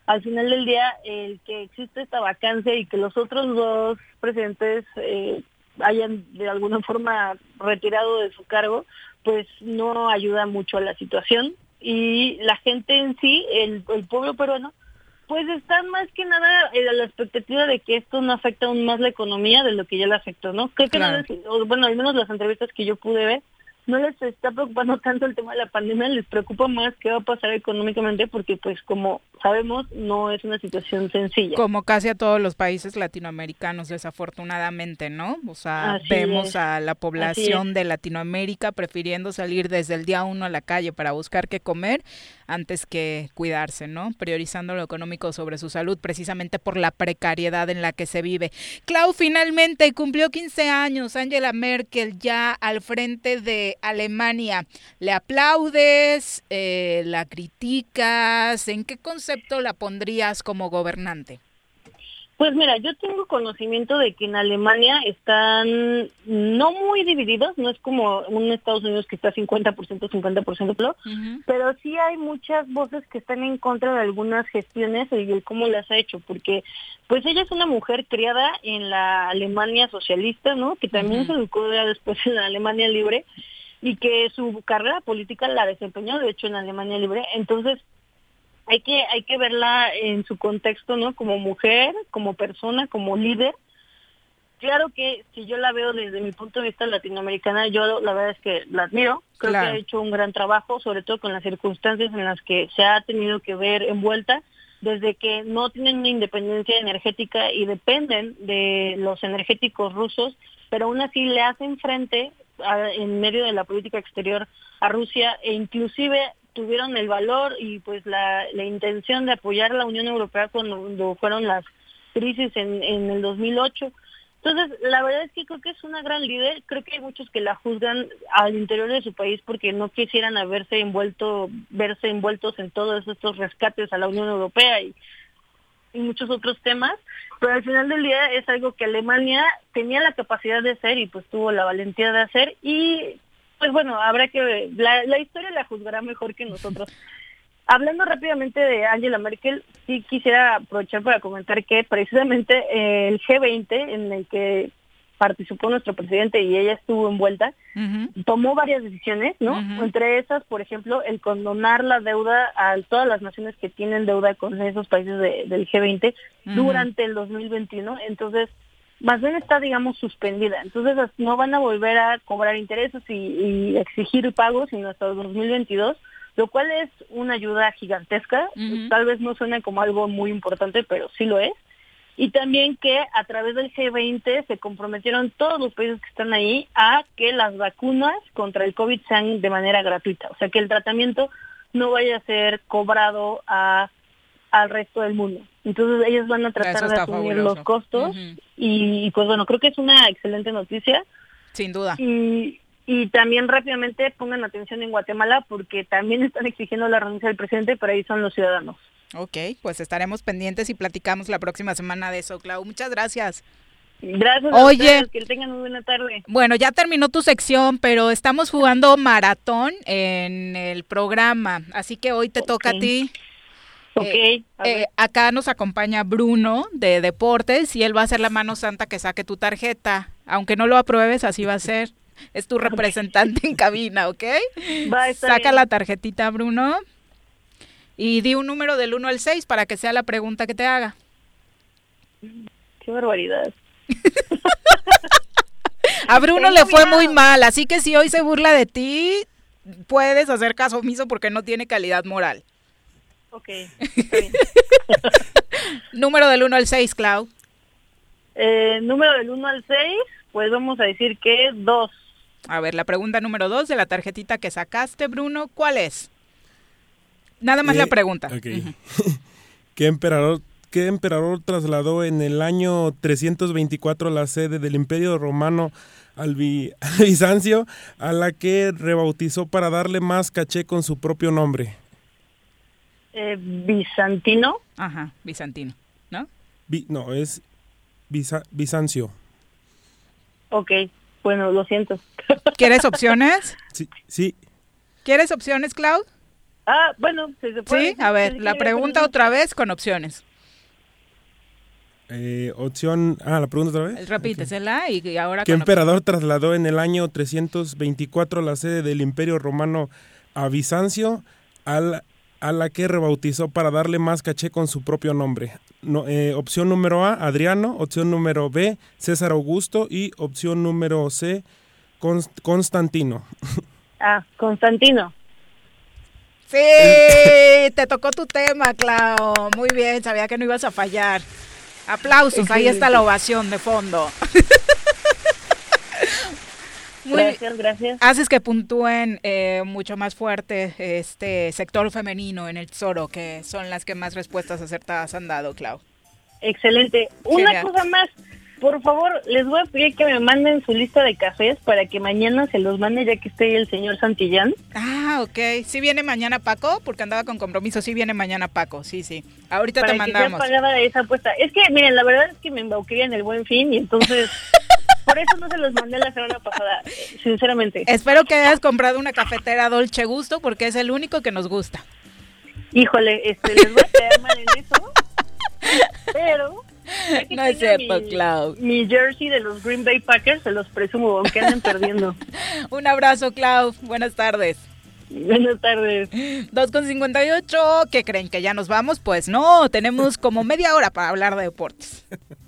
Al final del día, el que existe esta vacancia y que los otros dos presidentes eh, hayan de alguna forma retirado de su cargo, pues no ayuda mucho a la situación y la gente en sí, el, pueblo peruano, Pues están más que nada a la expectativa de que esto no afecta aún más la economía de lo que ya le afectó, ¿no? Creo que, no les- o, bueno, al menos las entrevistas que yo pude ver, no les está preocupando tanto el tema de la pandemia, les preocupa más qué va a pasar económicamente porque pues como sabemos no es una situación sencilla. Como casi a todos los países latinoamericanos, desafortunadamente, ¿no? O sea, Así vemos es. a la población de Latinoamérica prefiriendo salir desde el día uno a la calle para buscar qué comer antes que cuidarse, ¿no? Priorizando lo económico sobre su salud precisamente por la precariedad en la que se vive. Clau finalmente cumplió 15 años, Angela Merkel ya al frente de Alemania. ¿Le aplaudes? Eh, ¿La criticas? ¿En qué concepto la pondrías como gobernante? Pues mira, yo tengo conocimiento de que en Alemania están no muy divididos, no es como un Estados Unidos que está 50%, 50%, pero, pero sí hay muchas voces que están en contra de algunas gestiones y el cómo las ha hecho, porque pues ella es una mujer criada en la Alemania socialista, ¿no? Que también se educó ya después en la Alemania libre y que su carrera política la desempeñó de hecho en Alemania libre, entonces hay que hay que verla en su contexto, ¿no? Como mujer, como persona, como líder. Claro que si yo la veo desde mi punto de vista latinoamericana, yo la verdad es que la admiro. Creo Claro. que ha hecho un gran trabajo, sobre todo con las circunstancias en las que se ha tenido que ver envuelta, desde que no tienen una independencia energética y dependen de los energéticos rusos, pero aún así le hacen frente a- en medio de la política exterior a Rusia e inclusive tuvieron el valor y pues la, la intención de apoyar la Unión Europea cuando, cuando fueron las crisis en, en el 2008. Entonces, la verdad es que creo que es una gran líder. Creo que hay muchos que la juzgan al interior de su país porque no quisieran haberse envuelto, verse envueltos en todos estos rescates a la Unión Europea y, y muchos otros temas. Pero al final del día es algo que Alemania tenía la capacidad de hacer y pues tuvo la valentía de hacer. Y pues bueno, habrá que la, la historia la juzgará mejor que nosotros. Hablando rápidamente de Angela Merkel, sí quisiera aprovechar para comentar que precisamente eh, el G20 en el que participó nuestro presidente y ella estuvo envuelta, tomó varias decisiones, ¿no? Entre esas, por ejemplo, el condonar la deuda a todas las naciones que tienen deuda con esos países de- del G20 Ujú. durante el 2021. Entonces, más bien está, digamos, suspendida. Entonces, no van a volver a cobrar intereses y, y exigir pagos sino hasta el 2022, lo cual es una ayuda gigantesca. Tal vez no suene como algo muy importante, pero sí lo es. Y también que a través del G20 se comprometieron todos los países que están ahí a que las vacunas contra el COVID sean de manera gratuita. O sea, que el tratamiento no vaya a ser cobrado a, al resto del mundo. Entonces ellos van a tratar de asumir fabuloso. los costos y pues bueno, creo que es una excelente noticia. Sin duda. Y, y también rápidamente pongan atención en Guatemala porque también están exigiendo la renuncia del presidente, pero ahí son los ciudadanos. Ok, pues estaremos pendientes y platicamos la próxima semana de eso, Clau. Muchas gracias. Gracias a Oye. ustedes, que tengan muy buena tarde. Bueno, ya terminó tu sección, pero estamos jugando maratón en el programa, así que hoy te toca a ti. Ok, Eh, eh, acá nos acompaña Bruno de Deportes y él va a ser la mano santa que saque tu tarjeta. Aunque no lo apruebes, así va a ser. Es tu representante en cabina, ¿ok? Va, Saca bien. la tarjetita, Bruno. Y di un número del 1 al 6 para que sea la pregunta que te haga. Qué barbaridad. A Bruno le fue muy mal, así que si hoy se burla de ti, puedes hacer caso omiso porque no tiene calidad moral. Ok. Número del 1 al 6, Clau. Eh, número del 1 al 6, pues vamos a decir que 2. A ver, la pregunta número 2 de la tarjetita que sacaste, Bruno, ¿cuál es? Nada más Eh, la pregunta. ok. Ujú. ¿Qué emperador, ¿Qué emperador trasladó en el año 324 la sede del Imperio Romano al, Bi- al Bizancio, a la que rebautizó para darle más caché con su propio nombre? Eh, Bizantino. Ajá, bizantino, ¿no? Bi- no, es Biza- Bizancio. Ok, bueno, lo siento. ¿Quieres opciones? Sí, sí. ¿Quieres opciones, Clau? Ah, bueno, si se puede. Sí, a ver, la pregunta otra vez con opciones. Eh, opción. Ah, la pregunta otra vez. Repítesela y y ahora ¿Qué emperador trasladó en el año 324 la sede del Imperio Romano a Bizancio, al, a la que rebautizó para darle más caché con su propio nombre. Eh, opción número A, Adriano, opción número B, César Augusto y opción número C, Constantino. Ah, Constantino. Sí, te tocó tu tema, Clau. Muy bien, sabía que no ibas a fallar. Aplausos, ahí está la ovación de fondo. gracias, gracias. Haces que puntúen eh, mucho más fuerte este sector femenino en el Tesoro, que son las que más respuestas acertadas han dado, Clau. Excelente. Una cosa más, por favor, les voy a pedir que me manden su lista de cafés para que mañana se los mande ya que esté el señor Santillán. Ah, ok. Sí viene mañana Paco, porque andaba con compromiso. Sí viene mañana Paco, sí, sí. Ahorita te mandamos. Que sea pagada esa apuesta. Es que, miren, la verdad es que me embauqué en el buen fin y entonces... Por eso no se los mandé la semana pasada, sinceramente. Espero que hayas comprado una cafetera Dolce Gusto porque es el único que nos gusta. Híjole, este, les voy a quedar mal en eso. Pero no es cierto, Clau. Mi jersey de los Green Bay Packers se los presumo, aunque anden perdiendo. Un abrazo, Clau. Buenas tardes. Buenas tardes. 2.58, ¿qué creen? ¿Que ya nos vamos? Pues no, tenemos como media hora para hablar de deportes.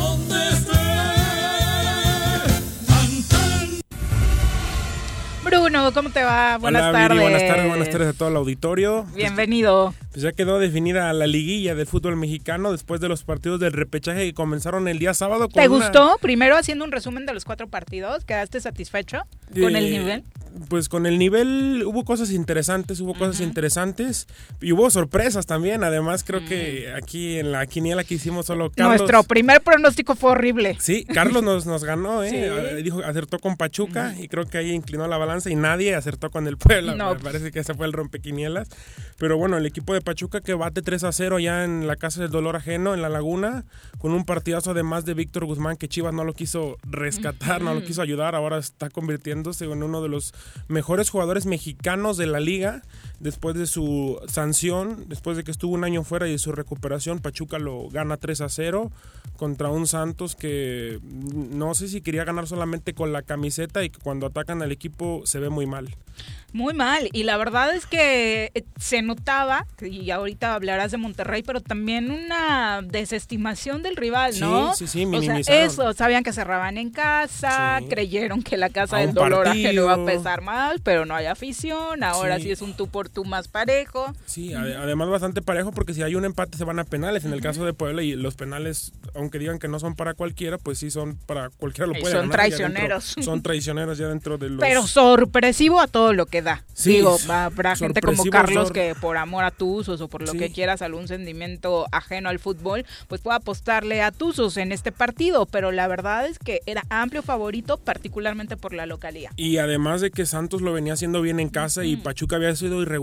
Bruno, ¿cómo te va? Buenas tardes. buenas tardes, buenas tardes a todo el auditorio. Bienvenido. Pues ya quedó definida la liguilla del fútbol mexicano después de los partidos del repechaje que comenzaron el día sábado. ¿Te gustó? Primero haciendo un resumen de los cuatro partidos, ¿quedaste satisfecho con el nivel? Pues con el nivel hubo cosas interesantes, hubo cosas interesantes y hubo sorpresas también. Además creo que aquí en la quiniela que hicimos solo Carlos... Nuestro primer pronóstico fue horrible. Sí, Carlos nos, nos ganó, ¿eh? Dijo, acertó con Pachuca y creo que ahí inclinó la balanza y nadie acertó con el Puebla. Me parece que ese fue el rompequinielas. Pero bueno, el equipo de Pachuca que bate 3 a 0 ya en la Casa del Dolor Ajeno, en La Laguna, con un partidazo además de Víctor Guzmán que Chivas no lo quiso rescatar, no lo quiso ayudar, ahora está convirtiéndose en uno de los mejores jugadores mexicanos de la liga después de su sanción, después de que estuvo un año fuera y de su recuperación, Pachuca lo gana 3 a 0 contra un Santos que no sé si quería ganar solamente con la camiseta y que cuando atacan al equipo se ve muy mal. Muy mal, y la verdad es que eh, se notaba, y ahorita hablarás de Monterrey, pero también una desestimación del rival, ¿no? Sí, sí, sí, o sea, eso, sabían que cerraban en casa, creyeron que la casa del dolor ajeno iba a pesar mal, pero no hay afición, ahora sí, es un tú por tú más parejo. Sí, además bastante parejo porque si hay un empate se van a penales, en el caso de Puebla, y los penales, aunque digan que no son para cualquiera, pues sí son para cualquiera lo puede Son traicioneros. son traicioneros ya dentro de los... Pero sorpresivo a todo lo que da. Digo, habrá gente como Carlos que por amor a Tuzos o por lo que quieras, algún sentimiento ajeno al fútbol, pues pueda apostarle a Tuzos en este partido, pero la verdad es que era amplio favorito, particularmente por la localía. Y además de que Santos lo venía haciendo bien en casa y Pachuca había sido irregular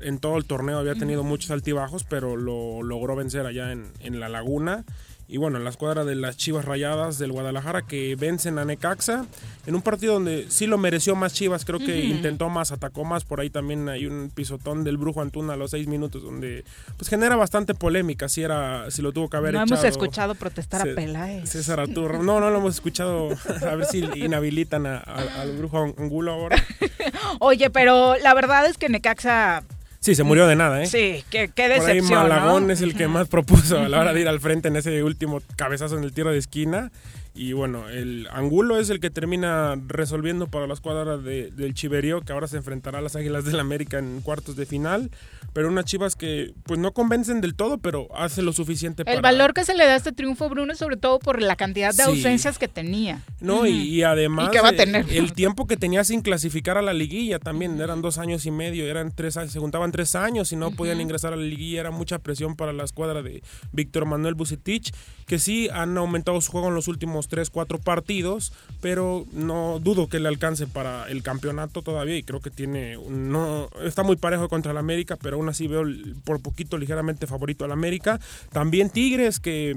en todo el torneo, había tenido muchos altibajos, pero lo logró vencer allá en, en La Laguna y bueno, la escuadra de las Chivas Rayadas del Guadalajara que vencen a Necaxa en un partido donde sí lo mereció más Chivas, creo que intentó más, atacó más, por ahí también hay un pisotón del Brujo Antuna a los seis minutos donde pues genera bastante polémica, si era, si lo tuvo que haber no echado. hemos escuchado protestar a Peláez. César Arturo, no, no lo hemos escuchado, a ver si inhabilitan al Brujo Angulo ahora. Oye, pero la verdad es que Necaxa Sí, se murió de nada, ¿eh? Sí, qué, qué decepción. Por ahí Malagón es el que más propuso a la hora de ir al frente en ese último cabezazo en el tiro de esquina. Y bueno, el Angulo es el que termina resolviendo para la escuadra de, del Chiverío, que ahora se enfrentará a las Águilas del América en cuartos de final. Pero unas chivas que pues no convencen del todo, pero hace lo suficiente para... El valor que se le da a este triunfo, Bruno, es sobre todo por la cantidad de ausencias que tenía. No, y, además... ¿Y que va a tener? el tiempo que tenía sin clasificar a la liguilla también, eran dos años y medio, eran tres años, se juntaban tres años y no podían ingresar a la liguilla, era mucha presión para la escuadra de Víctor Manuel Bucetich, que sí han aumentado su juego en los últimos 3, 4 partidos, pero no dudo que le alcance para el campeonato todavía y creo que tiene, no está muy parejo contra el América, pero aún así veo por poquito ligeramente favorito al América. También Tigres, que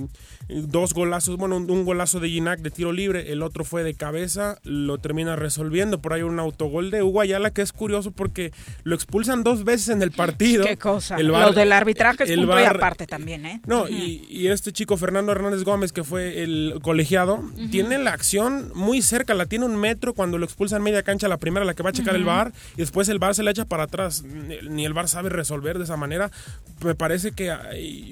dos golazos, bueno, un, golazo de Ginac de tiro libre, el otro fue de cabeza, lo termina resolviendo, por ahí un autogol de Hugo Ayala que es curioso porque lo expulsan dos veces en el partido. Qué cosa. El Los del arbitraje es el punto y aparte también, ¿eh? No, y, este chico Fernando Hernández Gómez, que fue el colegiado, tiene la acción muy cerca, la tiene un metro cuando lo expulsan media cancha, la primera la que va a checar el bar, y después el bar se le echa para atrás. Ni el bar sabe resolver de esa manera. Me parece que,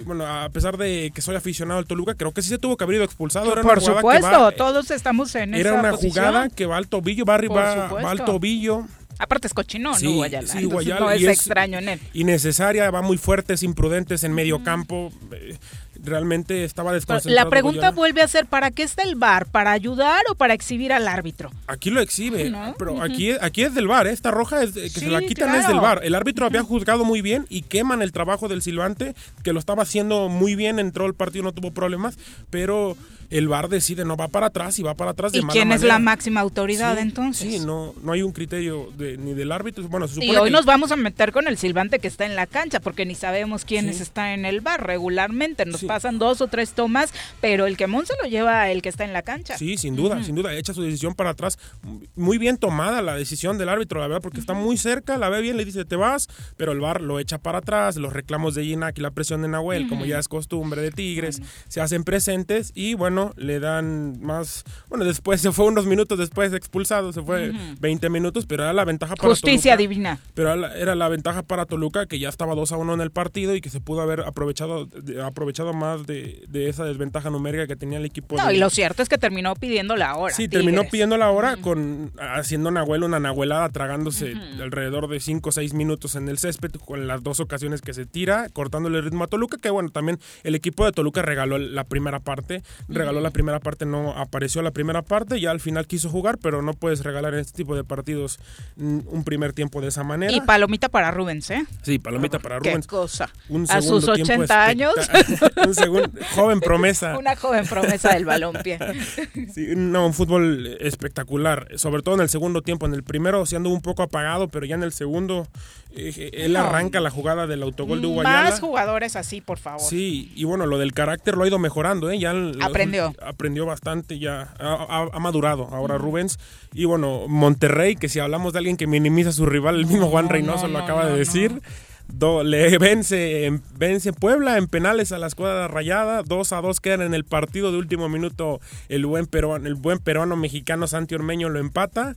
bueno, a pesar de que soy aficionado al Toluca, creo que sí se tuvo que haber ido expulsado. Era Por supuesto, todos estamos en Era una jugada que va al tobillo, va, va, va al tobillo. Aparte es cochinón, ¿no? Guayala. Sí, Guayala. No es, extraño en él. Innecesaria, va muy fuertes, imprudentes en medio campo. Eh, realmente estaba desconcentrado. La pregunta vuelve a ser, ¿para qué está el VAR? ¿Para ayudar o para exhibir al árbitro? Aquí lo exhibe, pero aquí, aquí es del VAR, ¿eh? esta roja es, que se la quitan es del VAR. El árbitro había juzgado muy bien y queman el trabajo del silbante, que lo estaba haciendo muy bien, entró el partido, no tuvo problemas, pero el VAR decide no va para atrás y va para atrás de ¿Y quién es la máxima autoridad entonces? Sí, no, no hay un criterio ni del árbitro. Bueno, se y hoy nos vamos a meter con el silbante que está en la cancha, porque ni sabemos quiénes están en el VAR regularmente. Nos pasan dos o tres tomas, pero el quemón se lo lleva el que está en la cancha. Sí, sin duda, sin duda. Echa su decisión para atrás. Muy bien tomada la decisión del árbitro, la verdad, porque está muy cerca, la ve bien, le dice te vas, pero el VAR lo echa para atrás. Los reclamos de Ginac y la presión de Nahuel, como ya es costumbre de Tigres, se hacen presentes y bueno le dan más, bueno, después se fue unos minutos después expulsado, se fue 20 minutos, pero era la ventaja para Justicia divina. Pero era la, ventaja para Toluca que ya estaba 2 a 1 en el partido y que se pudo haber aprovechado aprovechado más de, esa desventaja numérica que tenía el equipo. No, y lo cierto es que terminó pidiendo la hora. Sí, terminó pidiendo la hora con haciendo Nahuel una nahuelada, tragándose alrededor de 5 o 6 minutos en el césped con las dos ocasiones que se tira, cortándole el ritmo a Toluca, que bueno, también el equipo de Toluca regaló la primera parte, regaló la primera parte, no apareció la primera parte, ya al final quiso jugar, pero no puedes regalar en este tipo de partidos un primer tiempo de esa manera. Y palomita para Rubens, ¿eh? Sí, palomita para Rubens. Qué cosa. A sus 80 años. un segundo, joven promesa. Una joven promesa del balompié. sí, no, un fútbol espectacular, sobre todo en el segundo tiempo. En el primero siendo un poco apagado, pero ya en el segundo eh, él arranca la jugada del autogol de Guayala. Más jugadores así, por favor. Sí, y bueno, lo del carácter lo ha ido mejorando, ¿eh? Ya aprendió. Aprendió. Bastante, ya ha, madurado ahora Rubens. Y bueno, Monterrey, que si hablamos de alguien que minimiza a su rival, el mismo Juan Reynoso lo acaba de decir. le vence, vence Puebla en penales a la escuadra rayada, 2 a 2 quedan en el partido de último minuto. El buen peruano, el buen peruano mexicano Santi Ormeño lo empata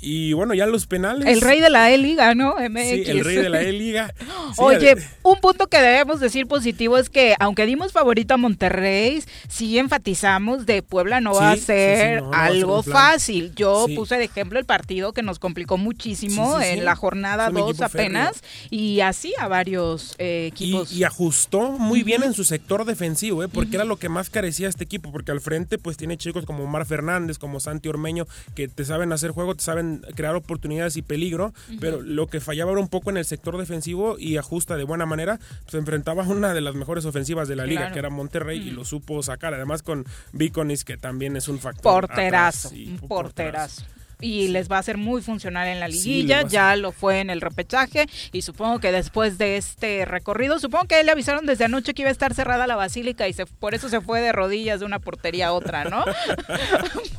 y bueno, ya los penales. El rey de la E-Liga, ¿no? MX. Sí, el rey de la E-Liga. Oye, un punto que debemos decir positivo es que, aunque dimos favorito a Monterrey, sí enfatizamos de Puebla no va a ser algo fácil. Yo puse de ejemplo el partido que nos complicó muchísimo en la jornada 2 apenas y así a varios eh, equipos. Y, ajustó muy bien en su sector defensivo, ¿eh? porque era lo que más carecía este equipo, porque al frente pues tiene chicos como Omar Fernández, como Santi Ormeño, que te saben hacer juego, te saben crear oportunidades y peligro, pero lo que fallaba era un poco en el sector defensivo y ajusta de buena manera. Se enfrentaba a una de las mejores ofensivas de la liga, que era Monterrey, y lo supo sacar. Además con Viconis, que también es un factor. Porterazo, un porterazo y les va a ser muy funcional en la liguilla, ya lo fue en el repechaje y supongo que después de este recorrido, supongo que le avisaron desde anoche que iba a estar cerrada la basílica y se, por eso se fue de rodillas de una portería a otra, ¿no?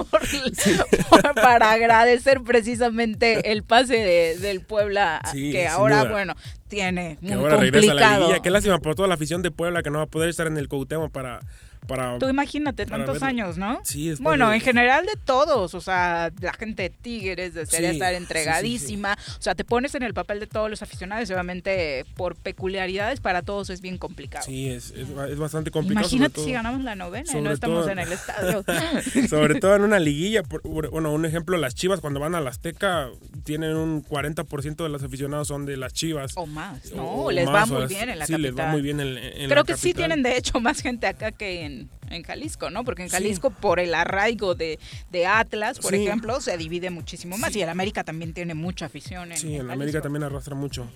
para agradecer precisamente el pase del Puebla que ahora, bueno, tiene muy ahora complicado. a la liguilla. Qué lástima por toda la afición de Puebla que no va a poder estar en el Cuauhtémoc para Tú imagínate tantos años, ¿no? Sí, Bueno, en general de todos, o sea, la gente de Tigres desearía estar entregadísima, o sea, te pones en el papel de todos los aficionados, obviamente por peculiaridades para todos es bien complicado. Sí, es, bastante complicado. Imagínate si ganamos la novena y no estamos en el estadio. sobre todo en una liguilla, bueno, un ejemplo, las Chivas cuando van a la Azteca tienen un 40% de los aficionados son de las Chivas. O más, no, les va muy bien en la sí, les va muy bien en, Creo que sí tienen de hecho más gente acá que en Amen. En Jalisco, ¿no? Porque en Jalisco, por el arraigo de, de Atlas, por ejemplo, se divide muchísimo más. Y el América también tiene mucha afición. En, sí, en el América también arrastra mucho.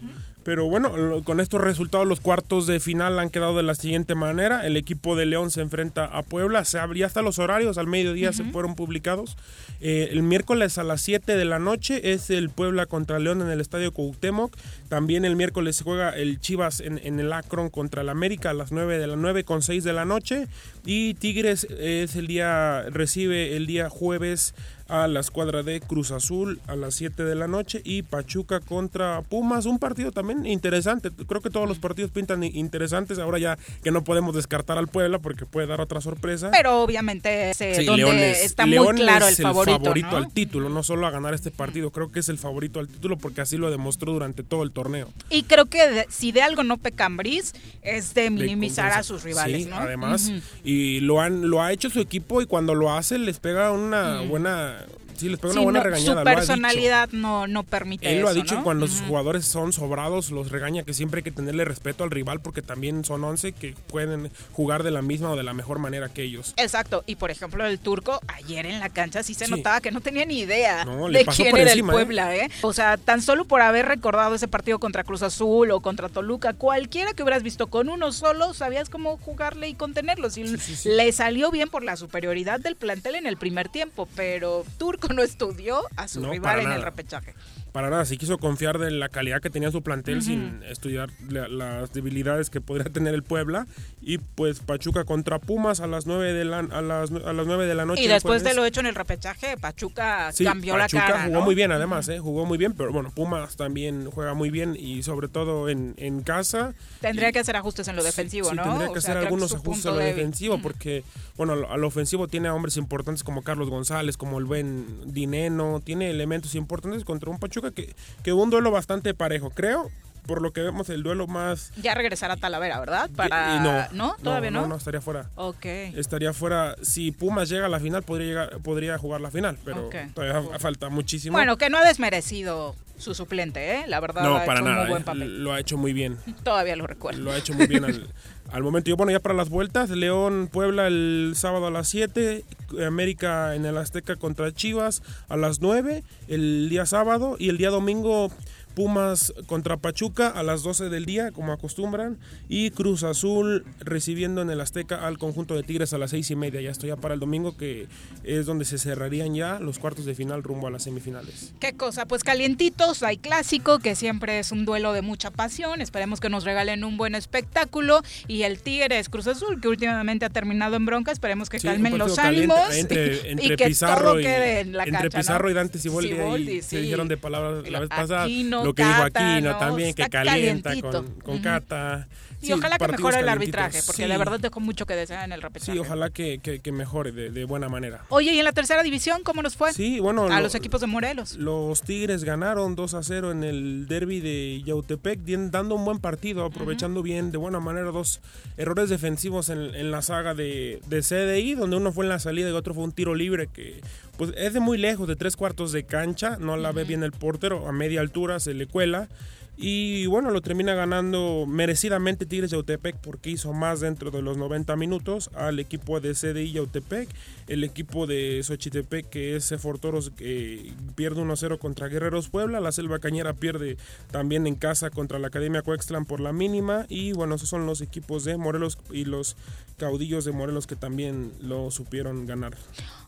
Pero bueno, con estos resultados, los cuartos de final han quedado de la siguiente manera. El equipo de León se enfrenta a Puebla. Se abría hasta los horarios, al mediodía se fueron publicados. Eh, el miércoles a las 7 de la noche es el Puebla contra León en el Estadio Cuauhtémoc. También el miércoles se juega el Chivas en, en el Akron contra el América a las 9 de la 9 con 6 de la noche. Y Tigres es el día, recibe el día jueves a la escuadra de Cruz Azul a las 7 de la noche y Pachuca contra Pumas, un partido también interesante. Creo que todos los partidos pintan interesantes, ahora ya que no podemos descartar al Puebla porque puede dar otra sorpresa. Pero obviamente donde está muy claro el favorito, el favorito al título, no solo a ganar este partido, creo que es el favorito al título porque así lo demostró durante todo el torneo. Y creo que si de algo no peca Ambris es de minimizar a sus rivales, sí, además, y lo han lo ha hecho su equipo y cuando lo hace les pega una buena Sí, les pega una buena regañada. Su personalidad no, no permite Él lo ha dicho ¿no? cuando sus jugadores son sobrados, los regaña que siempre hay que tenerle respeto al rival porque también son 11 que pueden jugar de la misma o de la mejor manera que ellos. Exacto. Y por ejemplo, el turco ayer en la cancha sí se notaba que no tenía ni idea No, le de pasó quién era encima, el Puebla, ¿eh? O sea, tan solo por haber recordado ese partido contra Cruz Azul o contra Toluca, cualquiera que hubieras visto con uno solo, sabías cómo jugarle y contenerlo. Si le salió bien por la superioridad del plantel en el primer tiempo, pero Turco no estudió a su No, rival en el repechaje. Para nada, sí quiso confiar de la calidad que tenía su plantel Ujú. sin estudiar la- las debilidades que podría tener el Puebla. Y pues Pachuca contra Pumas a las 9 de la, a las, a las 9 de la noche. Y después de lo hecho en el repechaje, Pachuca Sí, cambió Pachuca la cara. jugó ¿no? muy bien además, ¿eh? jugó muy bien, pero bueno, Pumas también juega muy bien y sobre todo en, en casa. Tendría que hacer ajustes en lo defensivo, Sí, ¿no? tendría O que sea, hacer creo algunos ajustes en lo débil. defensivo porque, bueno, al- al ofensivo tiene a hombres importantes como Carlos González, como el buen Dineno, tiene elementos importantes contra un Pachuca que, que hubo un duelo bastante parejo, creo, por lo que vemos el duelo más... Ya regresará Talavera, ¿verdad? Para... y no, ¿Todavía no? No, no, estaría fuera. Ok. Estaría fuera, si Pumas llega a la final, podría, llegar, podría jugar la final, pero todavía fa- falta muchísimo. Bueno, que no ha desmerecido su suplente, ¿eh? La verdad, no, ha para hecho nada, muy buen ¿eh? papel. lo ha hecho muy bien. Todavía lo recuerdo. Lo ha hecho muy bien al, al momento. Y bueno, ya para las vueltas, León, Puebla el sábado a las 7, América en el Azteca contra Chivas a las 9 el día sábado y el día domingo Pumas contra Pachuca a las 12 del día, como acostumbran, y Cruz Azul recibiendo en el Azteca al conjunto de Tigres a las 6 y media. Ya estoy ya para el domingo, que es donde se cerrarían ya los cuartos de final rumbo a las semifinales. Qué cosa, pues calientitos, hay clásico, que siempre es un duelo de mucha pasión. Esperemos que nos regalen un buen espectáculo. Y el Tigres Cruz Azul, que últimamente ha terminado en bronca, esperemos que Sí, calmen los ánimos entre, entre y que Pizarro todo y, quede en la entre cancha, Pizarro ¿no? y Dante Siboldi, Siboldi, se sí. dijeron de palabras la vez pasada lo que dijo Aquino ¿no? también que calienta calientito. con, con. Cata Y Sí, ojalá que mejore el arbitraje, porque Sí. de verdad dejó mucho que desear en el repechaje. sí ojalá que, que- que mejore de, de buena manera Oye, ¿y en la tercera división cómo nos fue? Sí, bueno, A lo- los equipos de Morelos. Los Tigres ganaron 2 a 0 en el derby de Yautepec, dando un buen partido, aprovechando bien de buena manera dos errores defensivos en, en la saga de, de CDI, donde uno fue en la salida y otro fue un tiro libre que pues es de muy lejos, de tres cuartos de cancha, no la ve bien el portero, a media altura se le cuela. Y bueno, lo termina ganando merecidamente Tigres Yautepec porque hizo más dentro de los 90 minutos al equipo de CDI Yautepec. El equipo de Xochitepec, que es Fortoros, que pierde 1-0 contra Guerreros Puebla. La Selva Cañera pierde también en casa contra la Academia Coextlan por la mínima. Y bueno, esos son los equipos de Morelos y los caudillos de Morelos que también lo supieron ganar.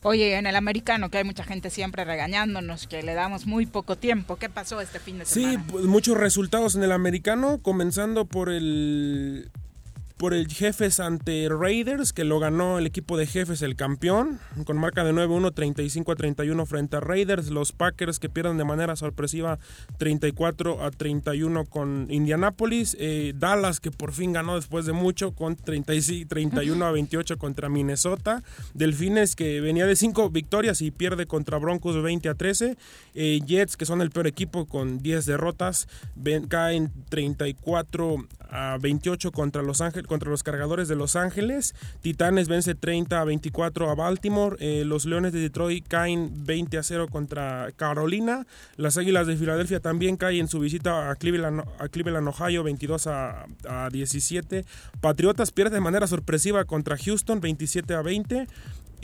Oye, en el americano, que hay mucha gente siempre regañándonos, que le damos muy poco tiempo. ¿Qué pasó este fin de Sí, semana? pues, muchos resultados en el americano, comenzando por el por el Jefes ante Raiders, que lo ganó el equipo de Jefes, el campeón, con marca de 9-1, 35 a 31 frente a Raiders. Los Packers que pierden de manera sorpresiva 34 a 31 con Indianapolis. Eh, Dallas que por fin ganó después de mucho con 35, 31 a 28 contra Minnesota. Delfines que venía de 5 victorias y pierde contra Broncos 20 a 13. Eh, Jets que son el peor equipo con 10 derrotas ven- caen 34 a 28 contra Los Ángeles, contra los cargadores de Los Ángeles. Titanes vence 30 a 24 a Baltimore. Eh, los Leones de Detroit caen 20 a 0 contra Carolina. Las Águilas de Filadelfia también caen en su visita a Cleveland, a Cleveland Ohio, 22 a, a 17. Patriotas pierde de manera sorpresiva contra Houston, 27 a 20.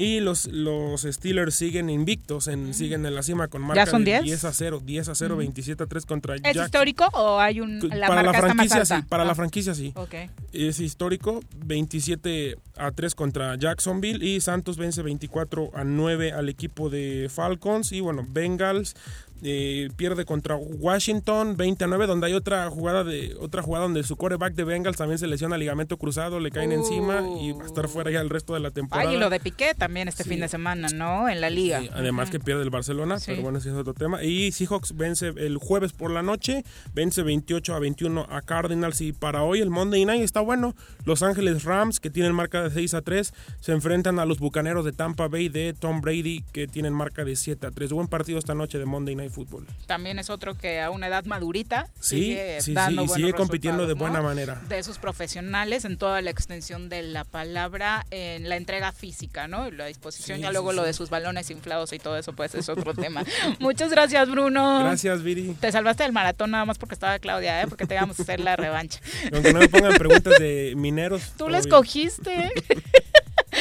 Y los, los Steelers siguen invictos, en, siguen en la cima con marca ¿Ya son de 10? 10 a 0, 10 a 0, 27 a 3 contra ¿Es Jack- histórico o hay un la para la marca más franquicia sí, para Ah, la franquicia sí. Ok. Es histórico, 27 a 3 contra Jacksonville y Santos vence 24 a 9 al equipo de Falcons y bueno, Bengals eh, pierde contra Washington 20 a 9 donde hay otra jugada de otra jugada donde su quarterback de Bengals también se lesiona ligamento cruzado, le caen encima y va a estar fuera ya el resto de la temporada. Ay, y lo de Piqué también este fin de semana, ¿no? En la liga. Además que pierde el Barcelona, Sí. pero bueno, ese es otro tema. Y Seahawks vence el jueves por la noche, vence 28 a 21 a Cardinals. Y para hoy el Monday Night está bueno. Los Ángeles Rams, que tienen marca de 6 a 3, se enfrentan a los Bucaneros de Tampa Bay de Tom Brady, que tienen marca de 7 a 3. Buen partido esta noche de Monday Night Football. También es otro que a una edad madurita Sí, sigue sí, dando sí, y sigue compitiendo de buena ¿no? manera. De esos profesionales en toda la extensión de la palabra, en la entrega física, ¿no? Y la disposición, ya luego lo de sus balones inflados y todo eso, pues es otro tema. Muchas gracias, Bruno. Gracias, Viri. Te salvaste del maratón nada más porque estaba Claudia, ¿eh? Porque te íbamos a hacer la revancha. Aunque no me pongan preguntas de mineros. Tú la escogiste.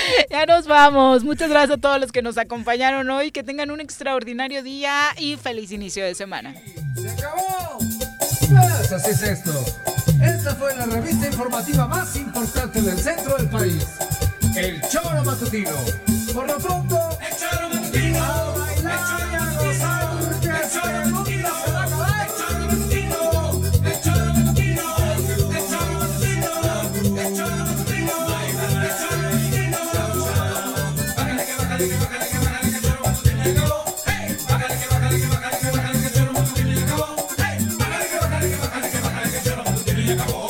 ya nos vamos. Muchas gracias a todos los que nos acompañaron hoy. Que tengan un extraordinario día y feliz inicio de semana. ¡Se acabó! Pues así es esto. Esta fue la revista informativa más importante del centro del país. El Choro Matutino. Por lo pronto, el Choro Matutino. A bailar y el Choro acabó.